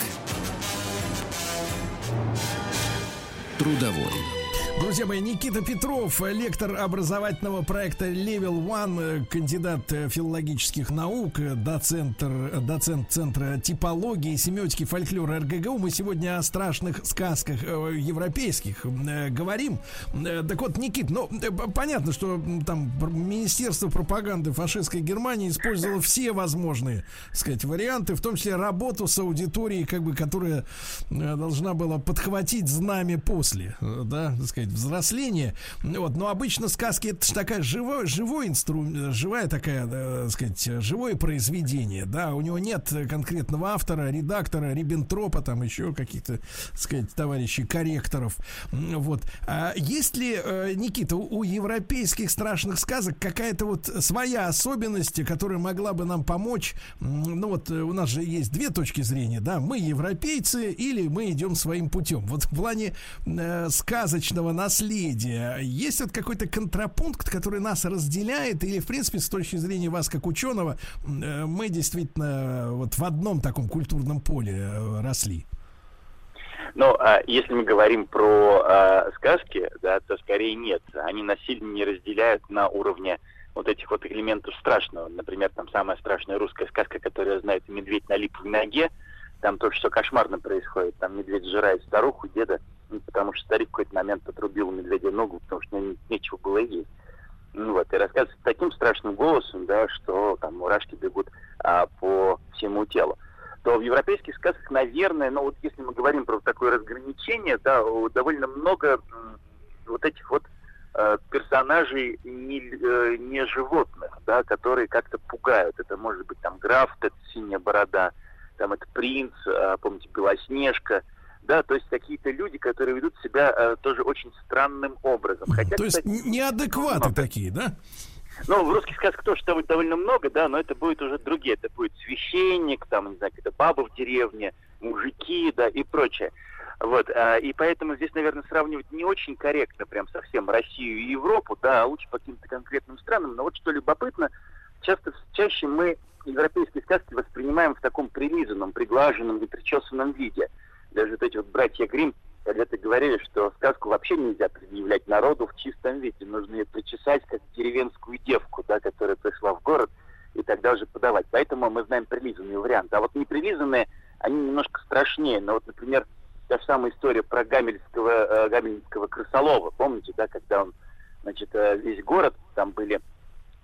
Трудовой. Друзья мои, Никита Петров, лектор образовательного проекта Level One, кандидат филологических наук, доцент, доцент Центра типологии, семиотики, фольклора РГГУ. Мы сегодня о страшных сказках э, европейских э, говорим. Э, так вот, Никит, ну, понятно, что там Министерство пропаганды фашистской Германии использовало все возможные, так сказать, варианты, в том числе работу с аудиторией, как бы, которая должна была подхватить знамя после, да, так сказать, сказать, взросление. Вот, но обычно сказки это же такая живой, живой инструмент, живая такая, так сказать, живое произведение, да, у него нет конкретного автора, редактора, Риббентропа, там еще каких-то, так сказать, товарищей, корректоров. Вот. А есть ли, э, Никита, у европейских страшных сказок какая-то вот своя особенность, которая могла бы нам помочь? Ну вот у нас же есть две точки зрения, да, мы европейцы или мы идем своим путем. Вот в плане э, сказочного наследия. Есть вот какой-то контрапункт, который нас разделяет, или, в принципе, с точки зрения вас, как ученого, э, мы действительно вот в одном таком культурном поле э, росли? Ну, а если мы говорим про а, сказки, да, то скорее нет. Они нас сильно не разделяют на уровне вот этих вот элементов страшного. Например, там самая страшная русская сказка, которую это «Медведь на липовой ноге». Там то, что кошмарно происходит. Там медведь сжирает старуху, деда, ну, потому что старик в какой-то момент отрубил медведя ногу, потому что не, нечего было есть. Ну, вот, и рассказывает таким страшным голосом, да, что там мурашки бегут а, по всему телу. То в европейских сказках, наверное, ну вот если мы говорим про такое разграничение, да, довольно много вот этих вот э, персонажей не, э, не животных, да, которые как-то пугают. Это может быть там граф, это синяя борода, там это принц, э, помните, Белоснежка, да, то есть какие-то люди, которые ведут себя э, тоже очень странным образом. Хотя, то есть кстати, неадекваты много. такие, да? Ну, в русских сказках тоже довольно много, да, но это будет уже другие. Это будет священник, там, не знаю, какая-то баба в деревне, мужики, да, и прочее. Вот, а, и поэтому здесь, наверное, сравнивать не очень корректно прям совсем Россию и Европу, да, а лучше по каким-то конкретным странам. Но вот что любопытно, часто, чаще мы европейские сказки воспринимаем в таком прилизанном, приглаженном и причесанном виде – даже вот эти вот братья Грим когда-то говорили, что сказку вообще нельзя предъявлять народу в чистом виде. Нужно ее причесать, как деревенскую девку, да, которая пришла в город, и тогда уже подавать. Поэтому мы знаем прилизанный вариант. А вот неприлизанные, они немножко страшнее. Но вот, например, та же самая история про гамельского, э, гамельского крысолова. Помните, да, когда он, значит, э, весь город, там были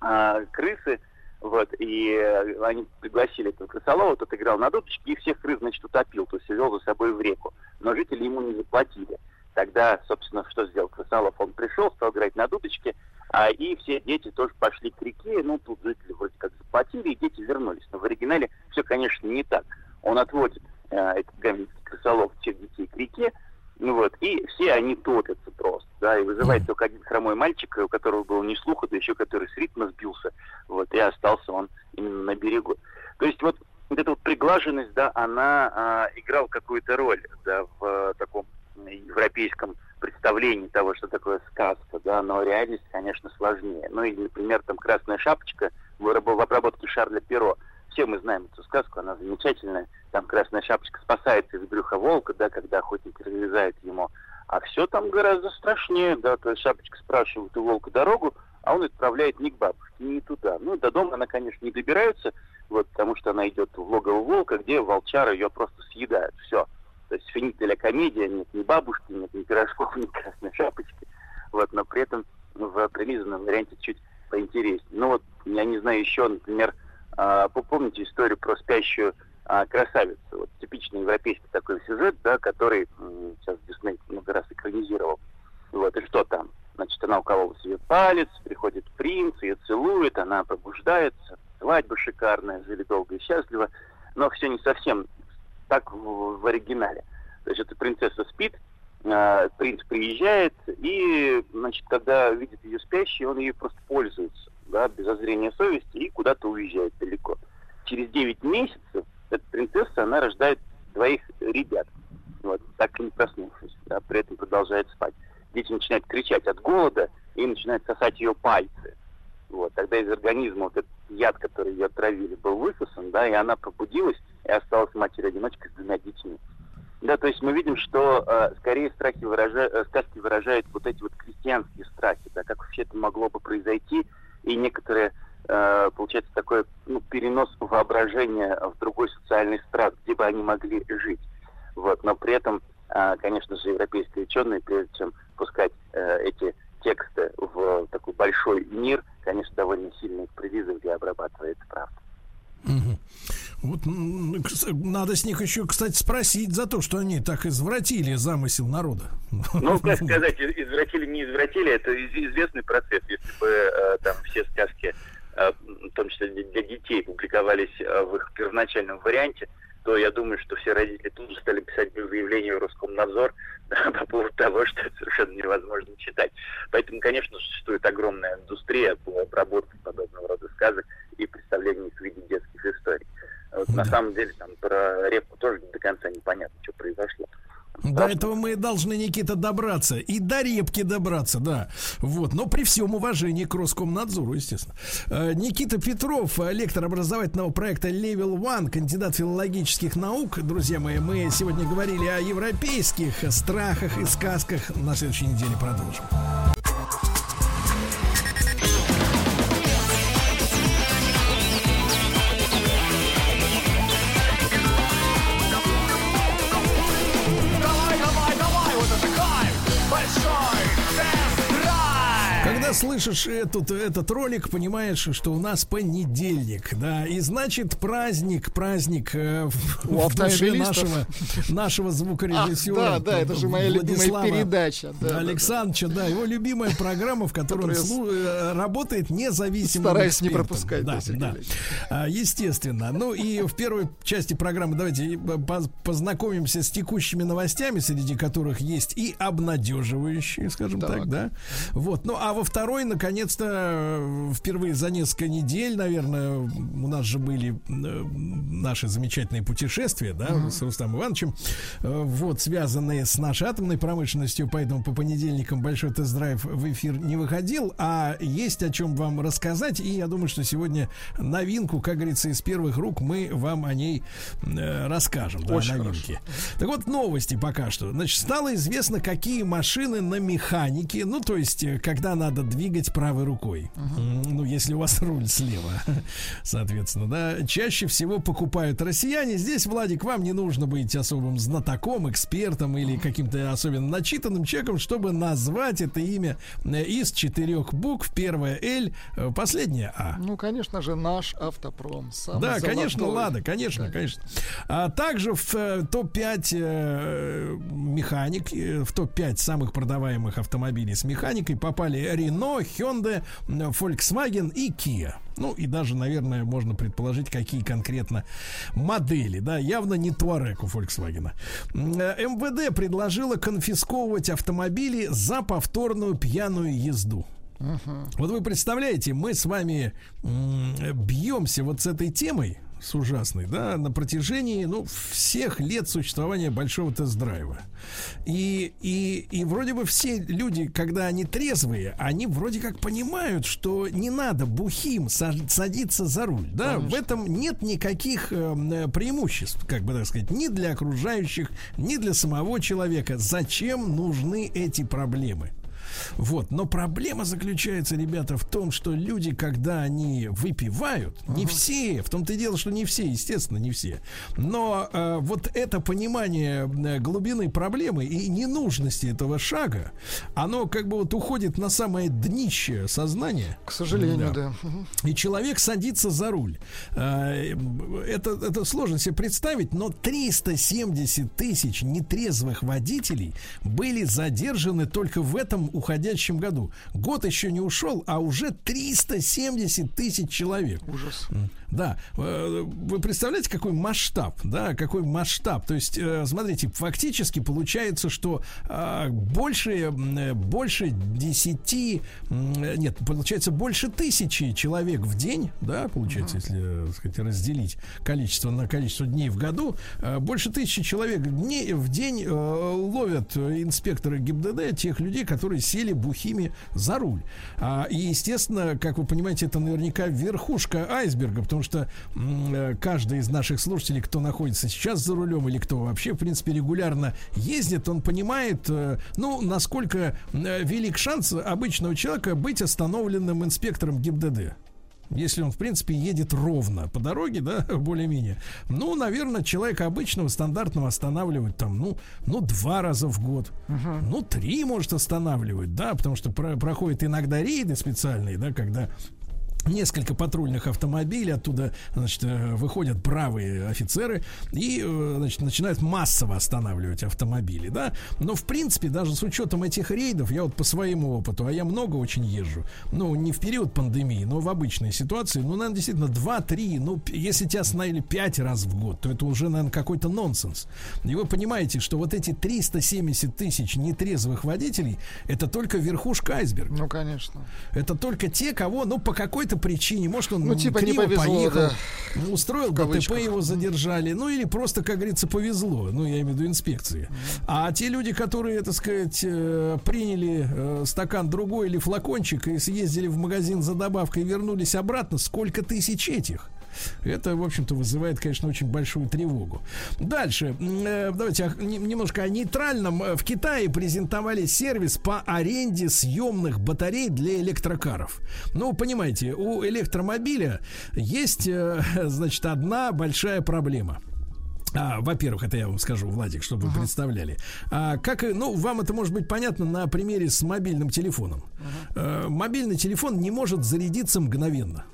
э, крысы, вот, и они пригласили этого крысолова, тот играл на дудочке и всех крыс, значит, утопил, то есть вел за собой в реку. Но жители ему не заплатили. Тогда, собственно, что сделал крысолов? Он пришел, стал играть на дудочке, а, и все дети тоже пошли к реке. Ну, тут жители вроде как заплатили, и дети вернулись. Но в оригинале все, конечно, не так. Он отводит э, этот гамельский крысолов всех детей к реке, ну вот, и все они топятся просто, да, и вызывает только один хромой мальчик, у которого было ни слуха, да еще который с ритма сбился, вот, и остался он именно на берегу. То есть вот, вот эта вот приглаженность, да, она а, играла какую-то роль, да, в а, таком европейском представлении того, что такое сказка, да, но реальность, конечно, сложнее. Ну и, например, там «Красная шапочка» в обработке Шарля Перо. Все мы знаем эту сказку, она замечательная, там Красная Шапочка спасается из брюха волка, да, когда охотник разрезает ему. А все там гораздо страшнее, да, то есть Шапочка спрашивает у волка дорогу, а он отправляет не к бабушке, не туда. Ну, до дома она, конечно, не добирается, вот, потому что она идет в логово волка, где волчара ее просто съедают. Все. То есть финителя комедия, нет ни бабушки, нет ни пирожков, ни красной шапочки. Вот, но при этом в прилизанном варианте чуть поинтереснее. Ну вот, я не знаю, еще, например, а, помните историю про спящую а, красавицу? Вот типичный европейский такой сюжет, да, который сейчас Дисней много раз экранизировал. Вот, и что там? Значит, она уколола себе палец, приходит принц, ее целует, она пробуждается, свадьба шикарная, жили долго и счастливо, но все не совсем так в, в оригинале. Эта принцесса спит, э, принц приезжает, и, значит, когда видит ее спящей, он ее просто пользуется, да, без зазрения совести, и куда-то уезжает далеко. Через 9 месяцев эта принцесса, она рождает двоих ребят, вот, так и не проснувшись, да, при этом продолжает спать. Дети начинают кричать от голода и начинают сосать ее пальцы. Вот, тогда из организма вот этот яд, который ее отравили, был высосан, да, и она пробудилась и осталась матерью-одиночкой с двумя детьми. Да, то есть мы видим, что э, скорее страхи выража... э, сказки выражают вот эти вот крестьянские страхи, да, как вообще это могло бы произойти, и некоторые, э, получается, такой ну, перенос воображения в другой социальный страт, где бы они могли жить. Вот, но при этом, э, конечно же, европейские ученые, прежде чем пускать э, эти тексты в такой большой мир, конечно, довольно сильно их прилизывали и обрабатывали, это правда. Вот надо с них еще, кстати, спросить за то, что они так извратили замысел народа. Ну, как сказать, из- извратили, не извратили, это из- известный процесс. Если бы э, там все сказки, в том числе для, детей, публиковались э, в их первоначальном варианте, то я думаю, что все родители тут же стали писать заявление в Роскомнадзор да, по поводу того, что это совершенно невозможно читать. Поэтому, конечно, существует огромная индустрия по обработке подобного рода сказок и представлению их в виде детских историй. Вот, На самом деле, там про репку тоже до конца непонятно, что произошло. До этого мы должны, Никита, добраться. И до репки добраться, да. Вот. Но при всем уважении к Роскомнадзору, естественно. Э, Никита Петров, э, лектор образовательного проекта Level One, кандидат филологических наук. Друзья мои, мы сегодня говорили о европейских страхах и сказках. На следующей неделе продолжим. Когда слышишь этот, этот ролик, понимаешь, что у нас понедельник, да, и значит праздник, праздник э, в, У в душе нашего, нашего звукорежиссера. Ах, да, да, это же моя любимая передача, да, да, Александровича, да, его любимая программа, в которой он слу- э, работает независимым Стараюсь не экспертом. пропускать, да, Да, да. А, Естественно. Ну и в первой части программы давайте по- познакомимся с текущими новостями, среди которых есть и обнадеживающие, скажем так, Так. да. Вот. Ну а во второй, наконец-то, э, впервые за несколько недель, наверное, у нас же были э, наши замечательные путешествия, да, с Рустамом Ивановичем, э, вот, связанные с нашей атомной промышленностью, поэтому по понедельникам большой тест-драйв в эфир не выходил, а есть о чем вам рассказать, и я думаю, что сегодня новинку, как говорится, из первых рук мы вам о ней расскажем, да, Очень новинки. Так вот, новости пока что. Значит, стало известно, какие машины на механике, ну, то есть, когда надо двигать правой рукой. М, Ну, если у вас руль слева, соответственно, да. Чаще всего покупают россияне. Здесь, Владик, вам не нужно быть особым знатоком, экспертом или каким-то особенно начитанным человеком, чтобы назвать это имя э, из четырех букв. Первое Л, э, последнее А. Ну, конечно же, наш автопром. самый Да, конечно, золотой. Лада, конечно, конечно. А также в э, топ-5 э, механик, в топ-5 самых продаваемых автомобилей с механикой попали Renault, Hyundai, м, Volkswagen и Kia. Ну и даже, наверное, можно предположить, какие конкретно модели. Да, явно не Touareg у Volkswagen. МВД предложила конфисковывать автомобили за повторную пьяную езду. Вот вы представляете, мы с вами бьемся вот с этой темой с ужасной, да, на протяжении, ну, всех лет существования большого тест-драйва. И, и, и вроде бы все люди, когда они трезвые, они вроде как понимают, что не надо бухим са- садиться за руль, да, в этом нет никаких э, преимуществ, как бы так сказать, ни для окружающих, ни для самого человека. Зачем нужны эти проблемы? Вот. Но проблема заключается, ребята, в том, что люди, когда они выпивают, не все, в том-то и дело, что не все, естественно, не все. Но э, вот это понимание э, глубины проблемы и ненужности этого шага, оно как бы вот уходит на самое днище сознания. К сожалению, да. Мгм. И человек садится за руль. Э, Это, это сложно себе представить, но 370 тысяч нетрезвых водителей были задержаны только в этом уходящем году. Год еще не ушел, а уже 370 тысяч человек. Ужас. Да, Э, вы представляете, какой масштаб, да, какой масштаб. То есть, э, смотрите, фактически получается, что а, больше, э, больше 10, м, э, нет, получается больше тысячи человек в день, да, получается, если, так сказать, разделить количество на количество дней в году, больше тысячи человек в день ловят инспекторы ГИБДД тех людей, которые сели бухими за руль. А, и, естественно, как вы понимаете, это наверняка верхушка айсберга, потому что э, каждый из наших слушателей, кто находится сейчас за рулем или кто вообще, в принципе, регулярно ездит, он понимает, э, ну, насколько э, велик шанс обычного человека быть остановленным инспектором ГИБДД. Если он, в принципе, едет ровно по дороге, да, более-менее. Ну, наверное, человека обычного, стандартного останавливают там, ну, ну, два раза в год. Ну, три, может, останавливают, да, потому что про- проходят иногда рейды специальные, да, когда Несколько патрульных автомобилей, оттуда, значит, э, выходят бравые офицеры и, э, значит, начинают массово останавливать автомобили, да. Но, в принципе, даже с учетом этих рейдов, я вот по своему опыту, а я много очень езжу, ну, не в период пандемии, но в обычной ситуации, ну, наверное, действительно, 2-3, ну, если тебя остановили 5 раз в год, то это уже, наверное, какой-то нонсенс. И вы понимаете, что вот эти 370 тысяч нетрезвых водителей, это только верхушка айсберга. Ну, конечно. Это только те, кого, ну, по какой-то причине, может, он Ну, типа, не криво повезло, поехал, да. устроил ДТП, его задержали, ну, или просто, как говорится, повезло, ну, я имею в виду инспекции. А те люди, которые, так сказать, э, приняли э, стакан другой или флакончик и съездили в магазин за добавкой и вернулись обратно, сколько тысяч этих? Это, в общем-то, вызывает, конечно, очень большую тревогу. Дальше. Э, Давайте немножко о нейтральном. Э, В Китае презентовали сервис по аренде съемных батарей для электрокаров. Ну, понимаете, у электромобиля есть, э, значит, одна большая проблема. А, во-первых, это я вам скажу, Владик, чтобы вы представляли. А, как, ну, вам это может быть понятно на примере с мобильным телефоном. Э, мобильный телефон не может зарядиться мгновенно.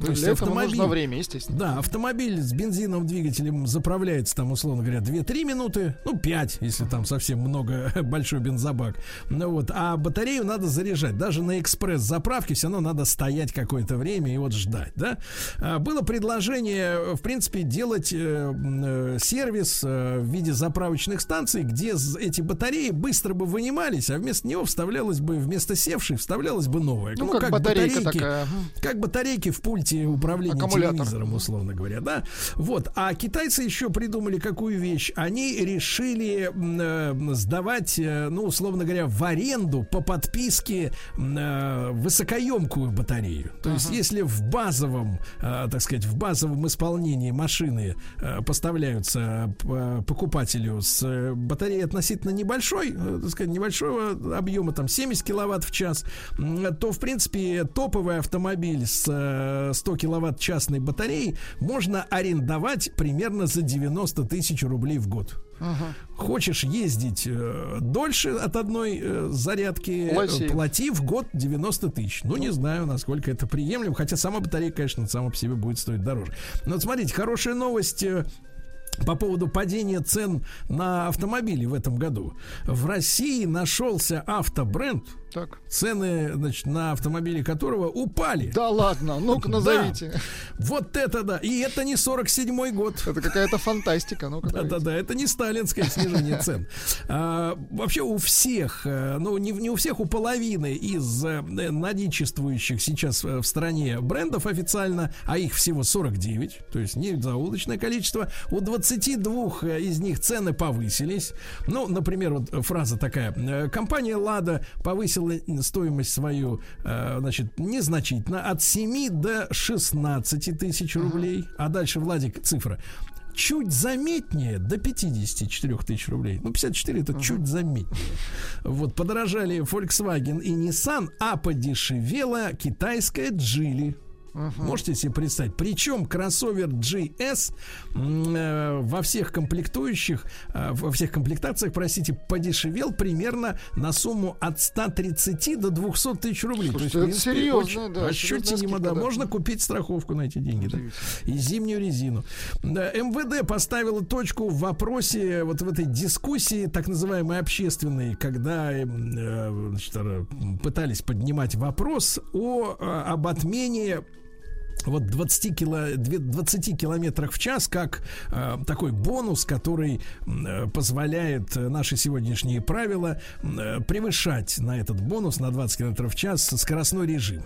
То есть Для автомобиль- нужно время, естественно. да, автомобиль с бензиновым двигателем заправляется там, условно говоря, 2-3 минуты, ну, 5, если там совсем много, большой бензобак. Ну вот, а батарею надо заряжать. Даже на экспресс-заправке все равно надо стоять какое-то время и вот ждать, да. А, Было предложение, в принципе, делать э, э, сервис э, в виде заправочных станций, где эти батареи быстро бы вынимались, а вместо него вставлялось бы, вместо севшей, вставлялась бы новая. Ну, как батарейка такая. Как батарейки в пульте управления Аккумулятор. телевизором, условно говоря, да. Вот. А китайцы еще придумали какую вещь. Они решили э, сдавать, э, ну, условно говоря, в аренду по подписке э, высокоемкую батарею. То есть, если в базовом, э, так сказать, в базовом исполнении машины э, поставляются э, покупателю с э, батареей относительно небольшой, э, так сказать, небольшого объема, там 70 киловатт в час, м, то, в принципе, топовый автомобиль с э, 100 киловатт частной батареей можно арендовать примерно за 90 тысяч рублей в год. Хочешь ездить э, дольше от одной э, зарядки, э, Плати. плати в год 90 тысяч. Ну, не знаю, насколько это приемлемо. Хотя сама батарейка, конечно, сама по себе будет стоить дороже. Но вот смотрите, хорошая новость. э, по поводу падения цен на автомобили в этом году. В России нашелся автобренд, Так. цены значит, на автомобили которого упали. Да ладно, ну-ка назовите. Да. Вот это да. И это не 47-й год. Это какая-то фантастика. Давайте. Да-да-да, это не сталинское снижение цен. А, вообще у всех, э, ну не, не у всех, у половины из э, наличествующих сейчас э, в стране брендов официально, а их всего 49, то есть не заоблачное количество, у 22 э, из них цены повысились. Ну, например, вот фраза такая. Компания «Лада» повысила стоимость свою, э, значит, незначительно, от 7 до 16 тысяч рублей. А дальше, Владик, цифра чуть заметнее до 54 тысяч рублей. Ну, 54 это чуть заметнее. Вот, подорожали Volkswagen и Nissan, а подешевела китайская Geely. Можете себе представить? Причем кроссовер GS э, во всех комплектующих, э, во всех комплектациях, простите, подешевел примерно на сумму от 130 до 200 тысяч рублей. Слушайте, То это есть, принципе, серьезная, очень да, ощутимо, да. Можно купить страховку на эти деньги, да. И зимнюю резину. Да, МВД поставила точку в вопросе, вот в этой дискуссии, так называемой общественной, когда э, э, значит, э, пытались поднимать вопрос о, э, об отмене вот 20, кило, две- 20 километрах в час как э, такой бонус, который э, позволяет э, наши сегодняшние правила э, превышать на этот бонус на 20 километров в час скоростной режим.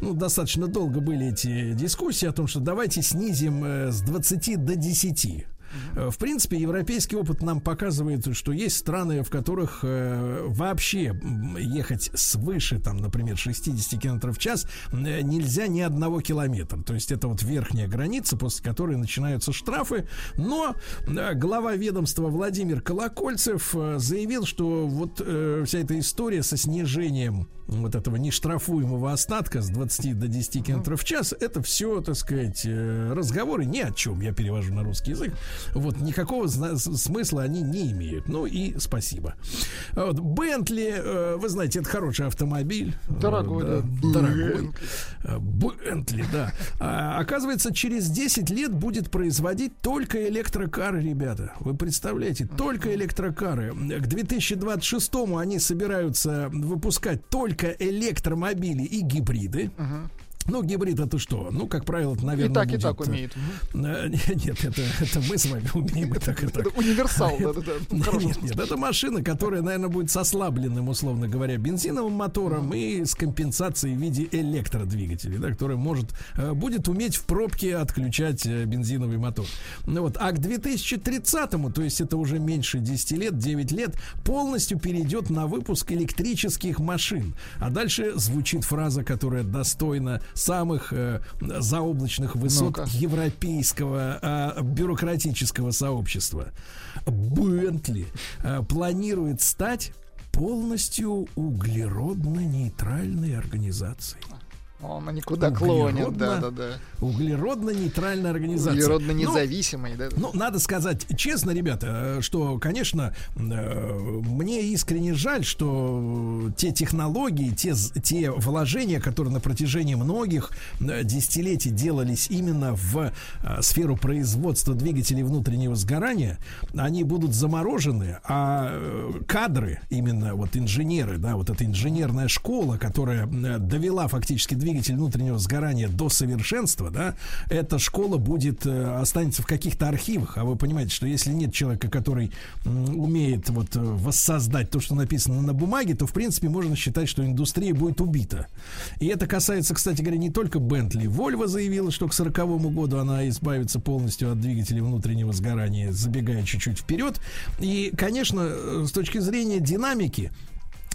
Ну, достаточно долго были эти дискуссии о том, что давайте снизим э, с 20 до 10. Э, В принципе, европейский опыт нам показывает, что есть страны, в которых э, вообще ехать свыше, там, например, 60 км в час э, нельзя ни одного километра. То есть это вот верхняя граница, после которой начинаются штрафы. Но э, глава ведомства Владимир Колокольцев э, заявил, что вот э, вся эта история со снижением вот этого нештрафуемого остатка с 20 до 10 км в час, это все, так сказать, разговоры ни о чем, я перевожу на русский язык. Вот никакого смысла они не имеют. Ну и спасибо. Вот Бентли, э, вы знаете, это хороший автомобиль. Дорогой, Э, да. Дорогой. Э, Бентли, да. А, оказывается, через 10 лет будет производить только электрокары, ребята. Вы представляете, только электрокары. К 2026 они собираются выпускать только электромобили и гибриды. Ну, гибрид это что? Ну, как правило, это, наверное, И так, и будет, так э, умеет. э, Нет, это, это мы с вами умеем и так, и так. Это универсал, А, да-да-да. Нет, Хорошо. нет, нет, это машина, которая, наверное, будет с ослабленным, условно говоря, бензиновым мотором и с компенсацией в виде электродвигателей, да, который может, э, будет уметь в пробке отключать бензиновый мотор. Ну вот, а к 2030-му, то есть это уже меньше 10 лет, 9 лет, полностью перейдет на выпуск электрических машин. А дальше звучит фраза, которая достойна самых э, заоблачных высот Ну-ка. европейского э, бюрократического сообщества. Бентли э, планирует стать полностью углеродно-нейтральной организацией. Он никуда клонит, Углеродно- да-да-да. Углеродно-нейтральная организация. Углеродно Ну, да? ну, надо сказать честно, ребята, э, что, конечно, э, мне искренне жаль, что те технологии, те, те вложения, которые на протяжении многих э, десятилетий делались именно в сферу производства двигателей внутреннего сгорания, они будут заморожены, а кадры, именно вот инженеры, да, вот эта инженерная школа, которая довела фактически двигатель внутреннего сгорания до совершенства, да, эта школа будет э, останется в каких-то архивах, а вы понимаете, что если нет человека, который умеет вот э, воссоздать то, что написано на бумаге, то в принципе можно считать, что индустрия будет убита. И это касается, кстати говоря, не только Бентли. Volvo заявила, что к 40 году она избавится полностью от двигателей внутреннего сгорания, забегая чуть-чуть вперед. И, конечно, э, с точки зрения динамики,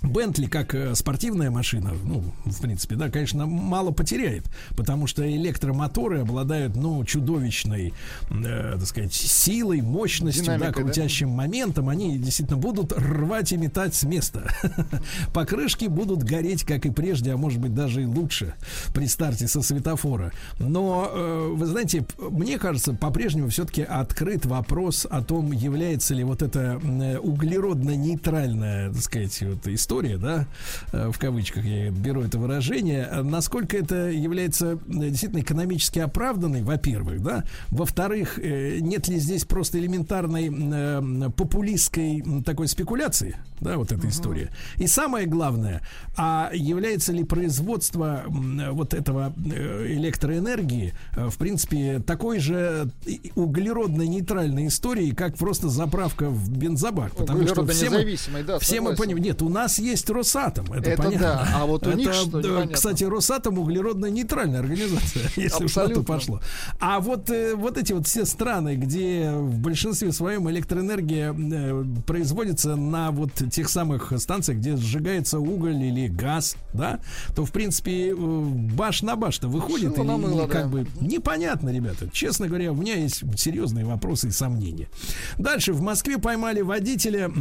Бентли как э, спортивная машина, ну, в принципе, да, конечно, мало потеряет, потому что электромоторы обладают, ну, чудовищной, э, так сказать, силой, мощностью, да, Динамикой, да? крутящим моментом. Они действительно будут рвать и метать с места. Покрышки будут гореть, как и прежде, а может быть даже и лучше при старте со светофора. Но, э, вы знаете, мне кажется, по-прежнему все-таки открыт вопрос о том, является ли вот эта э, углеродно-нейтральная, так сказать, вот история история, да, э, в кавычках я беру это выражение, насколько это является э, действительно экономически оправданной, во-первых, да, во-вторых, э, нет ли здесь просто элементарной популистской такой спекуляции, да, вот эта история. И самое главное, а является ли производство вот этого электроэнергии, в принципе, такой же углеродно-нейтральной историей, как просто заправка в бензобак, потому что все мы, да, все мы понимаем, нет, у нас есть Росатом, это, Это понятно. да, а вот у них Это, что, непонятно. Кстати, Росатом углеродно-нейтральная организация, если уж на то Абсолютно. пошло. А вот, э, вот эти вот все страны, где в большинстве своем электроэнергия э, производится на вот тех самых станциях, где сжигается уголь или газ, да, то, в принципе, э, баш на баш-то выходит. Шило и- и мыло, как да. бы непонятно, ребята. Честно говоря, у меня есть серьезные вопросы и сомнения. Дальше в Москве поймали водителя.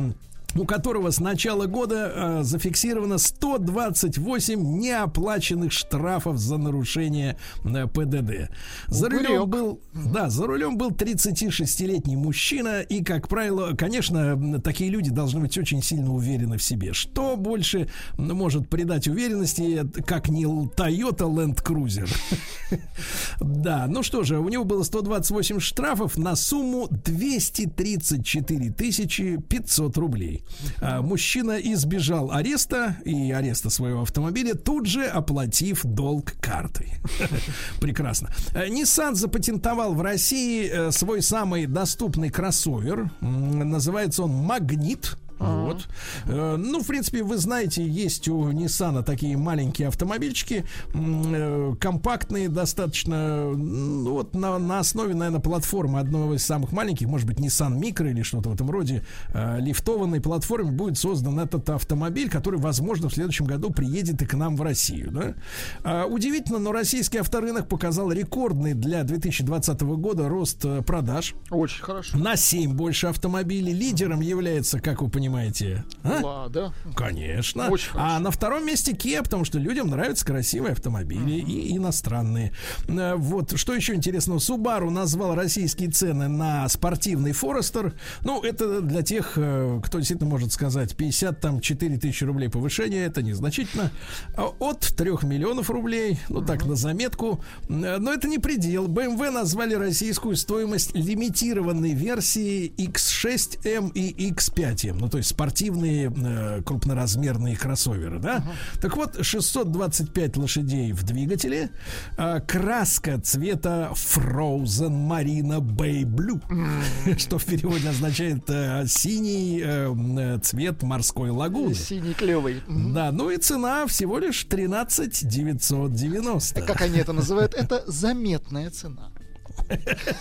У которого с начала года э, зафиксировано 128 неоплаченных штрафов за нарушение э, ПДД. За Упырек. рулем был, да, за рулем был 36-летний мужчина, и, как правило, конечно, такие люди должны быть очень сильно уверены в себе. Что больше может придать уверенности, э, как не Toyota Land Cruiser? Да, ну что же, у него было 128 штрафов на сумму 234 тысячи 500 рублей. А, Мужчина избежал ареста и ареста своего автомобиля, тут же оплатив долг картой. Прекрасно. Э, Nissan запатентовал в России э, свой самый доступный кроссовер. Называется он «Магнит». Вот. Э, Ну, в принципе, вы знаете, есть у Nissan такие маленькие автомобильчики, э, компактные достаточно, ну, вот на, на основе, наверное, платформы одного из самых маленьких, может быть, Nissan Micro или что-то в этом роде, э, лифтованной платформе будет создан этот автомобиль, который, возможно, в следующем году приедет и к нам в Россию. Да? А, Удивительно, но российский авторынок показал рекордный для 2020 года рост продаж. Очень хорошо. На 7 больше автомобилей. Лидером является, как вы понимаете, а? Лада. Конечно. Очень а на втором месте Kia, потому что людям нравятся красивые автомобили и иностранные. Э, Вот, что еще интересного. Subaru назвал российские цены на спортивный Forester. Ну, это для тех, э, кто действительно может сказать, 50 там 4 тысячи рублей повышения, это незначительно. А От 3 миллионов рублей, ну так, на заметку. Э, Но это не предел. BMW назвали российскую стоимость лимитированной версии X6M и X5M. Ну, то есть спортивные э, крупноразмерные кроссоверы, да? Так вот, 625 лошадей в двигателе, э, краска цвета Frozen Marina Bay Blue, что в переводе означает э, синий э, цвет морской лагуны. Синий клевый. Да, ну и цена всего лишь 13 990. Как они это называют? Это заметная цена.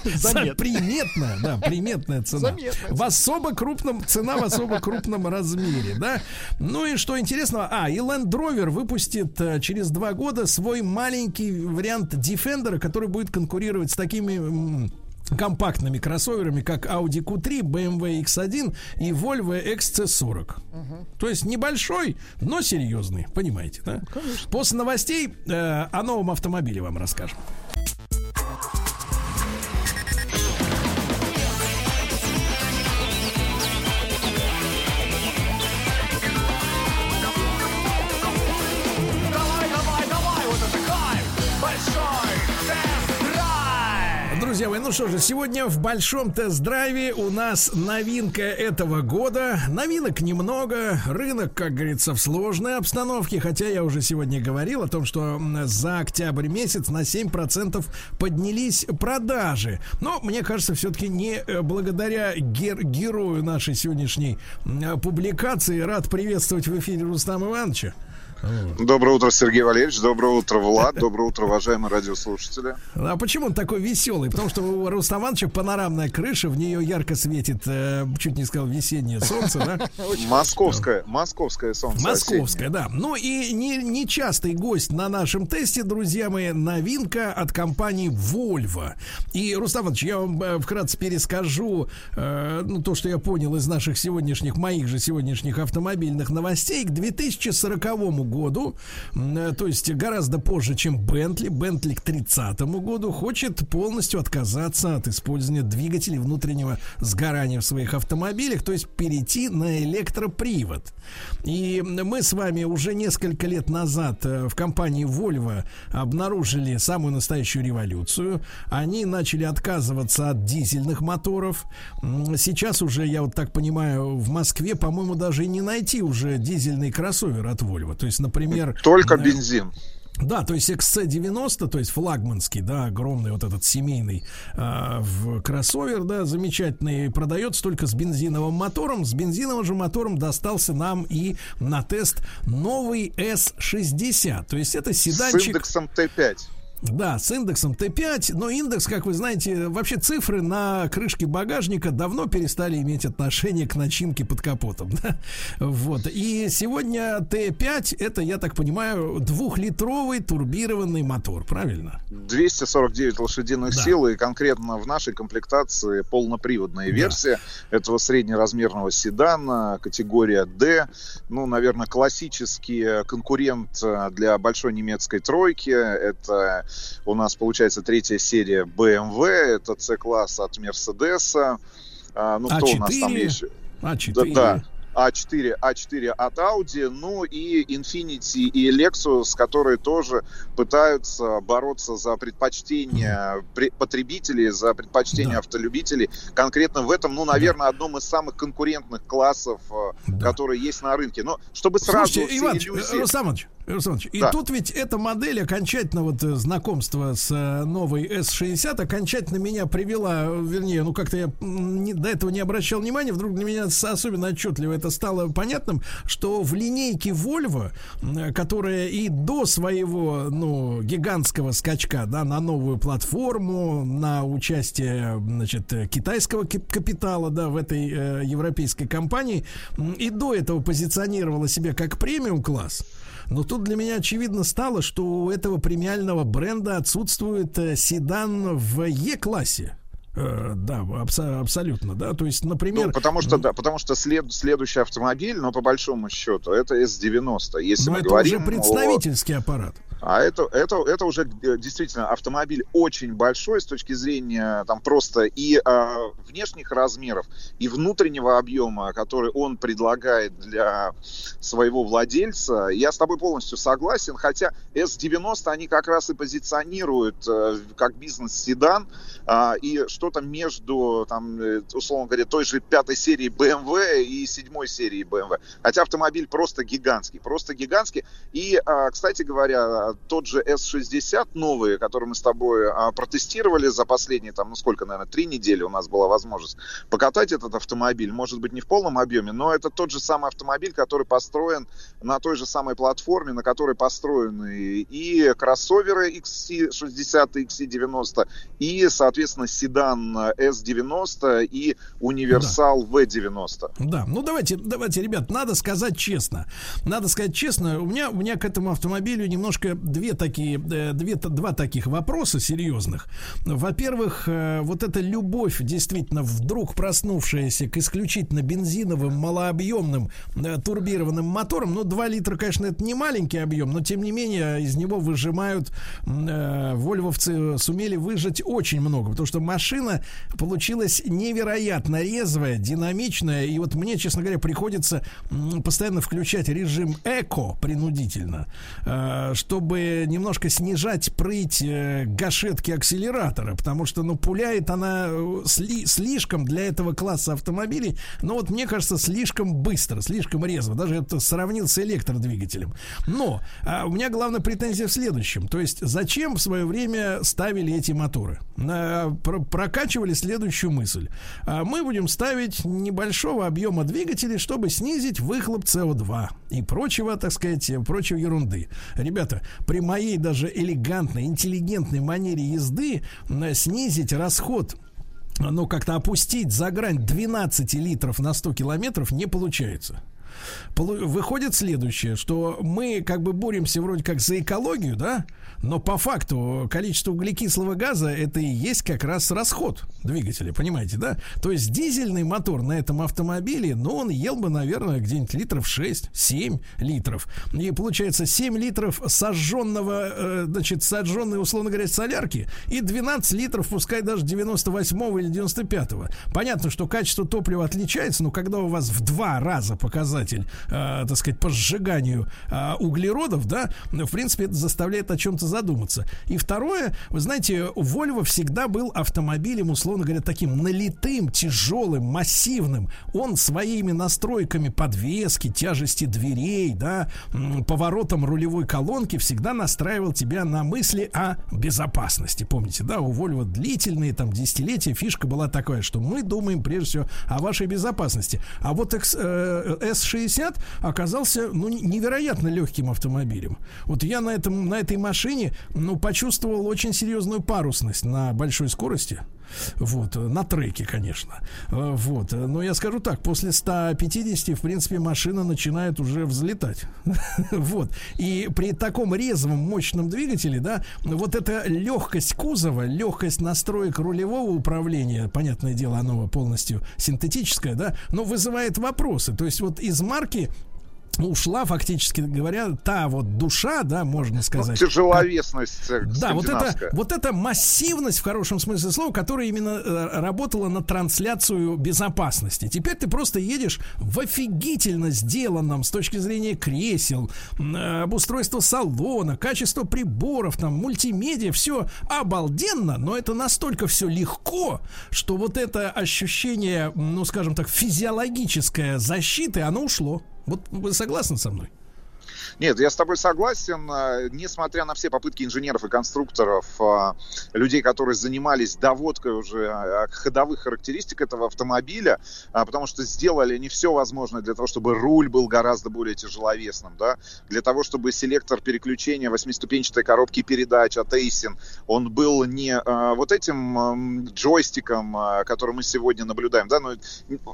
За- Приметная, да, приметная цена. Заметная В особо крупном, цена в особо крупном размере, да. Ну и что интересного, а, и Land Rover выпустит э, через два года свой маленький вариант Defender, который будет конкурировать с такими компактными кроссоверами, как Audi Q3, BMW X1 и Volvo XC40. То есть небольшой, но серьезный, понимаете, да? После новостей э, о новом автомобиле вам расскажем. Друзья мои, ну что же, сегодня в большом тест-драйве у нас новинка этого года. Новинок немного, рынок, как говорится, в сложной обстановке, хотя я уже сегодня говорил о том, что за октябрь месяц на 7% поднялись продажи. Но, мне кажется, все-таки не э, благодаря гер- герою нашей сегодняшней м, публикации. Рад приветствовать в эфире Рустама Ивановича. Доброе утро, Сергей Валерьевич. Доброе утро, Влад. Доброе утро, уважаемые радиослушатели. А почему он такой веселый? Потому что у Рустама Ивановича панорамная крыша, в нее ярко светит, э, чуть не сказал, весеннее солнце, да? Московское, московское солнце. Московская, да. Ну и не, нечастый гость на нашем тесте, друзья мои, новинка от компании Volvo. И, Рустам Иванович, я вам э, вкратце перескажу э, ну, то, что я понял из наших сегодняшних, моих же сегодняшних автомобильных новостей. К 2040 году, э, то есть гораздо позже, чем Бентли, Бентли к 30 году хочет полностью отказаться от использования двигателей внутреннего сгорания в своих автомобилях, то есть перейти на электропривод. И мы с вами уже несколько лет назад э, в компании Volvo обнаружили самую настоящую революцию. Они начали отказываться от дизельных моторов. Сейчас уже, я вот так понимаю, в Москве, по-моему, даже и не найти уже дизельный кроссовер от Volvo. То есть, например... Только бензин. Да, то есть XC90, то есть флагманский, да, огромный вот этот семейный э, в кроссовер, да, замечательный, продается только с бензиновым мотором. С бензиновым же мотором достался нам и на тест новый S60. То есть это седанчик... С индексом Т5. Да, с индексом Т5, но индекс, как вы знаете, вообще цифры на крышке багажника давно перестали иметь отношение к начинке под капотом. Да? Вот. И сегодня Т5 это, я так понимаю, двухлитровый турбированный мотор, правильно? 249 лошадиных да. сил, и конкретно в нашей комплектации полноприводная да. версия этого среднеразмерного седана, категория D. Ну, наверное, классический конкурент для большой немецкой тройки. Это у нас получается третья серия BMW, это C-класс от Mercedes. А, ну, А4, кто у нас там есть? А4. Да, да. А4, А4 от Audi, ну и Infiniti и Lexus, которые тоже пытаются бороться за предпочтение потребителей, за предпочтение да. автолюбителей. Конкретно в этом, ну, наверное, да. одном из самых конкурентных классов, да. которые есть на рынке. Но чтобы сразу... Слушайте, Иванович, иллюзии... Рустамович, и да. тут ведь эта модель окончательно вот э, знакомство с э, новой S60 окончательно меня привела, вернее, ну как-то я не, до этого не обращал внимания, вдруг для меня особенно отчетливо это стало понятным, что в линейке Volvo, которая и до своего, ну, гигантского скачка, да, на новую платформу, на участие, значит, китайского капитала, да, в этой э, европейской компании, и до этого позиционировала себя как премиум класс. Но тут для меня очевидно стало, что у этого премиального бренда отсутствует э, седан в Е-классе. Э, да, абс- абсолютно, да. То есть, например... Ну, потому что, да, потому что след, следующий автомобиль, но по большому счету, это S90. Если но мы это говорим уже представительский о... аппарат. А это, это, это уже э, действительно автомобиль очень большой с точки зрения там просто и э, внешних размеров, и внутреннего объема, который он предлагает для своего владельца. Я с тобой полностью согласен, хотя S90 они как раз и позиционируют э, как бизнес-седан, э, и что-то между, там, э, условно говоря, той же пятой серии BMW и седьмой серии BMW. Хотя автомобиль просто гигантский, просто гигантский. И, э, кстати говоря, тот же S60 новый, который мы с тобой а, протестировали за последние, там, ну сколько, наверное, три недели у нас была возможность покатать этот автомобиль. Может быть, не в полном объеме, но это тот же самый автомобиль, который построен на той же самой платформе, на которой построены и кроссоверы XC60 и XC90, и, соответственно, седан S90 и универсал да. V90. Да, ну давайте, давайте, ребят, надо сказать честно. Надо сказать честно, у меня, у меня к этому автомобилю немножко две такие, э, две, два таких вопроса серьезных. Во-первых, э, вот эта любовь, действительно, вдруг проснувшаяся к исключительно бензиновым, малообъемным э, турбированным моторам. Ну, 2 литра, конечно, это не маленький объем, но тем не менее из него выжимают, вольвовцы сумели выжать очень много, потому что машина получилась невероятно резвая, динамичная, и вот мне, честно говоря, приходится постоянно включать режим эко принудительно, чтобы немножко снижать прыть э, гашетки акселератора, потому что, ну, пуляет она э, сли, слишком для этого класса автомобилей, но вот мне кажется, слишком быстро, слишком резво, даже это сравнил с электродвигателем. Но а у меня главная претензия в следующем, то есть зачем в свое время ставили эти моторы? А, про прокачивали следующую мысль. А мы будем ставить небольшого объема двигателей, чтобы снизить выхлоп СО2 и прочего, так сказать, прочей ерунды. Ребята, при моей даже элегантной, интеллигентной манере езды снизить расход ну, как-то опустить за грань 12 литров на 100 километров не получается. Выходит следующее, что мы как бы боремся вроде как за экологию, да, но по факту количество углекислого газа это и есть как раз расход двигателя, понимаете, да? То есть дизельный мотор на этом автомобиле, ну, он ел бы, наверное, где-нибудь литров 6-7 литров. И получается 7 литров сожженного, э, значит, сожженной, условно говоря, солярки и 12 литров, пускай даже 98 или 95-го. Понятно, что качество топлива отличается, но когда у вас в два раза показатель, э, так сказать, по сжиганию э, углеродов, да, в принципе, это заставляет о чем-то задуматься. И второе, вы знаете, Volvo всегда был автомобилем, условно говоря, таким налитым, тяжелым, массивным. Он своими настройками подвески, тяжести дверей, да, поворотом рулевой колонки всегда настраивал тебя на мысли о безопасности. Помните, да, у Volvo длительные там десятилетия фишка была такая, что мы думаем прежде всего о вашей безопасности. А вот X, э, S60 оказался ну, невероятно легким автомобилем. Вот я на, этом, на этой машине ну, почувствовал очень серьезную парусность на большой скорости. Вот, на треке, конечно. Э, вот, но я скажу так, после 150, в принципе, машина начинает уже взлетать. Вот, и при таком резвом, мощном двигателе, да, вот эта легкость кузова, легкость настроек рулевого управления, понятное дело, оно полностью синтетическое, да, но вызывает вопросы. То есть вот из марки ушла, фактически говоря, та вот душа, да, можно ну, сказать. Ну, тяжеловесность. Да, вот это, вот эта массивность в хорошем смысле слова, которая именно э, работала на трансляцию безопасности. Теперь ты просто едешь в офигительно сделанном с точки зрения кресел, э, обустройства салона, качество приборов, там, мультимедиа, все обалденно, но это настолько все легко, что вот это ощущение, ну, скажем так, физиологическое защиты, оно ушло. Вот вы согласны со мной? Нет, я с тобой согласен. А, несмотря на все попытки инженеров и конструкторов, а, людей, которые занимались доводкой уже а, ходовых характеристик этого автомобиля, потому что сделали они все возможное для того, чтобы руль был гораздо более тяжеловесным, да, для того, чтобы селектор переключения восьмиступенчатой коробки передач от Aisin, он был не вот этим джойстиком, который мы сегодня наблюдаем, да, но,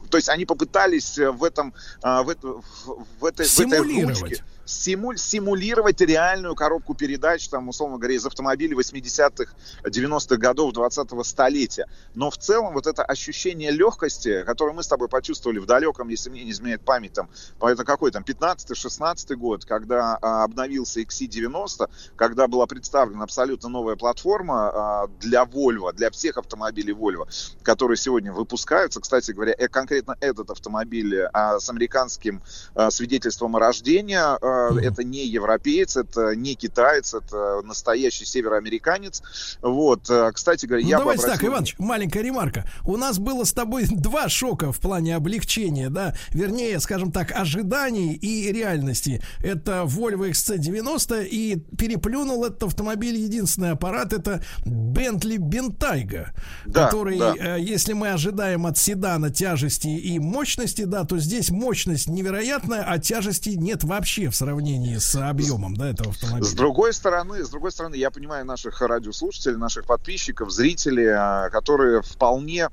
то есть они попытались в этом, в, в, в этой, в этой ручке симуль, симулировать реальную коробку передач, там, условно говоря, из автомобилей 80-х, 90-х годов 20-го столетия. Но в целом вот это ощущение легкости, которое мы с тобой почувствовали в далеком, если мне не изменяет память, там, это какой там, 15-16 год, когда а, обновился XC90, когда была представлена абсолютно новая платформа а, для Volvo, для всех автомобилей Volvo, которые сегодня выпускаются. Кстати говоря, э, конкретно этот автомобиль а, с американским а, свидетельством о рождении, а, это не европеец, это не китаец, это настоящий североамериканец. Вот, э, кстати говоря, ну, я давайте обратил... так, Иваныч, маленькая ремарка. У нас было с тобой два шока в плане облегчения, да, вернее, скажем так, ожиданий и реальности. Это Volvo XC90 и переплюнул этот автомобиль единственный аппарат, это Bentley Bentayga, да, который, да. Э, если мы ожидаем от седана тяжести и мощности, да, то здесь мощность невероятная, а тяжести нет вообще в сравнении с объемом, да, этого автомобиля. С другой стороны, с другой стороны, я понимаю наших радиослушателей, наших подписчиков, зрителей, а, которые вполне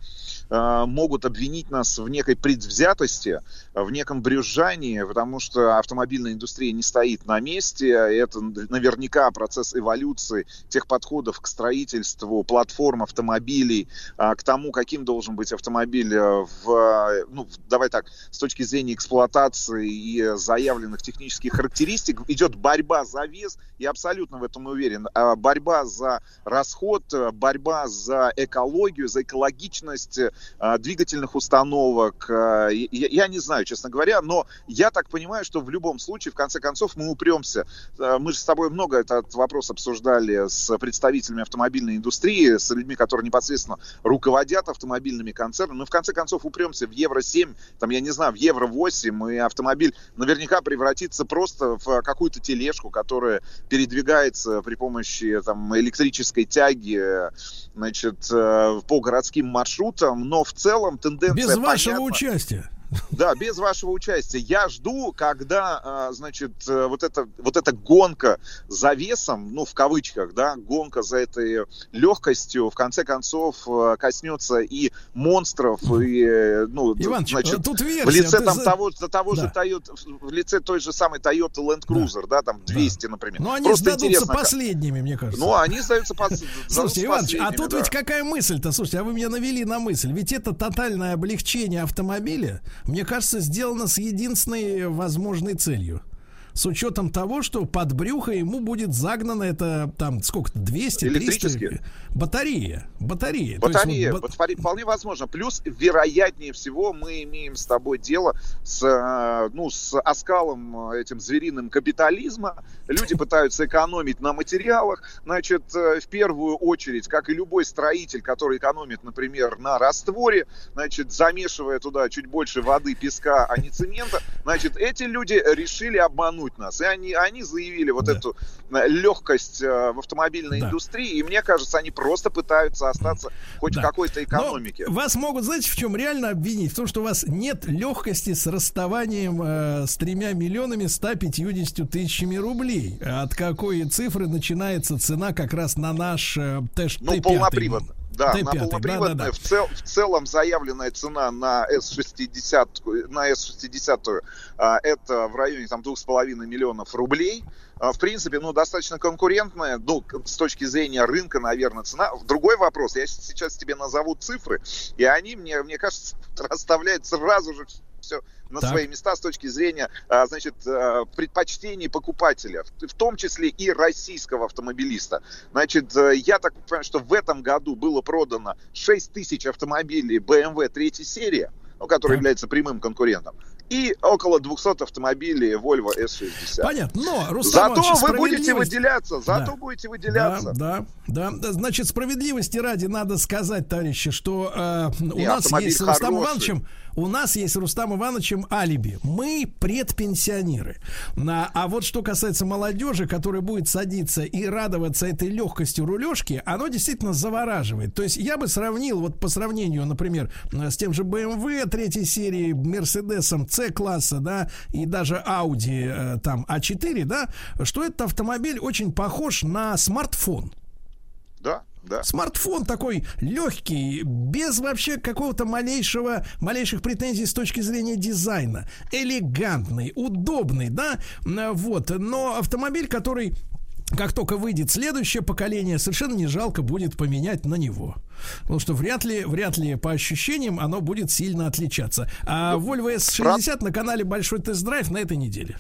могут обвинить нас в некой предвзятости, в неком брюзжании, потому что автомобильная индустрия не стоит на месте. Это наверняка процесс эволюции тех подходов к строительству платформ автомобилей, а, к тому, каким должен быть автомобиль э, в, ну, давай так, с точки зрения эксплуатации и заявленных технических характеристик, идет борьба за вес, я абсолютно в этом уверен. А борьба за расход, борьба за экологию, за экологичность двигательных установок. А, я, я не знаю, честно говоря, но я так понимаю, что в любом случае, в конце концов, мы упремся. А, мы же с тобой много этот вопрос обсуждали с представителями автомобильной индустрии, с людьми, которые непосредственно руководят автомобильными концернами. Мы в конце концов упремся в Евро-7, там, я не знаю, в Евро-8, и автомобиль наверняка превратится просто в какую-то тележку, которая передвигается при помощи там, электрической тяги значит, э, по городским маршрутам, но в целом тенденция Без вашего понятна. участия. Да, без вашего участия. Я жду, когда, а, значит, э, вот эта, вот эта гонка за весом, ну, в кавычках, да, гонка за этой легкостью, в конце концов, э, коснется и монстров, и, э, ну, Иваныч, значит, тут версия, в лице там за- того, того Да. же Toyota, в лице той же самой Toyota Land Cruiser, да, там 200, например. Но они Просто сдадутся последними, мне кажется. Ну, они сдаются под... Слушайте, Иваныч, а тут да. ведь какая мысль-то? Слушайте, а вы меня навели на мысль. Ведь это тотальное облегчение автомобиля, мне кажется, сделано с единственной возможной целью. С учетом того, что под брюхо ему будет загнано это там сколько-то 200 Электрические? 300 батарея, батарея. То есть Батарея, вот ба- батарея, вполне возможно. Плюс, вероятнее всего, мы имеем с тобой дело с, э, ну, с оскалом э, этим звериным капитализма. Люди пытаются экономить на материалах. Значит, э, в первую очередь, как и любой строитель, который экономит, например, на растворе, значит, замешивая туда чуть больше воды, песка, а не цемента, значит, эти люди решили обмануть нас. И они, они заявили вот эту э, легкость э, в автомобильной Да. индустрии. И мне кажется, они просто пытаются остаться хоть Да. в какой-то Но экономике. вас могут, знаете, в чем реально обвинить? В том, что у вас нет легкости с расставанием э, с тремя миллионами 150 тысячами рублей. От какой цифры начинается цена как раз на наш э, Т- Ну, Т5? полноприводно. Да, Т5, на полноприводное да-да-да. В, цел- в целом заявленная цена на S60, на S60 а, это в районе там 2,5 миллионов рублей. А, в принципе, ну, достаточно конкурентная, ну, с точки зрения рынка, наверное, цена. Другой вопрос, я сейчас тебе назову цифры, и они, мне, мне кажется, расставляют сразу же все на Так. свои места с точки зрения, а, значит, а, предпочтений покупателя, в том числе и российского автомобилиста. Значит, э, я так понимаю, что в этом году было продано 6 тысяч автомобилей BMW третьей серии, ну, который Так. является прямым конкурентом, и около 200 автомобилей Volvo S60. Понятно, но, Рустам Зато вы будете выделяться, зато Да. будете выделяться. Да, да, да. Значит, справедливости ради надо сказать, товарищи, что э, у Не, нас есть с Рустамом. Ивановичем, у нас есть с Рустамом Ивановичем алиби. Мы предпенсионеры. На- а вот что касается молодежи, которая будет садиться и радоваться этой легкостью рулежки, оно действительно завораживает. То есть я бы сравнил, вот по сравнению, например, э, с тем же BMW третьей серии, Мерседесом C-класса, да, и даже Audi э, там А4, да, что этот автомобиль очень похож на смартфон. Да, да. Смартфон такой легкий, без вообще какого-то малейшего, малейших претензий с точки зрения дизайна. Элегантный, удобный, да, вот. Но автомобиль, который как только выйдет следующее поколение, совершенно не жалко будет поменять на него. Потому что вряд ли, вряд ли по ощущениям оно будет сильно отличаться. А Volvo S60 на канале Большой тест-драйв на этой неделе.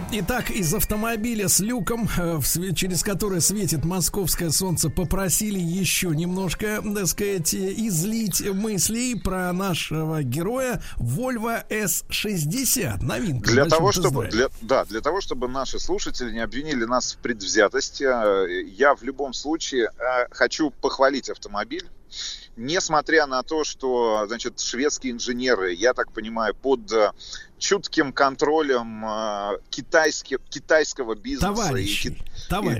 Мои, итак, из автомобиля с люком, э, через который светит московское солнце, попросили еще немножко, так сказать, излить мыслей про нашего героя Volvo S60. Новинка. Для того, чтобы, для, да, для того, чтобы наши слушатели не обвинили нас в предвзятости, э, я в любом случае э, хочу похвалить автомобиль. Несмотря на то, что, значит, шведские инженеры, я так понимаю, под э, чутким контролем э, китайских, китайского бизнеса и Товарищей, ки-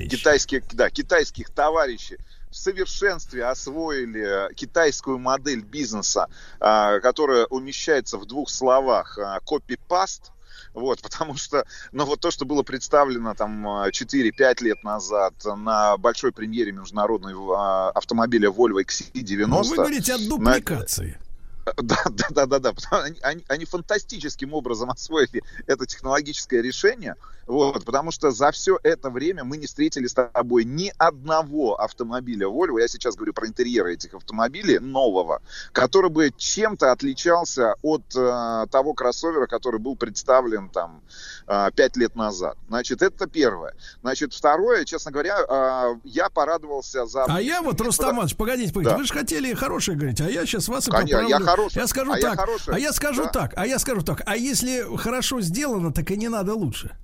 и китайских, да, китайских товарищей в совершенстве освоили китайскую модель бизнеса, а, которая умещается в двух словах copy-paste. Вот, потому что, ну, вот то, что было представлено там а, 4-5 лет назад на большой премьере международного а, автомобиля Volvo XC90. Ну, вы говорите о дупликации. да, да, да, да, да. Потому- Они, они- они фантастическим образом освоили это технологическое решение. Вот, потому что за все это время мы не встретили с тобой ни одного автомобиля Volvo, я сейчас говорю про интерьеры этих автомобилей, нового, который бы чем-то отличался от э, того кроссовера, который был представлен там э, лет назад. Значит, это первое. Значит, второе, честно говоря, э, я порадовался за... А я вот, Рустам Иванович, погодите, погодите, Да. вы же хотели хорошее говорить, а я сейчас вас и Конечно, поправлю. я хороший. Я скажу А я так, хороший. а я скажу Да. так, а я скажу так, а если хорошо сделано, так и не надо лучше.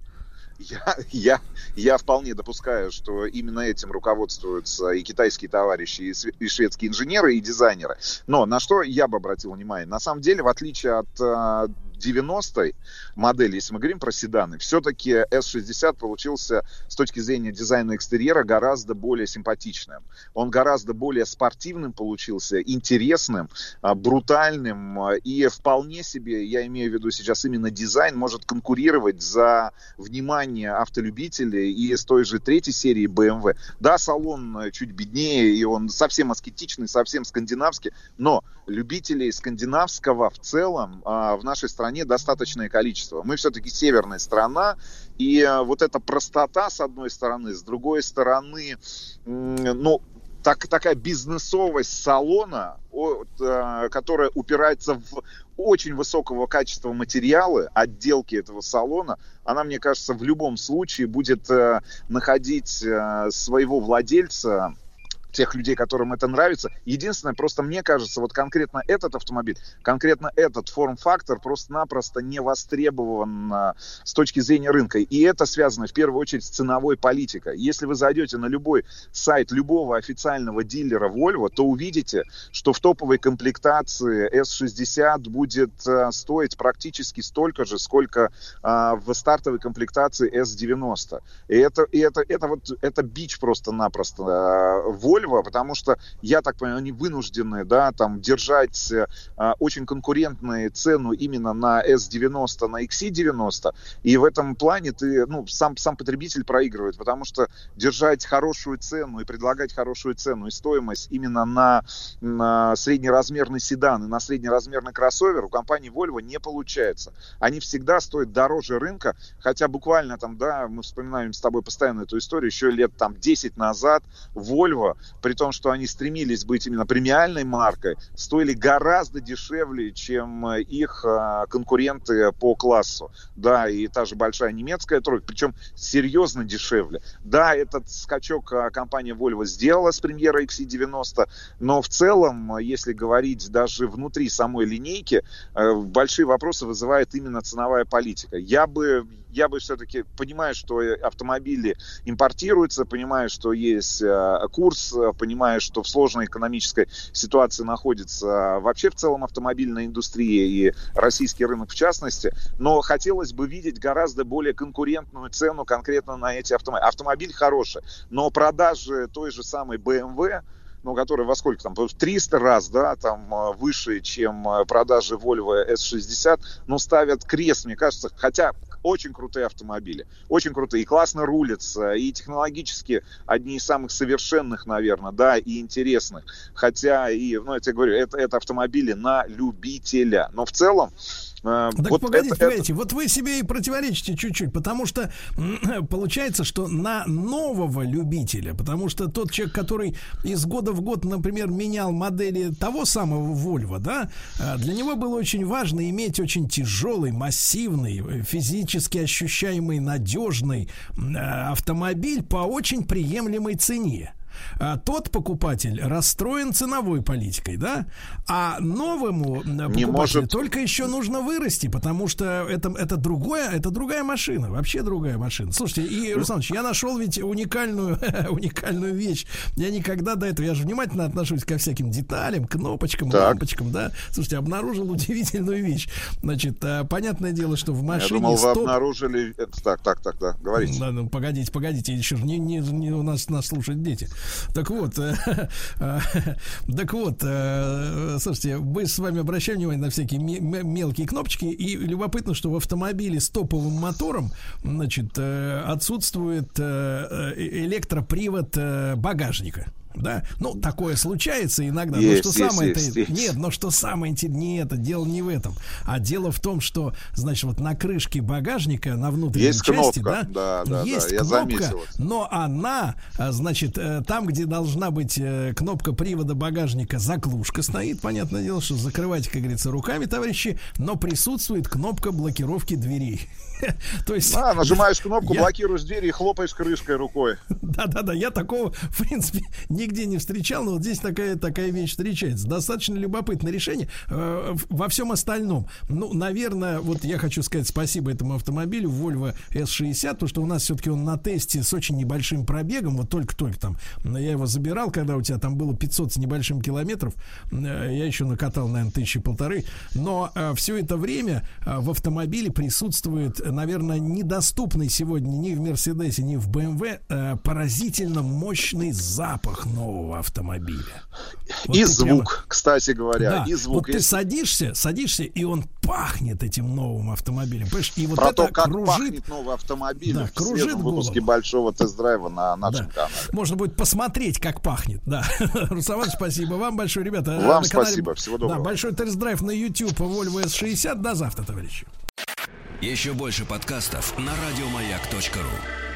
я, я, я вполне допускаю, что именно этим руководствуются и китайские товарищи, и, и шведские инженеры, и дизайнеры. Но на что я бы обратил внимание? На самом деле, в отличие от э, 90-й модели, если мы говорим про седаны, все-таки S60 получился с точки зрения дизайна экстерьера гораздо более симпатичным. Он гораздо более спортивным получился, интересным, а, брутальным а, и вполне себе, я имею в виду сейчас именно дизайн, может конкурировать за внимание автолюбителей и с той же третьей серии BMW. Да, салон э, чуть беднее, и он совсем аскетичный, совсем скандинавский, но любителей скандинавского в целом а, в нашей стране достаточное количество. Мы все-таки северная страна, и а, вот эта простота с одной стороны, с другой стороны, ну, так, такая бизнесовость салона, от, а, которая упирается в очень высокого качества материалы, отделки этого салона, она, мне кажется, в любом случае будет э, находить э, своего владельца тех людей, которым это нравится. Единственное, просто мне кажется, вот конкретно этот автомобиль, конкретно этот форм-фактор просто-напросто не востребован а, с точки зрения рынка. И это связано в первую очередь с ценовой политикой. Если вы зайдете на любой сайт любого официального дилера Volvo, то увидите, что в топовой комплектации S60 будет а, стоить практически столько же, сколько а, в стартовой комплектации S90. И это, и это, это вот это бич просто-напросто а, Volvo, потому что, я так понимаю, они вынуждены, да, там, держать а, очень конкурентную цену именно на S90, на XC90, и в этом плане ты, ну, сам, сам потребитель проигрывает, потому что держать хорошую цену и предлагать хорошую цену и стоимость именно на, на среднеразмерный седан и на среднеразмерный кроссовер у компании Volvo не получается. Они всегда стоят дороже рынка, хотя буквально там, да, мы вспоминаем с тобой постоянно эту историю, еще лет там 10 назад Volvo при том, что они стремились быть именно премиальной маркой, стоили гораздо дешевле, чем э, их а, конкуренты по классу. Да, и та же большая немецкая тройка, причем серьезно дешевле. Да, этот скачок а, компания Volvo сделала с премьерой XC90, но в целом, если говорить даже внутри самой линейки, э, большие вопросы вызывает именно ценовая политика. Я бы, я бы все-таки понимаю, что автомобили импортируются, понимаю, что есть э, курс, понимая, что в сложной экономической ситуации находится вообще в целом автомобильная индустрия и российский рынок в частности, но хотелось бы видеть гораздо более конкурентную цену конкретно на эти автомобили. Автомобиль хороший, но продажи той же самой BMW, ну, который во сколько там, в 300 раз, да, там э, выше, чем э, продажи Volvo S60, но ставят крест, мне кажется, хотя очень крутые автомобили, очень крутые, и классно рулятся, и технологически одни из самых совершенных, наверное, да, и интересных. Хотя, и, ну, я тебе говорю, это, это автомобили на любителя. Но в целом, так вот погодите, это, погодите, это... вот вы себе и противоречите чуть-чуть, потому что получается, что на нового любителя, потому что тот человек, который из года в год, например, менял модели того самого Volvo, да, для него было очень важно иметь очень тяжелый, массивный, физически ощущаемый, надежный автомобиль по очень приемлемой цене а, тот покупатель расстроен ценовой политикой, да, а новому покупателю может... только еще нужно вырасти, потому что это, это другое, это другая машина, вообще другая машина. Слушайте, и, Русланович, я нашел ведь уникальную, уникальную вещь. Я никогда до этого, я же внимательно отношусь ко всяким деталям, кнопочкам, так. лампочкам, да. Слушайте, обнаружил удивительную вещь. Значит, а, понятное дело, что в машине... Я думал, стоп... вы обнаружили... Это, так, так, так, да, говорите. Да, ну, погодите, погодите, еще не, не, не у нас нас слушают дети. Так вот, э, так вот, э, слушайте, мы с вами обращаем внимание на всякие мелкие кнопочки, и любопытно, что в автомобиле с топовым мотором, значит, э, отсутствует электропривод багажника. Да, ну такое случается иногда. Есть, но что есть, самое есть, есть. нет, но что самое интересное, не это дело не в этом, а дело в том, что значит вот на крышке багажника на внутренней есть части, кнопка. да, да, есть да, кнопка, но она, а, значит, э, там, где должна быть э, кнопка привода багажника, заглушка стоит, понятное дело, что закрывать, как говорится, руками, товарищи, но присутствует кнопка блокировки дверей. То есть... А, нажимаешь кнопку, я... блокируешь двери и хлопаешь крышкой рукой. Да-да-да, я такого, в принципе, нигде не встречал, но вот здесь такая, такая вещь встречается. Достаточно любопытное решение. Э, во всем остальном, ну, наверное, вот я хочу сказать спасибо этому автомобилю Volvo S60, то что у нас все-таки он на тесте с очень небольшим пробегом, вот только-только там, я его забирал, когда у тебя там было 500 с небольшим километров, э, я еще накатал, наверное, тысячи полторы, но э, все это время в автомобиле присутствует, наверное, недоступный сегодня ни в Мерседесе, ни в BMW поразительно мощный запах нового автомобиля. Вот и звук, прямо... кстати говоря, да, и звук. Вот ты садишься, садишься, и он пахнет этим новым автомобилем. Понимаешь? И вот Про это то, как кружит, пахнет новый автомобиль да, в кружит выпуске большого тест-драйва на нашем да. канале. Можно будет посмотреть, как пахнет. Да. Руслан, спасибо вам большое, ребята. Вам канале... спасибо, всего доброго. Да, большой тест-драйв на YouTube Volvo S60. До завтра, товарищи. Еще больше подкастов на радиомаяк.ру